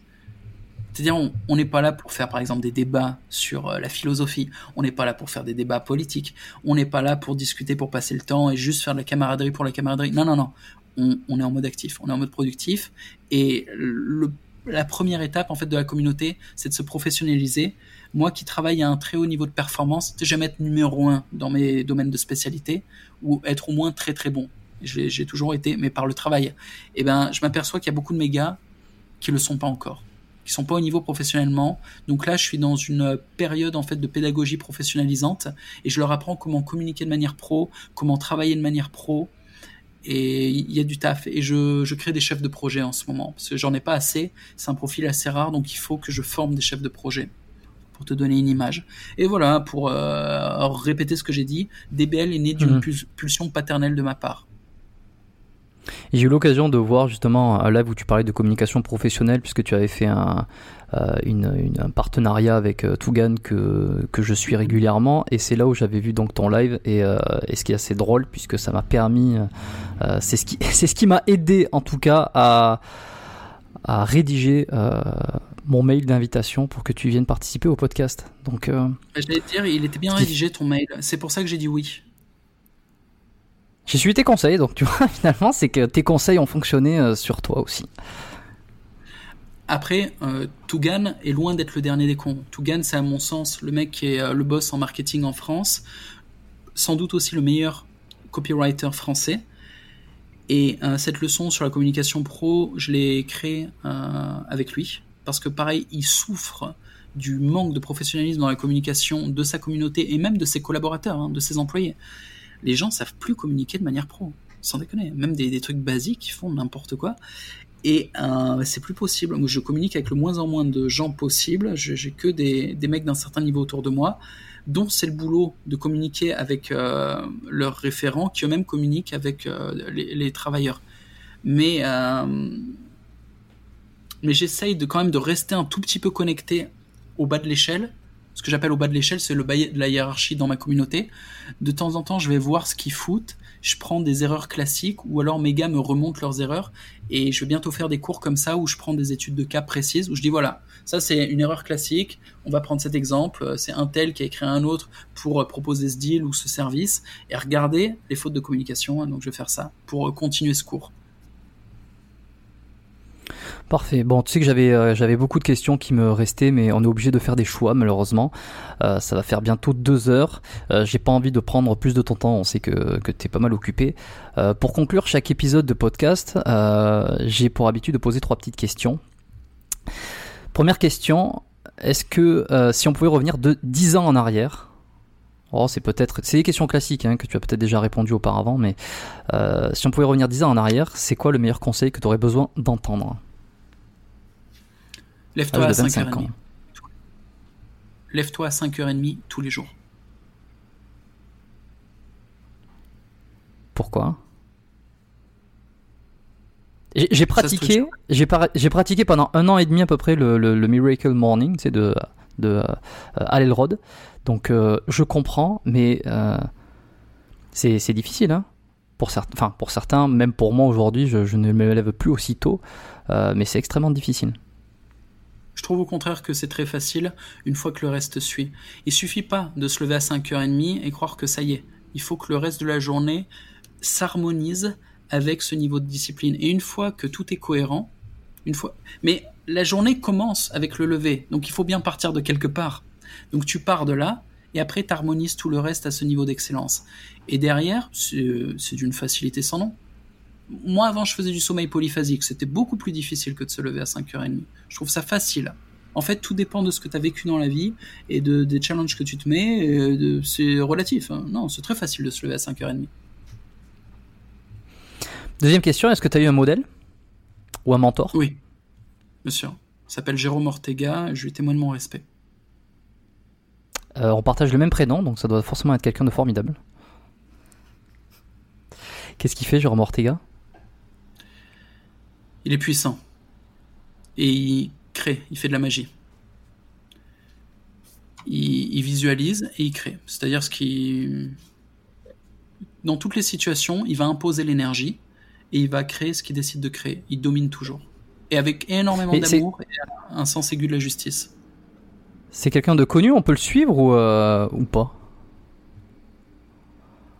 C'est-à-dire, on n'est pas là pour faire, par exemple, des débats sur euh, la philosophie. On n'est pas là pour faire des débats politiques. On n'est pas là pour discuter, pour passer le temps et juste faire de la camaraderie pour la camaraderie. Non, non, non. On, on est en mode actif. On est en mode productif. Et le la première étape en fait de la communauté, c'est de se professionnaliser. Moi qui travaille à un très haut niveau de performance, jamais être numéro un dans mes domaines de spécialité ou être au moins très très bon. J'ai toujours été, mais par le travail. Et eh ben, je m'aperçois qu'il y a beaucoup de mes gars qui le sont pas encore, qui sont pas au niveau professionnellement. Donc là, je suis dans une période en fait de pédagogie professionnalisante et je leur apprends comment communiquer de manière pro, comment travailler de manière pro, et il y a du taf. Et je, je, crée des chefs de projet en ce moment. Parce que j'en ai pas assez. C'est un profil assez rare. Donc il faut que je forme des chefs de projet pour te donner une image. Et voilà pour euh, répéter ce que j'ai dit. DBL est né d'une mhm. pulsion paternelle de ma part j'ai eu l'occasion de voir justement un live où tu parlais de communication professionnelle puisque tu avais fait un, euh, une, un partenariat avec euh, Tougan que, que je suis régulièrement et c'est là où j'avais vu donc ton live et, euh, et, ce qui est assez drôle puisque ça m'a permis, c'est ce qui, [LAUGHS] c'est ce qui m'a aidé en tout cas à, à rédiger mon mail d'invitation pour que tu viennes participer au podcast. Donc, j'allais te dire, il était bien rédigé ton mail. C'est pour ça que j'ai dit oui. J'ai suivi tes conseils, donc tu vois, [LAUGHS] finalement, c'est que tes conseils ont fonctionné sur toi aussi. Après, euh, Tougan est loin d'être le dernier des cons. Tougan, c'est à mon sens le mec qui est euh, le boss en marketing en France, sans doute aussi le meilleur copywriter français. Et euh, cette leçon sur la communication pro, je l'ai créée euh, avec lui, parce que pareil, il souffre du manque de professionnalisme dans la communication de sa communauté et même de ses collaborateurs, hein, de ses employés. Les gens savent plus communiquer de manière pro, sans déconner. Même des, des trucs basiques, ils font n'importe quoi. Et euh, c'est plus possible. Moi, je communique avec le moins en moins de gens possible. J'ai que des, mecs d'un certain niveau autour de moi, dont c'est le boulot de communiquer avec euh, leurs référents, qui eux-mêmes communiquent avec euh, les, travailleurs. Mais, mais j'essaye quand même de rester un tout petit peu connecté au bas de l'échelle. Ce que j'appelle au bas de l'échelle, c'est le bas de la hiérarchie dans ma communauté. De temps en temps, je vais voir ce qu'ils foutent je prends des erreurs classiques ou alors mes gars me remontent leurs erreurs et je vais bientôt faire des cours comme ça où je prends des études de cas précises où je dis voilà, ça c'est une erreur classique, on va prendre cet exemple, c'est un tel qui a écrit un autre pour euh, proposer ce deal ou ce service et regarder les fautes de communication, donc je vais faire ça pour euh, continuer ce cours. Parfait. Bon, tu sais que j'avais euh, j'avais beaucoup de questions qui me restaient, mais on est obligé de faire des choix malheureusement. Euh, ça va faire bientôt deux heures. Euh, J'ai pas envie de prendre plus de ton temps. On sait que que t'es pas mal occupé. Pour conclure chaque épisode de podcast, j'ai pour habitude de poser trois petites questions. Première question est-ce que si on pouvait revenir de 10 ans en arrière, Oh, c'est peut-être, c'est des questions classiques hein, que tu as peut-être déjà répondu auparavant, mais si on pouvait revenir 10 ans en arrière, c'est quoi le meilleur conseil que tu aurais besoin d'entendre? Lève-toi Ah, à de 25 5h30. ans. Lève-toi à 5h30 tous les jours. Pourquoi? J'ai pratiqué, j'ai par- pratiqué pendant un an et demi à peu près le, le- le Miracle Morning, c'est de de euh, Road. Donc euh, je comprends, mais euh, c'est c'est difficile, hein. Pour certains, enfin pour certains, même pour moi aujourd'hui, je, je ne me lève plus aussitôt, euh, mais c'est extrêmement difficile. Je trouve au contraire que c'est très facile une fois que le reste suit. Il suffit pas de se lever à 5h30 et croire que ça y est. Il faut que le reste de la journée s'harmonise avec ce niveau de discipline. Et une fois que tout est cohérent, une fois. Mais la journée commence avec le lever, donc il faut bien partir de quelque part. Donc tu pars de là et après tu harmonises tout le reste à ce niveau d'excellence. Et derrière, c'est c'est d'une facilité sans nom. Moi, avant, je faisais du sommeil polyphasique. C'était beaucoup plus difficile que de se lever à 5h30. Je trouve ça facile. En fait, tout dépend de ce que tu as vécu dans la vie et de, des challenges que tu te mets. C'est relatif. hein. Non, c'est très facile de se lever à 5h30. Deuxième question, est-ce que tu as eu un modèle? Ou un mentor? Oui, bien sûr. Il s'appelle Jérôme Ortega je lui témoigne mon respect. Euh, On partage le même prénom, donc ça doit forcément être quelqu'un de formidable. Qu'est-ce qu'il fait, Jérôme Ortega? Il est puissant. Et il crée, il fait de la magie. Il, il visualise et il crée. C'est-à-dire ce qui... Dans toutes les situations, il va imposer l'énergie et il va créer ce qu'il décide de créer. Il domine toujours. Et avec énormément d'amour et un sens aigu de la justice. C'est quelqu'un de connu, on peut le suivre ou, euh, ou pas?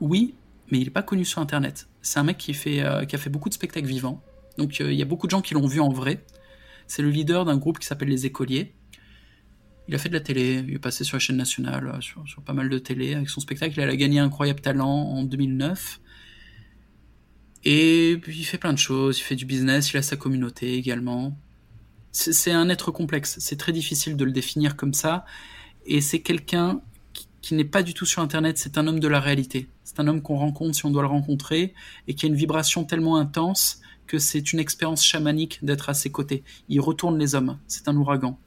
Oui, mais il n'est pas connu sur Internet. C'est un mec qui, fait, euh, qui a fait beaucoup de spectacles vivants. Donc euh, il y a beaucoup de gens qui l'ont vu en vrai. C'est le leader d'un groupe qui s'appelle Les Écoliers. Il a fait de la télé, il est passé sur la chaîne nationale, euh, sur, pas mal de télé. Avec son spectacle, il a gagné Incroyable Talent en 2009. Et puis il fait plein de choses, il fait du business, il a sa communauté également. C'est un être complexe, c'est très difficile de le définir comme ça. Et c'est quelqu'un qui n'est pas du tout sur Internet, c'est un homme de la réalité. C'est un homme qu'on rencontre si on doit le rencontrer et qui a une vibration tellement intense que c'est une expérience chamanique d'être à ses côtés. Il retourne les hommes, c'est un ouragan.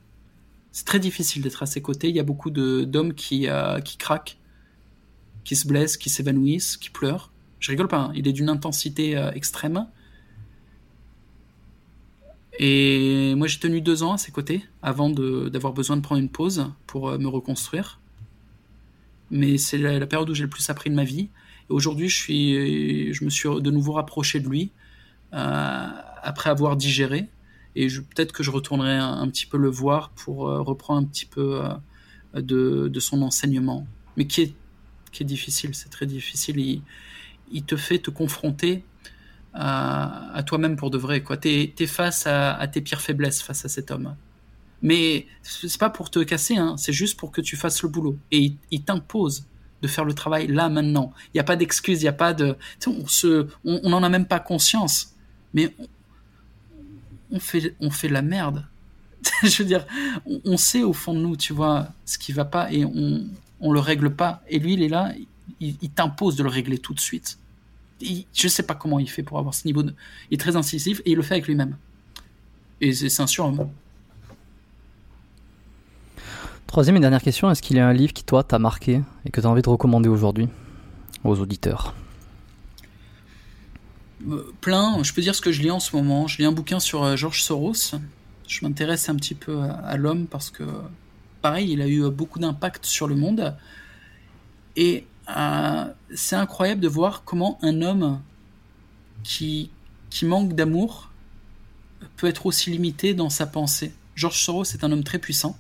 C'est très difficile d'être à ses côtés, il y a beaucoup d'hommes qui, euh, qui craquent, qui se blessent, qui s'évanouissent, qui pleurent. Je rigole pas, hein, il est d'une intensité euh, extrême. Et moi j'ai tenu deux ans à ses côtés avant d'avoir besoin de prendre une pause pour euh, me reconstruire. Mais c'est la, la période où j'ai le plus appris de ma vie. Et aujourd'hui, je, suis, je me suis de nouveau rapproché de lui après avoir digéré. Et peut-être que je retournerai un, petit peu le voir pour euh, reprendre un petit peu euh, de, son enseignement. Mais qui est, difficile, c'est très difficile. Il, te fait te confronter à, toi-même pour de vrai. Tu es, face à, tes pires faiblesses face à cet homme. Mais c'est pas pour te casser, hein, c'est juste pour que tu fasses le boulot. Et il, t'impose de faire le travail là, maintenant. Il n'y a pas d'excuse, il n'y a pas de. On se, on n'en a même pas conscience. Mais on, fait, on fait la merde. [LAUGHS] Je veux dire, on, sait au fond de nous, tu vois, ce qui va pas et on, on le règle pas. Et lui, il est là, il, t'impose de le régler tout de suite. Il, je sais pas comment il fait pour avoir ce niveau de. Il est très incisif et il le fait avec lui-même. Et c'est un surhomme. Troisième et dernière question, est-ce qu'il y a un livre qui, toi, t'a marqué et que tu as envie de recommander aujourd'hui aux auditeurs? Plein. Je peux dire ce que je lis en ce moment. Je lis un bouquin sur euh, George Soros. Je m'intéresse un petit peu à, l'homme parce que, pareil, il a eu euh, beaucoup d'impact sur le monde. Et euh, c'est incroyable de voir comment un homme qui, qui manque d'amour peut être aussi limité dans sa pensée. George Soros est un homme très puissant,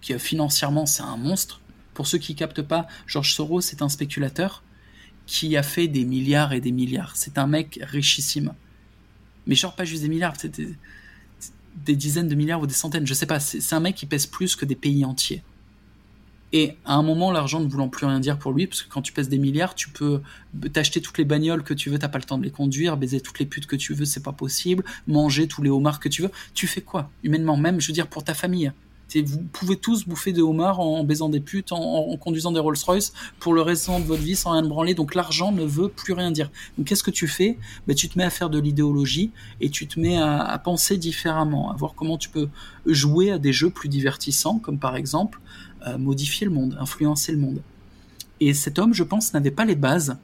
qui financièrement c'est un monstre. Pour ceux qui captent pas, George Soros est un spéculateur qui a fait des milliards et des milliards. C'est un mec richissime. Mais genre pas juste des milliards, c'était des dizaines de milliards ou des centaines, je sais pas. C'est un mec qui pèse plus que des pays entiers. Et à un moment, l'argent ne voulant plus rien dire pour lui, parce que quand tu pèses des milliards, tu peux t'acheter toutes les bagnoles que tu veux, t'as pas le temps de les conduire, baiser toutes les putes que tu veux, c'est pas possible, manger tous les homards que tu veux. Tu fais quoi, humainement, même, je veux dire, pour ta famille? Vous pouvez tous bouffer des homards en, baisant des putes, en, conduisant des Rolls-Royce pour le restant de votre vie sans rien branler. Donc l'argent ne veut plus rien dire. Donc qu'est-ce que tu fais? Ben, Tu te mets à faire de l'idéologie et tu te mets à, penser différemment, à voir comment tu peux jouer à des jeux plus divertissants, comme par exemple euh, modifier le monde, influencer le monde. Et cet homme, je pense, n'avait pas les bases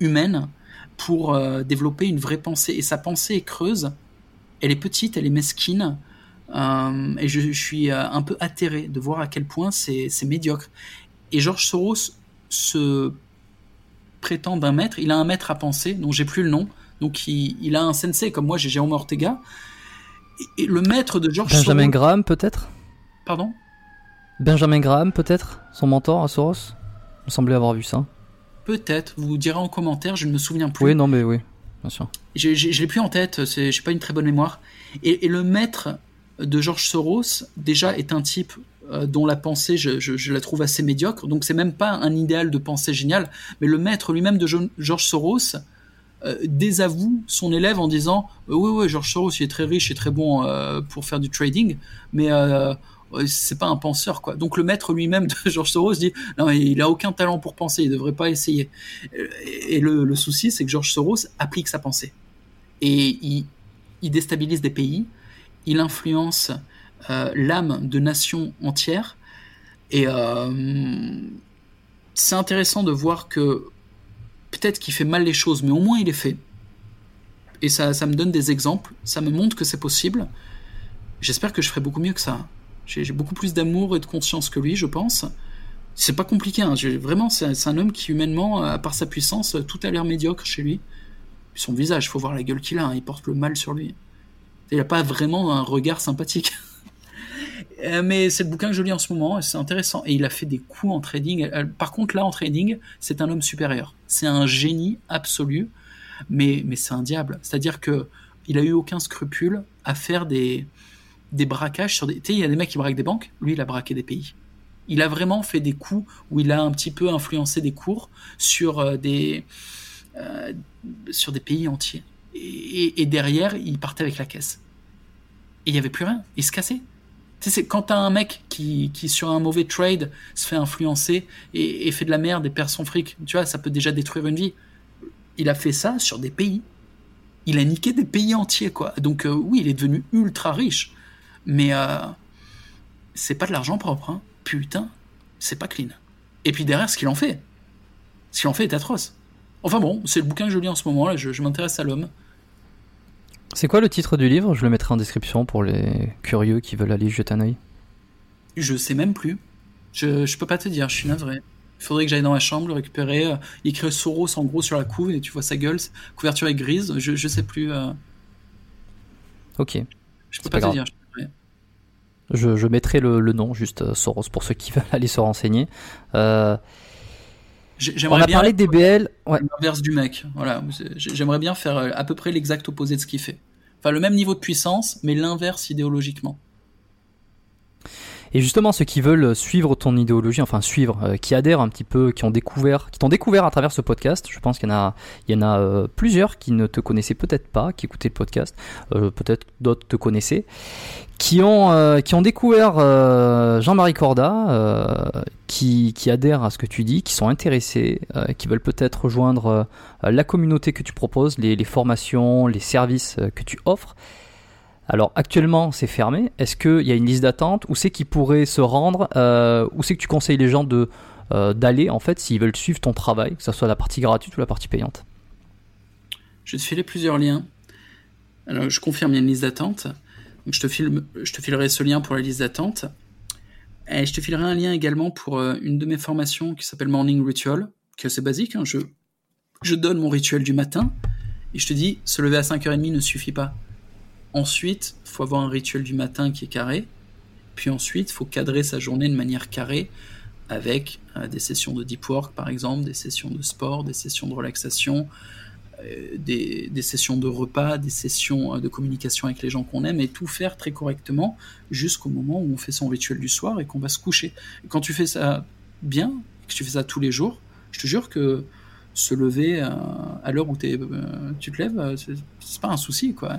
humaines pour euh, développer une vraie pensée. Et sa pensée est creuse, elle est petite, elle est mesquine. Euh, et je, suis un peu atterré de voir à quel point c'est médiocre. Et George Soros se prétend d'un maître. Il a un maître à penser, dont j'ai plus le nom. Donc il, a un sensei, comme moi j'ai Jérôme Ortega. Et, le maître de George Benjamin Graham peut-être? Pardon? Benjamin Graham, peut-être? Son mentor à Soros? Il me semblait avoir vu ça. Peut-être, vous direz en commentaire, je ne me souviens plus. Oui, non, mais oui, bien sûr. Je ne l'ai plus en tête, je n'ai pas une très bonne mémoire. Et, le maître de George Soros, déjà, est un type euh, dont la pensée, je, la trouve assez médiocre. Donc, c'est même pas un idéal de pensée génial. Mais le maître lui-même de George Soros euh, désavoue son élève en disant euh, Oui, oui, George Soros, il est très riche et très bon pour faire du trading, mais c'est pas un penseur quoi. Donc le maître lui-même de [LAUGHS] George Soros dit non il a aucun talent pour penser, il devrait pas essayer. Et le, souci c'est que George Soros applique sa pensée et il, déstabilise des pays, il influence euh, l'âme de nations entières et euh, c'est intéressant de voir que peut-être qu'il fait mal les choses, mais au moins il les fait. Et ça, ça me donne des exemples, ça me montre que c'est possible. J'espère que je ferai beaucoup mieux que ça. J'ai beaucoup plus d'amour et de conscience que lui, je pense. C'est pas compliqué, hein. vraiment, c'est un homme qui, humainement, à part sa puissance, tout a l'air médiocre chez lui. Son visage, faut voir la gueule qu'il a, hein. il porte le mal sur lui. Il n'a pas vraiment un regard sympathique. [LAUGHS] Euh, mais c'est le bouquin que je lis en ce moment c'est intéressant. Et il a fait des coups en trading. Par contre, là, en trading, c'est un homme supérieur. C'est un génie absolu, mais, mais c'est un diable. C'est-à-dire que il a eu aucun scrupule à faire des, des braquages sur des. Tu sais, il y a des mecs qui braquent des banques. Lui, il a braqué des pays. Il a vraiment fait des coups où il a un petit peu influencé des cours sur euh, des euh, sur des pays entiers. Et, derrière, il partait avec la caisse. Il y avait plus rien. Il se cassait. Tu sais, quand t'as un mec qui, qui, sur un mauvais trade, se fait influencer et, fait de la merde et perd son fric, tu vois, ça peut déjà détruire une vie. Il a fait ça sur des pays. Il a niqué des pays entiers, quoi. Donc, euh, oui, il est devenu ultra riche. Mais euh, c'est pas de l'argent propre, hein. Putain, c'est pas clean. Et puis derrière, ce qu'il en fait, ce qu'il en fait est atroce. Enfin bon, c'est le bouquin que je lis en ce moment, là, je, m'intéresse à l'homme. C'est quoi le titre du livre? Je le mettrai en description pour les curieux qui veulent aller jeter un oeil. Je sais même plus. Je, je peux pas te dire, je suis navré. Il faudrait que j'aille dans ma chambre, le récupérer. Euh, il écrit Soros en gros sur la couve et tu vois sa gueule. Couverture est grise, je, je sais plus. Euh. Ok. Je peux pas, te dire. Je, mettrai le, nom, juste euh, Soros, pour ceux qui [LAUGHS] veulent aller se renseigner. Euh, on a parlé des BL. Ouais. L'inverse du mec. Voilà. J'aimerais bien faire euh, à peu près l'exact opposé de ce qu'il fait. Enfin, le même niveau de puissance, mais l'inverse idéologiquement. Et justement, ceux qui veulent suivre ton idéologie, enfin suivre, euh, qui adhèrent un petit peu, qui ont découvert, qui t'ont découvert à travers ce podcast, je pense qu'il y en a, il y en a euh, plusieurs qui ne te connaissaient peut-être pas, qui écoutaient le podcast, euh, peut-être d'autres te connaissaient, qui ont, qui ont découvert Jean-Marie Corda, qui, qui adhèrent à ce que tu dis, qui sont intéressés, qui veulent peut-être rejoindre la communauté que tu proposes, les, les formations, les services que tu offres. Alors actuellement c'est fermé. Est-ce qu'il y a une liste d'attente Où c'est qu'ils pourraient se rendre euh, Où c'est que tu conseilles les gens euh, d'aller en fait s'ils veulent suivre ton travail, que ce soit la partie gratuite ou la partie payante? Je te filer plusieurs liens. Je confirme il y a une liste d'attente. je te, file, je te filerai ce lien pour la liste d'attente. Et je te filerai un lien également pour euh, une de mes formations qui s'appelle Morning Ritual, qui est assez basique. Hein. Je, je donne mon rituel du matin et je te dis, se lever à 5h30 ne suffit pas Ensuite, faut avoir un rituel du matin qui est carré. Puis ensuite, faut cadrer sa journée de manière carrée avec euh, des sessions de deep work, par exemple, des sessions de sport, des sessions de relaxation, des, des, sessions de repas, des sessions de communication avec les gens qu'on aime, et tout faire très correctement jusqu'au moment où on fait son rituel du soir et qu'on va se coucher. quand tu fais ça bien, que tu fais ça tous les jours, je te jure que se lever à l'heure où tu te lèves, c'est pas un souci, quoi.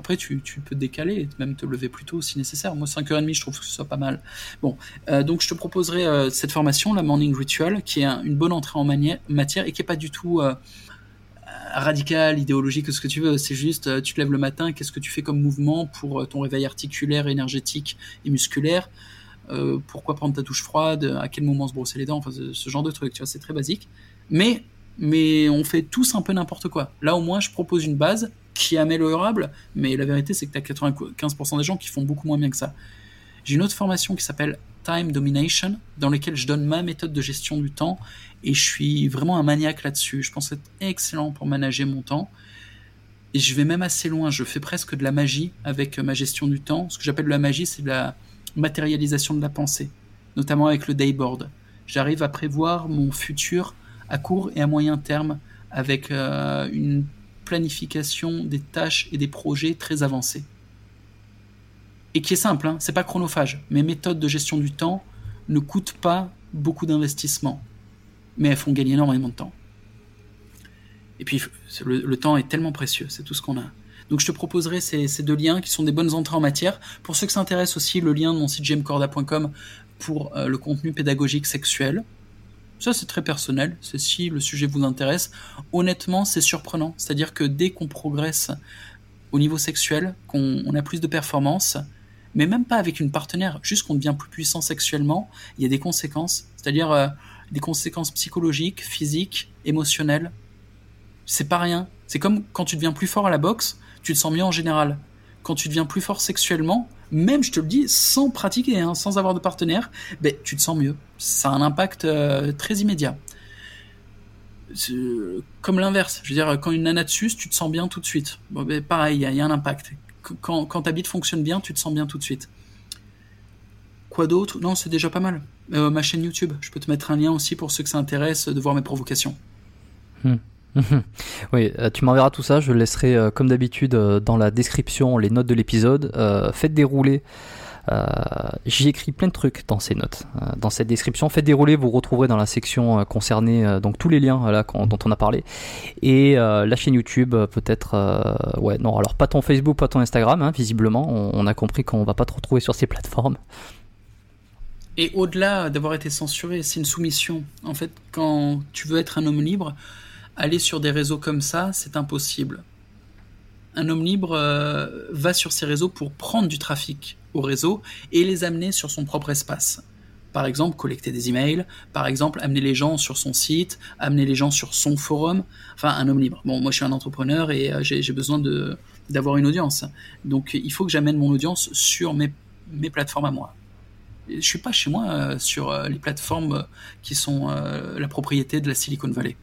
Après, tu, peux décaler, même te lever plus tôt si nécessaire. Moi, 5h30, je trouve que ce soit pas mal. Bon, euh, donc je te proposerai euh, cette formation, la Morning Ritual, qui est une bonne entrée en matière et qui est pas du tout euh, radicale, idéologique, ce que tu veux. C'est juste, tu te lèves le matin, qu'est-ce que tu fais comme mouvement pour ton réveil articulaire, énergétique et musculaire? Pourquoi prendre ta douche froide? À quel moment se brosser les dents? Enfin, ce, genre de trucs, tu vois, c'est très basique. Mais mais on fait tous un peu n'importe quoi. Là, au moins, je propose une base qui est améliorable, mais la vérité, c'est que tu as 95% des gens qui font beaucoup moins bien que ça. J'ai une autre formation qui s'appelle Time Domination, dans laquelle je donne ma méthode de gestion du temps, et je suis vraiment un maniaque là-dessus. Je pense être excellent pour manager mon temps. Et je vais même assez loin, je fais presque de la magie avec ma gestion du temps. Ce que j'appelle de la magie, c'est de la matérialisation de la pensée, notamment avec le dayboard. J'arrive à prévoir mon futur à court et à moyen terme avec euh, une planification des tâches et des projets très avancés. Et qui est simple, hein, c'est pas chronophage. Mes méthodes de gestion du temps ne coûtent pas beaucoup d'investissement, mais elles font gagner énormément de temps. Et puis le, temps est tellement précieux, c'est tout ce qu'on a. Donc je te proposerai ces, deux liens qui sont des bonnes entrées en matière. Pour ceux qui s'intéressent aussi, le lien de mon site gmcorda.com pour euh, le contenu pédagogique sexuel. Ça, c'est très personnel. C'est si le sujet vous intéresse. Honnêtement, c'est surprenant. C'est-à-dire que dès qu'on progresse au niveau sexuel, qu'on a plus de performance, mais même pas avec une partenaire, juste qu'on devient plus puissant sexuellement, il y a des conséquences. C'est-à-dire euh, des conséquences psychologiques, physiques, émotionnelles. C'est pas rien. C'est comme quand tu deviens plus fort à la boxe, tu te sens mieux en général. Quand tu deviens plus fort sexuellement, même je te le dis, sans pratiquer, hein, sans avoir de partenaire, ben, tu te sens mieux. Ça a un impact euh, très immédiat. Comme l'inverse, je veux dire, quand une nana te tu te sens bien tout de suite. Ben, pareil, il y, a un impact. Quand, ta bite fonctionne bien, tu te sens bien tout de suite. Quoi d'autre? Non, c'est déjà pas mal. Euh, ma chaîne YouTube, je peux te mettre un lien aussi pour ceux que ça intéresse de voir mes provocations. Hmm. [LAUGHS] oui, euh, tu m'enverras tout ça, je laisserai euh, comme d'habitude euh, dans la description, les notes de l'épisode. faites dérouler. J'y écris plein de trucs dans ces notes, dans cette description. Faites dérouler, vous retrouverez dans la section concernée donc tous les liens là, dont on a parlé et la chaîne YouTube peut-être. ouais, non, alors pas ton Facebook, pas ton Instagram, hein, visiblement. On, a compris qu'on va pas te retrouver sur ces plateformes. Et au-delà d'avoir été censuré, c'est une soumission. En fait, quand tu veux être un homme libre, aller sur des réseaux comme ça, c'est impossible. Un homme libre euh, va sur ces réseaux pour prendre du trafic au réseau et les amener sur son propre espace. Par exemple, collecter des emails, par exemple, amener les gens sur son site, amener les gens sur son forum. Enfin, un homme libre. Bon, moi, je suis un entrepreneur et euh, j'ai besoin d'avoir une audience. Donc, il faut que j'amène mon audience sur mes, mes plateformes à moi. Je suis pas chez moi euh, sur les plateformes qui sont la propriété de la Silicon Valley.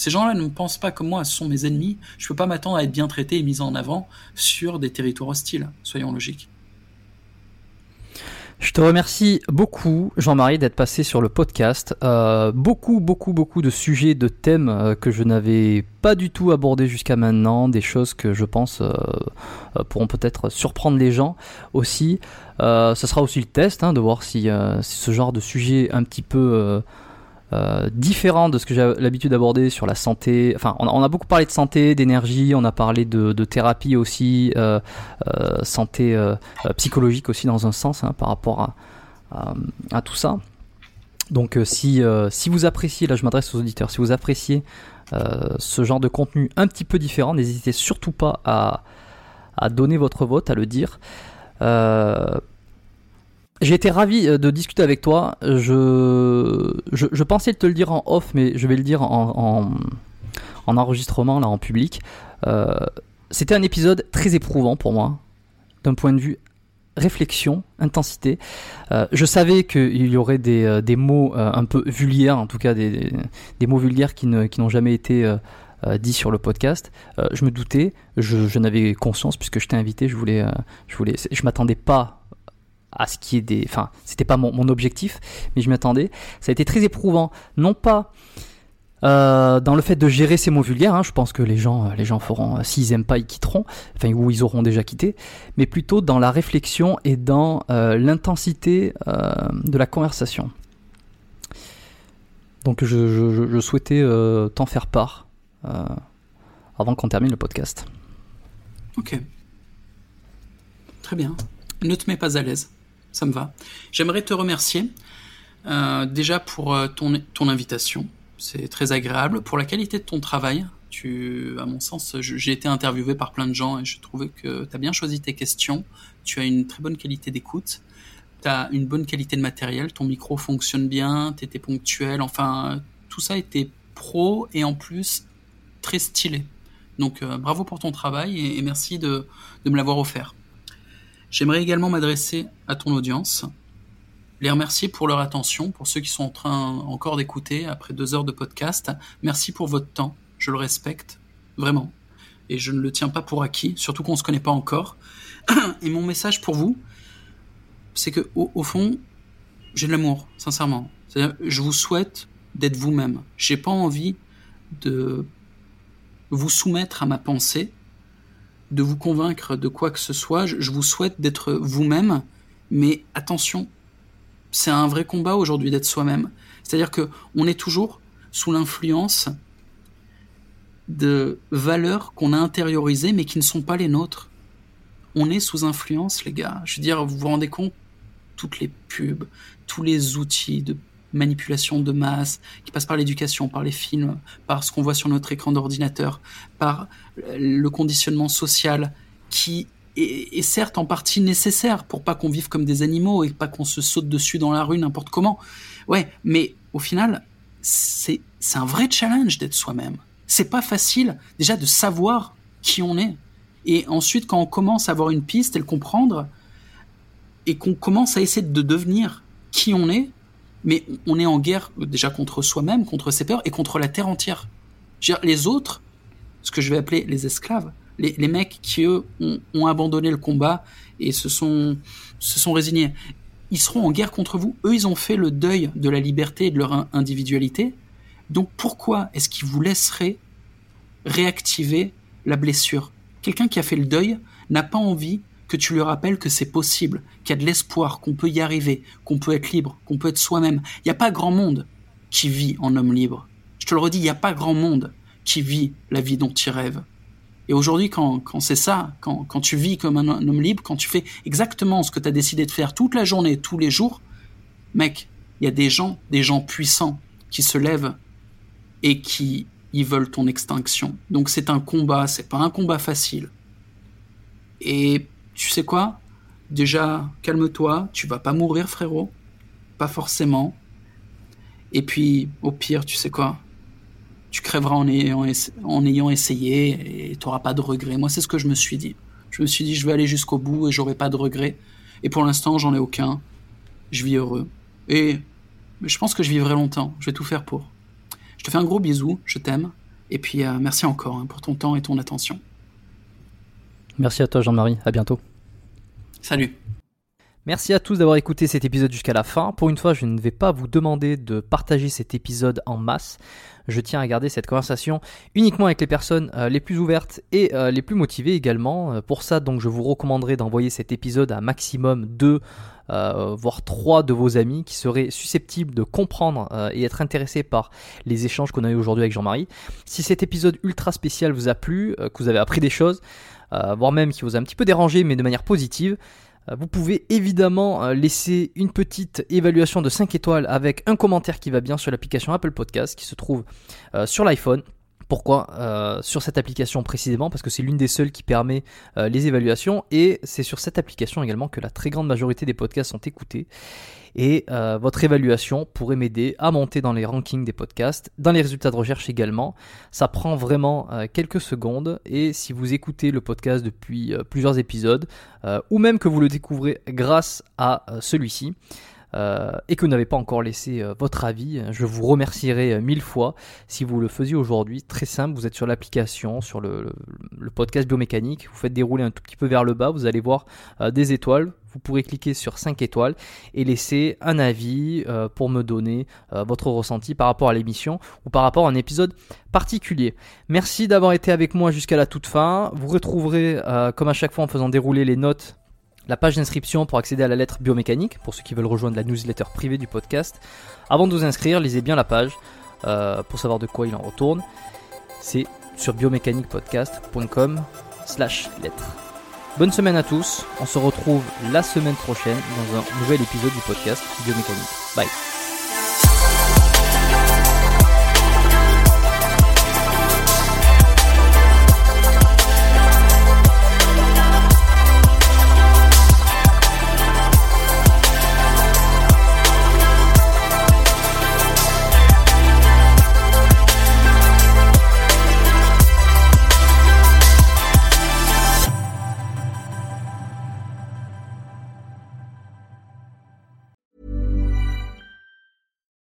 Ces gens-là ne pensent pas comme moi, ce sont mes ennemis. Je ne peux pas m'attendre à être bien traité et mis en avant sur des territoires hostiles, soyons logiques. Je te remercie beaucoup, Jean-Marie, d'être passé sur le podcast. Euh, beaucoup, beaucoup, beaucoup de sujets, de thèmes euh, que je n'avais pas du tout abordés jusqu'à maintenant, des choses que je pense euh, pourront peut-être surprendre les gens aussi. ce sera aussi le test, hein, de voir si, si, ce genre de sujet un petit peu euh, différent de ce que j'ai l'habitude d'aborder sur la santé. Enfin, on a, beaucoup parlé de santé, d'énergie, on a parlé de, thérapie aussi, euh, euh, santé psychologique aussi dans un sens hein, par rapport à, tout ça. Donc si, si vous appréciez, là je m'adresse aux auditeurs, si vous appréciez ce genre de contenu un petit peu différent, n'hésitez surtout pas à, à donner votre vote, à le dire. J'ai été ravi euh, de discuter avec toi. Je, je, pensais te le dire en off, mais je vais le dire en, en, enregistrement, là, en public. Euh, c'était un épisode très éprouvant pour moi, d'un point de vue réflexion, intensité. Euh, je savais qu'il y aurait des, des mots un peu vulgaires, en tout cas des, des mots vulgaires qui, ne, qui n'ont jamais été dits sur le podcast. je me doutais, je, je n'avais conscience puisque je t'ai invité, je voulais, je voulais, je m'attendais pas à ce qui est des. Enfin, c'était pas mon, objectif, mais je m'attendais. Ça a été très éprouvant. Non pas Euh, dans le fait de gérer ces mots vulgaires, hein, je pense que les gens, euh, les gens feront, euh, s'ils aiment pas, ils quitteront, enfin ou ils auront déjà quitté, mais plutôt dans la réflexion et dans l'intensité de la conversation. Donc je, souhaitais t'en faire part avant qu'on termine le podcast. Ok. Très bien. Ne te mets pas à l'aise. Ça me va. J'aimerais te remercier déjà pour ton, ton invitation c'est très agréable. Pour la qualité de ton travail, tu, à mon sens, j'ai été interviewé par plein de gens et je trouvais que tu as bien choisi tes questions. Tu as une très bonne qualité d'écoute. Tu as une bonne qualité de matériel. Ton micro fonctionne bien. Tu étais ponctuel. Enfin, tout ça était pro et en plus très stylé. Donc, euh, bravo pour ton travail et, merci de, de me l'avoir offert. J'aimerais également m'adresser à ton audience les remercier pour leur attention, pour ceux qui sont en train encore d'écouter après deux heures de podcast. Merci pour votre temps, je le respecte, vraiment. Et je ne le tiens pas pour acquis, surtout qu'on ne se connaît pas encore. [CLEARS THROAT] Et mon message pour vous, c'est que au, fond, j'ai de l'amour, sincèrement. Je vous souhaite d'être vous-même. J'ai pas envie de vous soumettre à ma pensée, de vous convaincre de quoi que ce soit. je vous souhaite d'être vous-même, mais attention, c'est un vrai combat aujourd'hui d'être soi-même. C'est-à-dire que on est toujours sous l'influence de valeurs qu'on a intériorisées mais qui ne sont pas les nôtres. On est sous influence, les gars. Je veux dire, vous vous rendez compte? Toutes les pubs, tous les outils de manipulation de masse qui passent par l'éducation, par les films, par ce qu'on voit sur notre écran d'ordinateur, par le conditionnement social qui est, certes en partie nécessaire pour pas qu'on vive comme des animaux et pas qu'on se saute dessus dans la rue n'importe comment. Ouais, mais au final, c'est un vrai challenge d'être soi-même. C'est pas facile déjà de savoir qui on est. Et ensuite, quand on commence à avoir une piste et le comprendre, et qu'on commence à essayer de devenir qui on est, mais on est en guerre déjà contre soi-même, contre ses peurs et contre la terre entière. les autres, ce que je vais appeler les esclaves, les, mecs qui, eux, ont, abandonné le combat et se sont, se sont résignés, ils seront en guerre contre vous. Eux, ils ont fait le deuil de la liberté et de leur individualité. Donc pourquoi est-ce qu'ils vous laisseraient réactiver la blessure? Quelqu'un qui a fait le deuil n'a pas envie que tu lui rappelles que c'est possible, qu'il y a de l'espoir, qu'on peut y arriver, qu'on peut être libre, qu'on peut être soi-même. Il n'y a pas grand monde qui vit en homme libre. Je te le redis, il n'y a pas grand monde qui vit la vie dont il rêve. Et aujourd'hui, quand, c'est ça, quand, tu vis comme un, homme libre, quand tu fais exactement ce que tu as décidé de faire toute la journée, tous les jours, mec, il y a des gens, des gens puissants qui se lèvent et qui ils veulent ton extinction. Donc c'est un combat, c'est pas un combat facile. Et tu sais quoi? Déjà, calme-toi, tu vas pas mourir, frérot. Pas forcément. Et puis, au pire, tu sais quoi? Tu crèveras en ayant, en ayant essayé et tu n'auras pas de regrets. Moi, c'est ce que je me suis dit. Je me suis dit, je vais aller jusqu'au bout et j'aurai pas de regrets. Et pour l'instant, j'en ai aucun. Je vis heureux. Et je pense que je vivrai longtemps. Je vais tout faire pour. Je te fais un gros bisou, je t'aime. Et puis, euh, merci encore hein, pour ton temps et ton attention. Merci à toi, Jean-Marie. À bientôt. Salut. Merci à tous d'avoir écouté cet épisode jusqu'à la fin. Pour une fois, je ne vais pas vous demander de partager cet épisode en masse. Je tiens à garder cette conversation uniquement avec les personnes euh, les plus ouvertes et euh, les plus motivées également. Euh, pour ça, donc, je vous recommanderais d'envoyer cet épisode à maximum 2 voire 3 de vos amis qui seraient susceptibles de comprendre et être intéressés par les échanges qu'on a eu aujourd'hui avec Jean-Marie. Si cet épisode ultra spécial vous a plu, que vous avez appris des choses, voire même qui vous a un petit peu dérangé mais de manière positive, vous pouvez évidemment euh, laisser une petite évaluation de 5 étoiles avec un commentaire qui va bien sur l'application Apple Podcast qui se trouve euh, sur l'iPhone. Pourquoi? Sur cette application précisément, parce que c'est l'une des seules qui permet les évaluations. Et c'est sur cette application également que la très grande majorité des podcasts sont écoutés et euh, votre évaluation pourrait m'aider à monter dans les rankings des podcasts, dans les résultats de recherche également. Ça prend vraiment euh, quelques secondes et si vous écoutez le podcast depuis euh, plusieurs épisodes ou même que vous le découvrez grâce à celui-ci, et que vous n'avez pas encore laissé votre avis, je vous remercierai mille fois si vous le faisiez aujourd'hui. Très simple, vous êtes sur l'application, sur le, le, podcast biomécanique, vous faites dérouler un tout petit peu vers le bas, vous allez voir des étoiles, vous pourrez cliquer sur 5 étoiles et laisser un avis euh, pour me donner euh, votre ressenti par rapport à l'émission ou par rapport à un épisode particulier. Merci d'avoir été avec moi jusqu'à la toute fin. Vous retrouverez, euh, comme à chaque fois en faisant dérouler les notes, la page d'inscription pour accéder à la lettre biomécanique, pour ceux qui veulent rejoindre la newsletter privée du podcast. Avant de vous inscrire, lisez bien la page pour savoir de quoi il en retourne. C'est sur biomécaniquepodcast.com slash lettres. Bonne semaine à tous, on se retrouve la semaine prochaine dans un nouvel épisode du podcast Biomécanique. Bye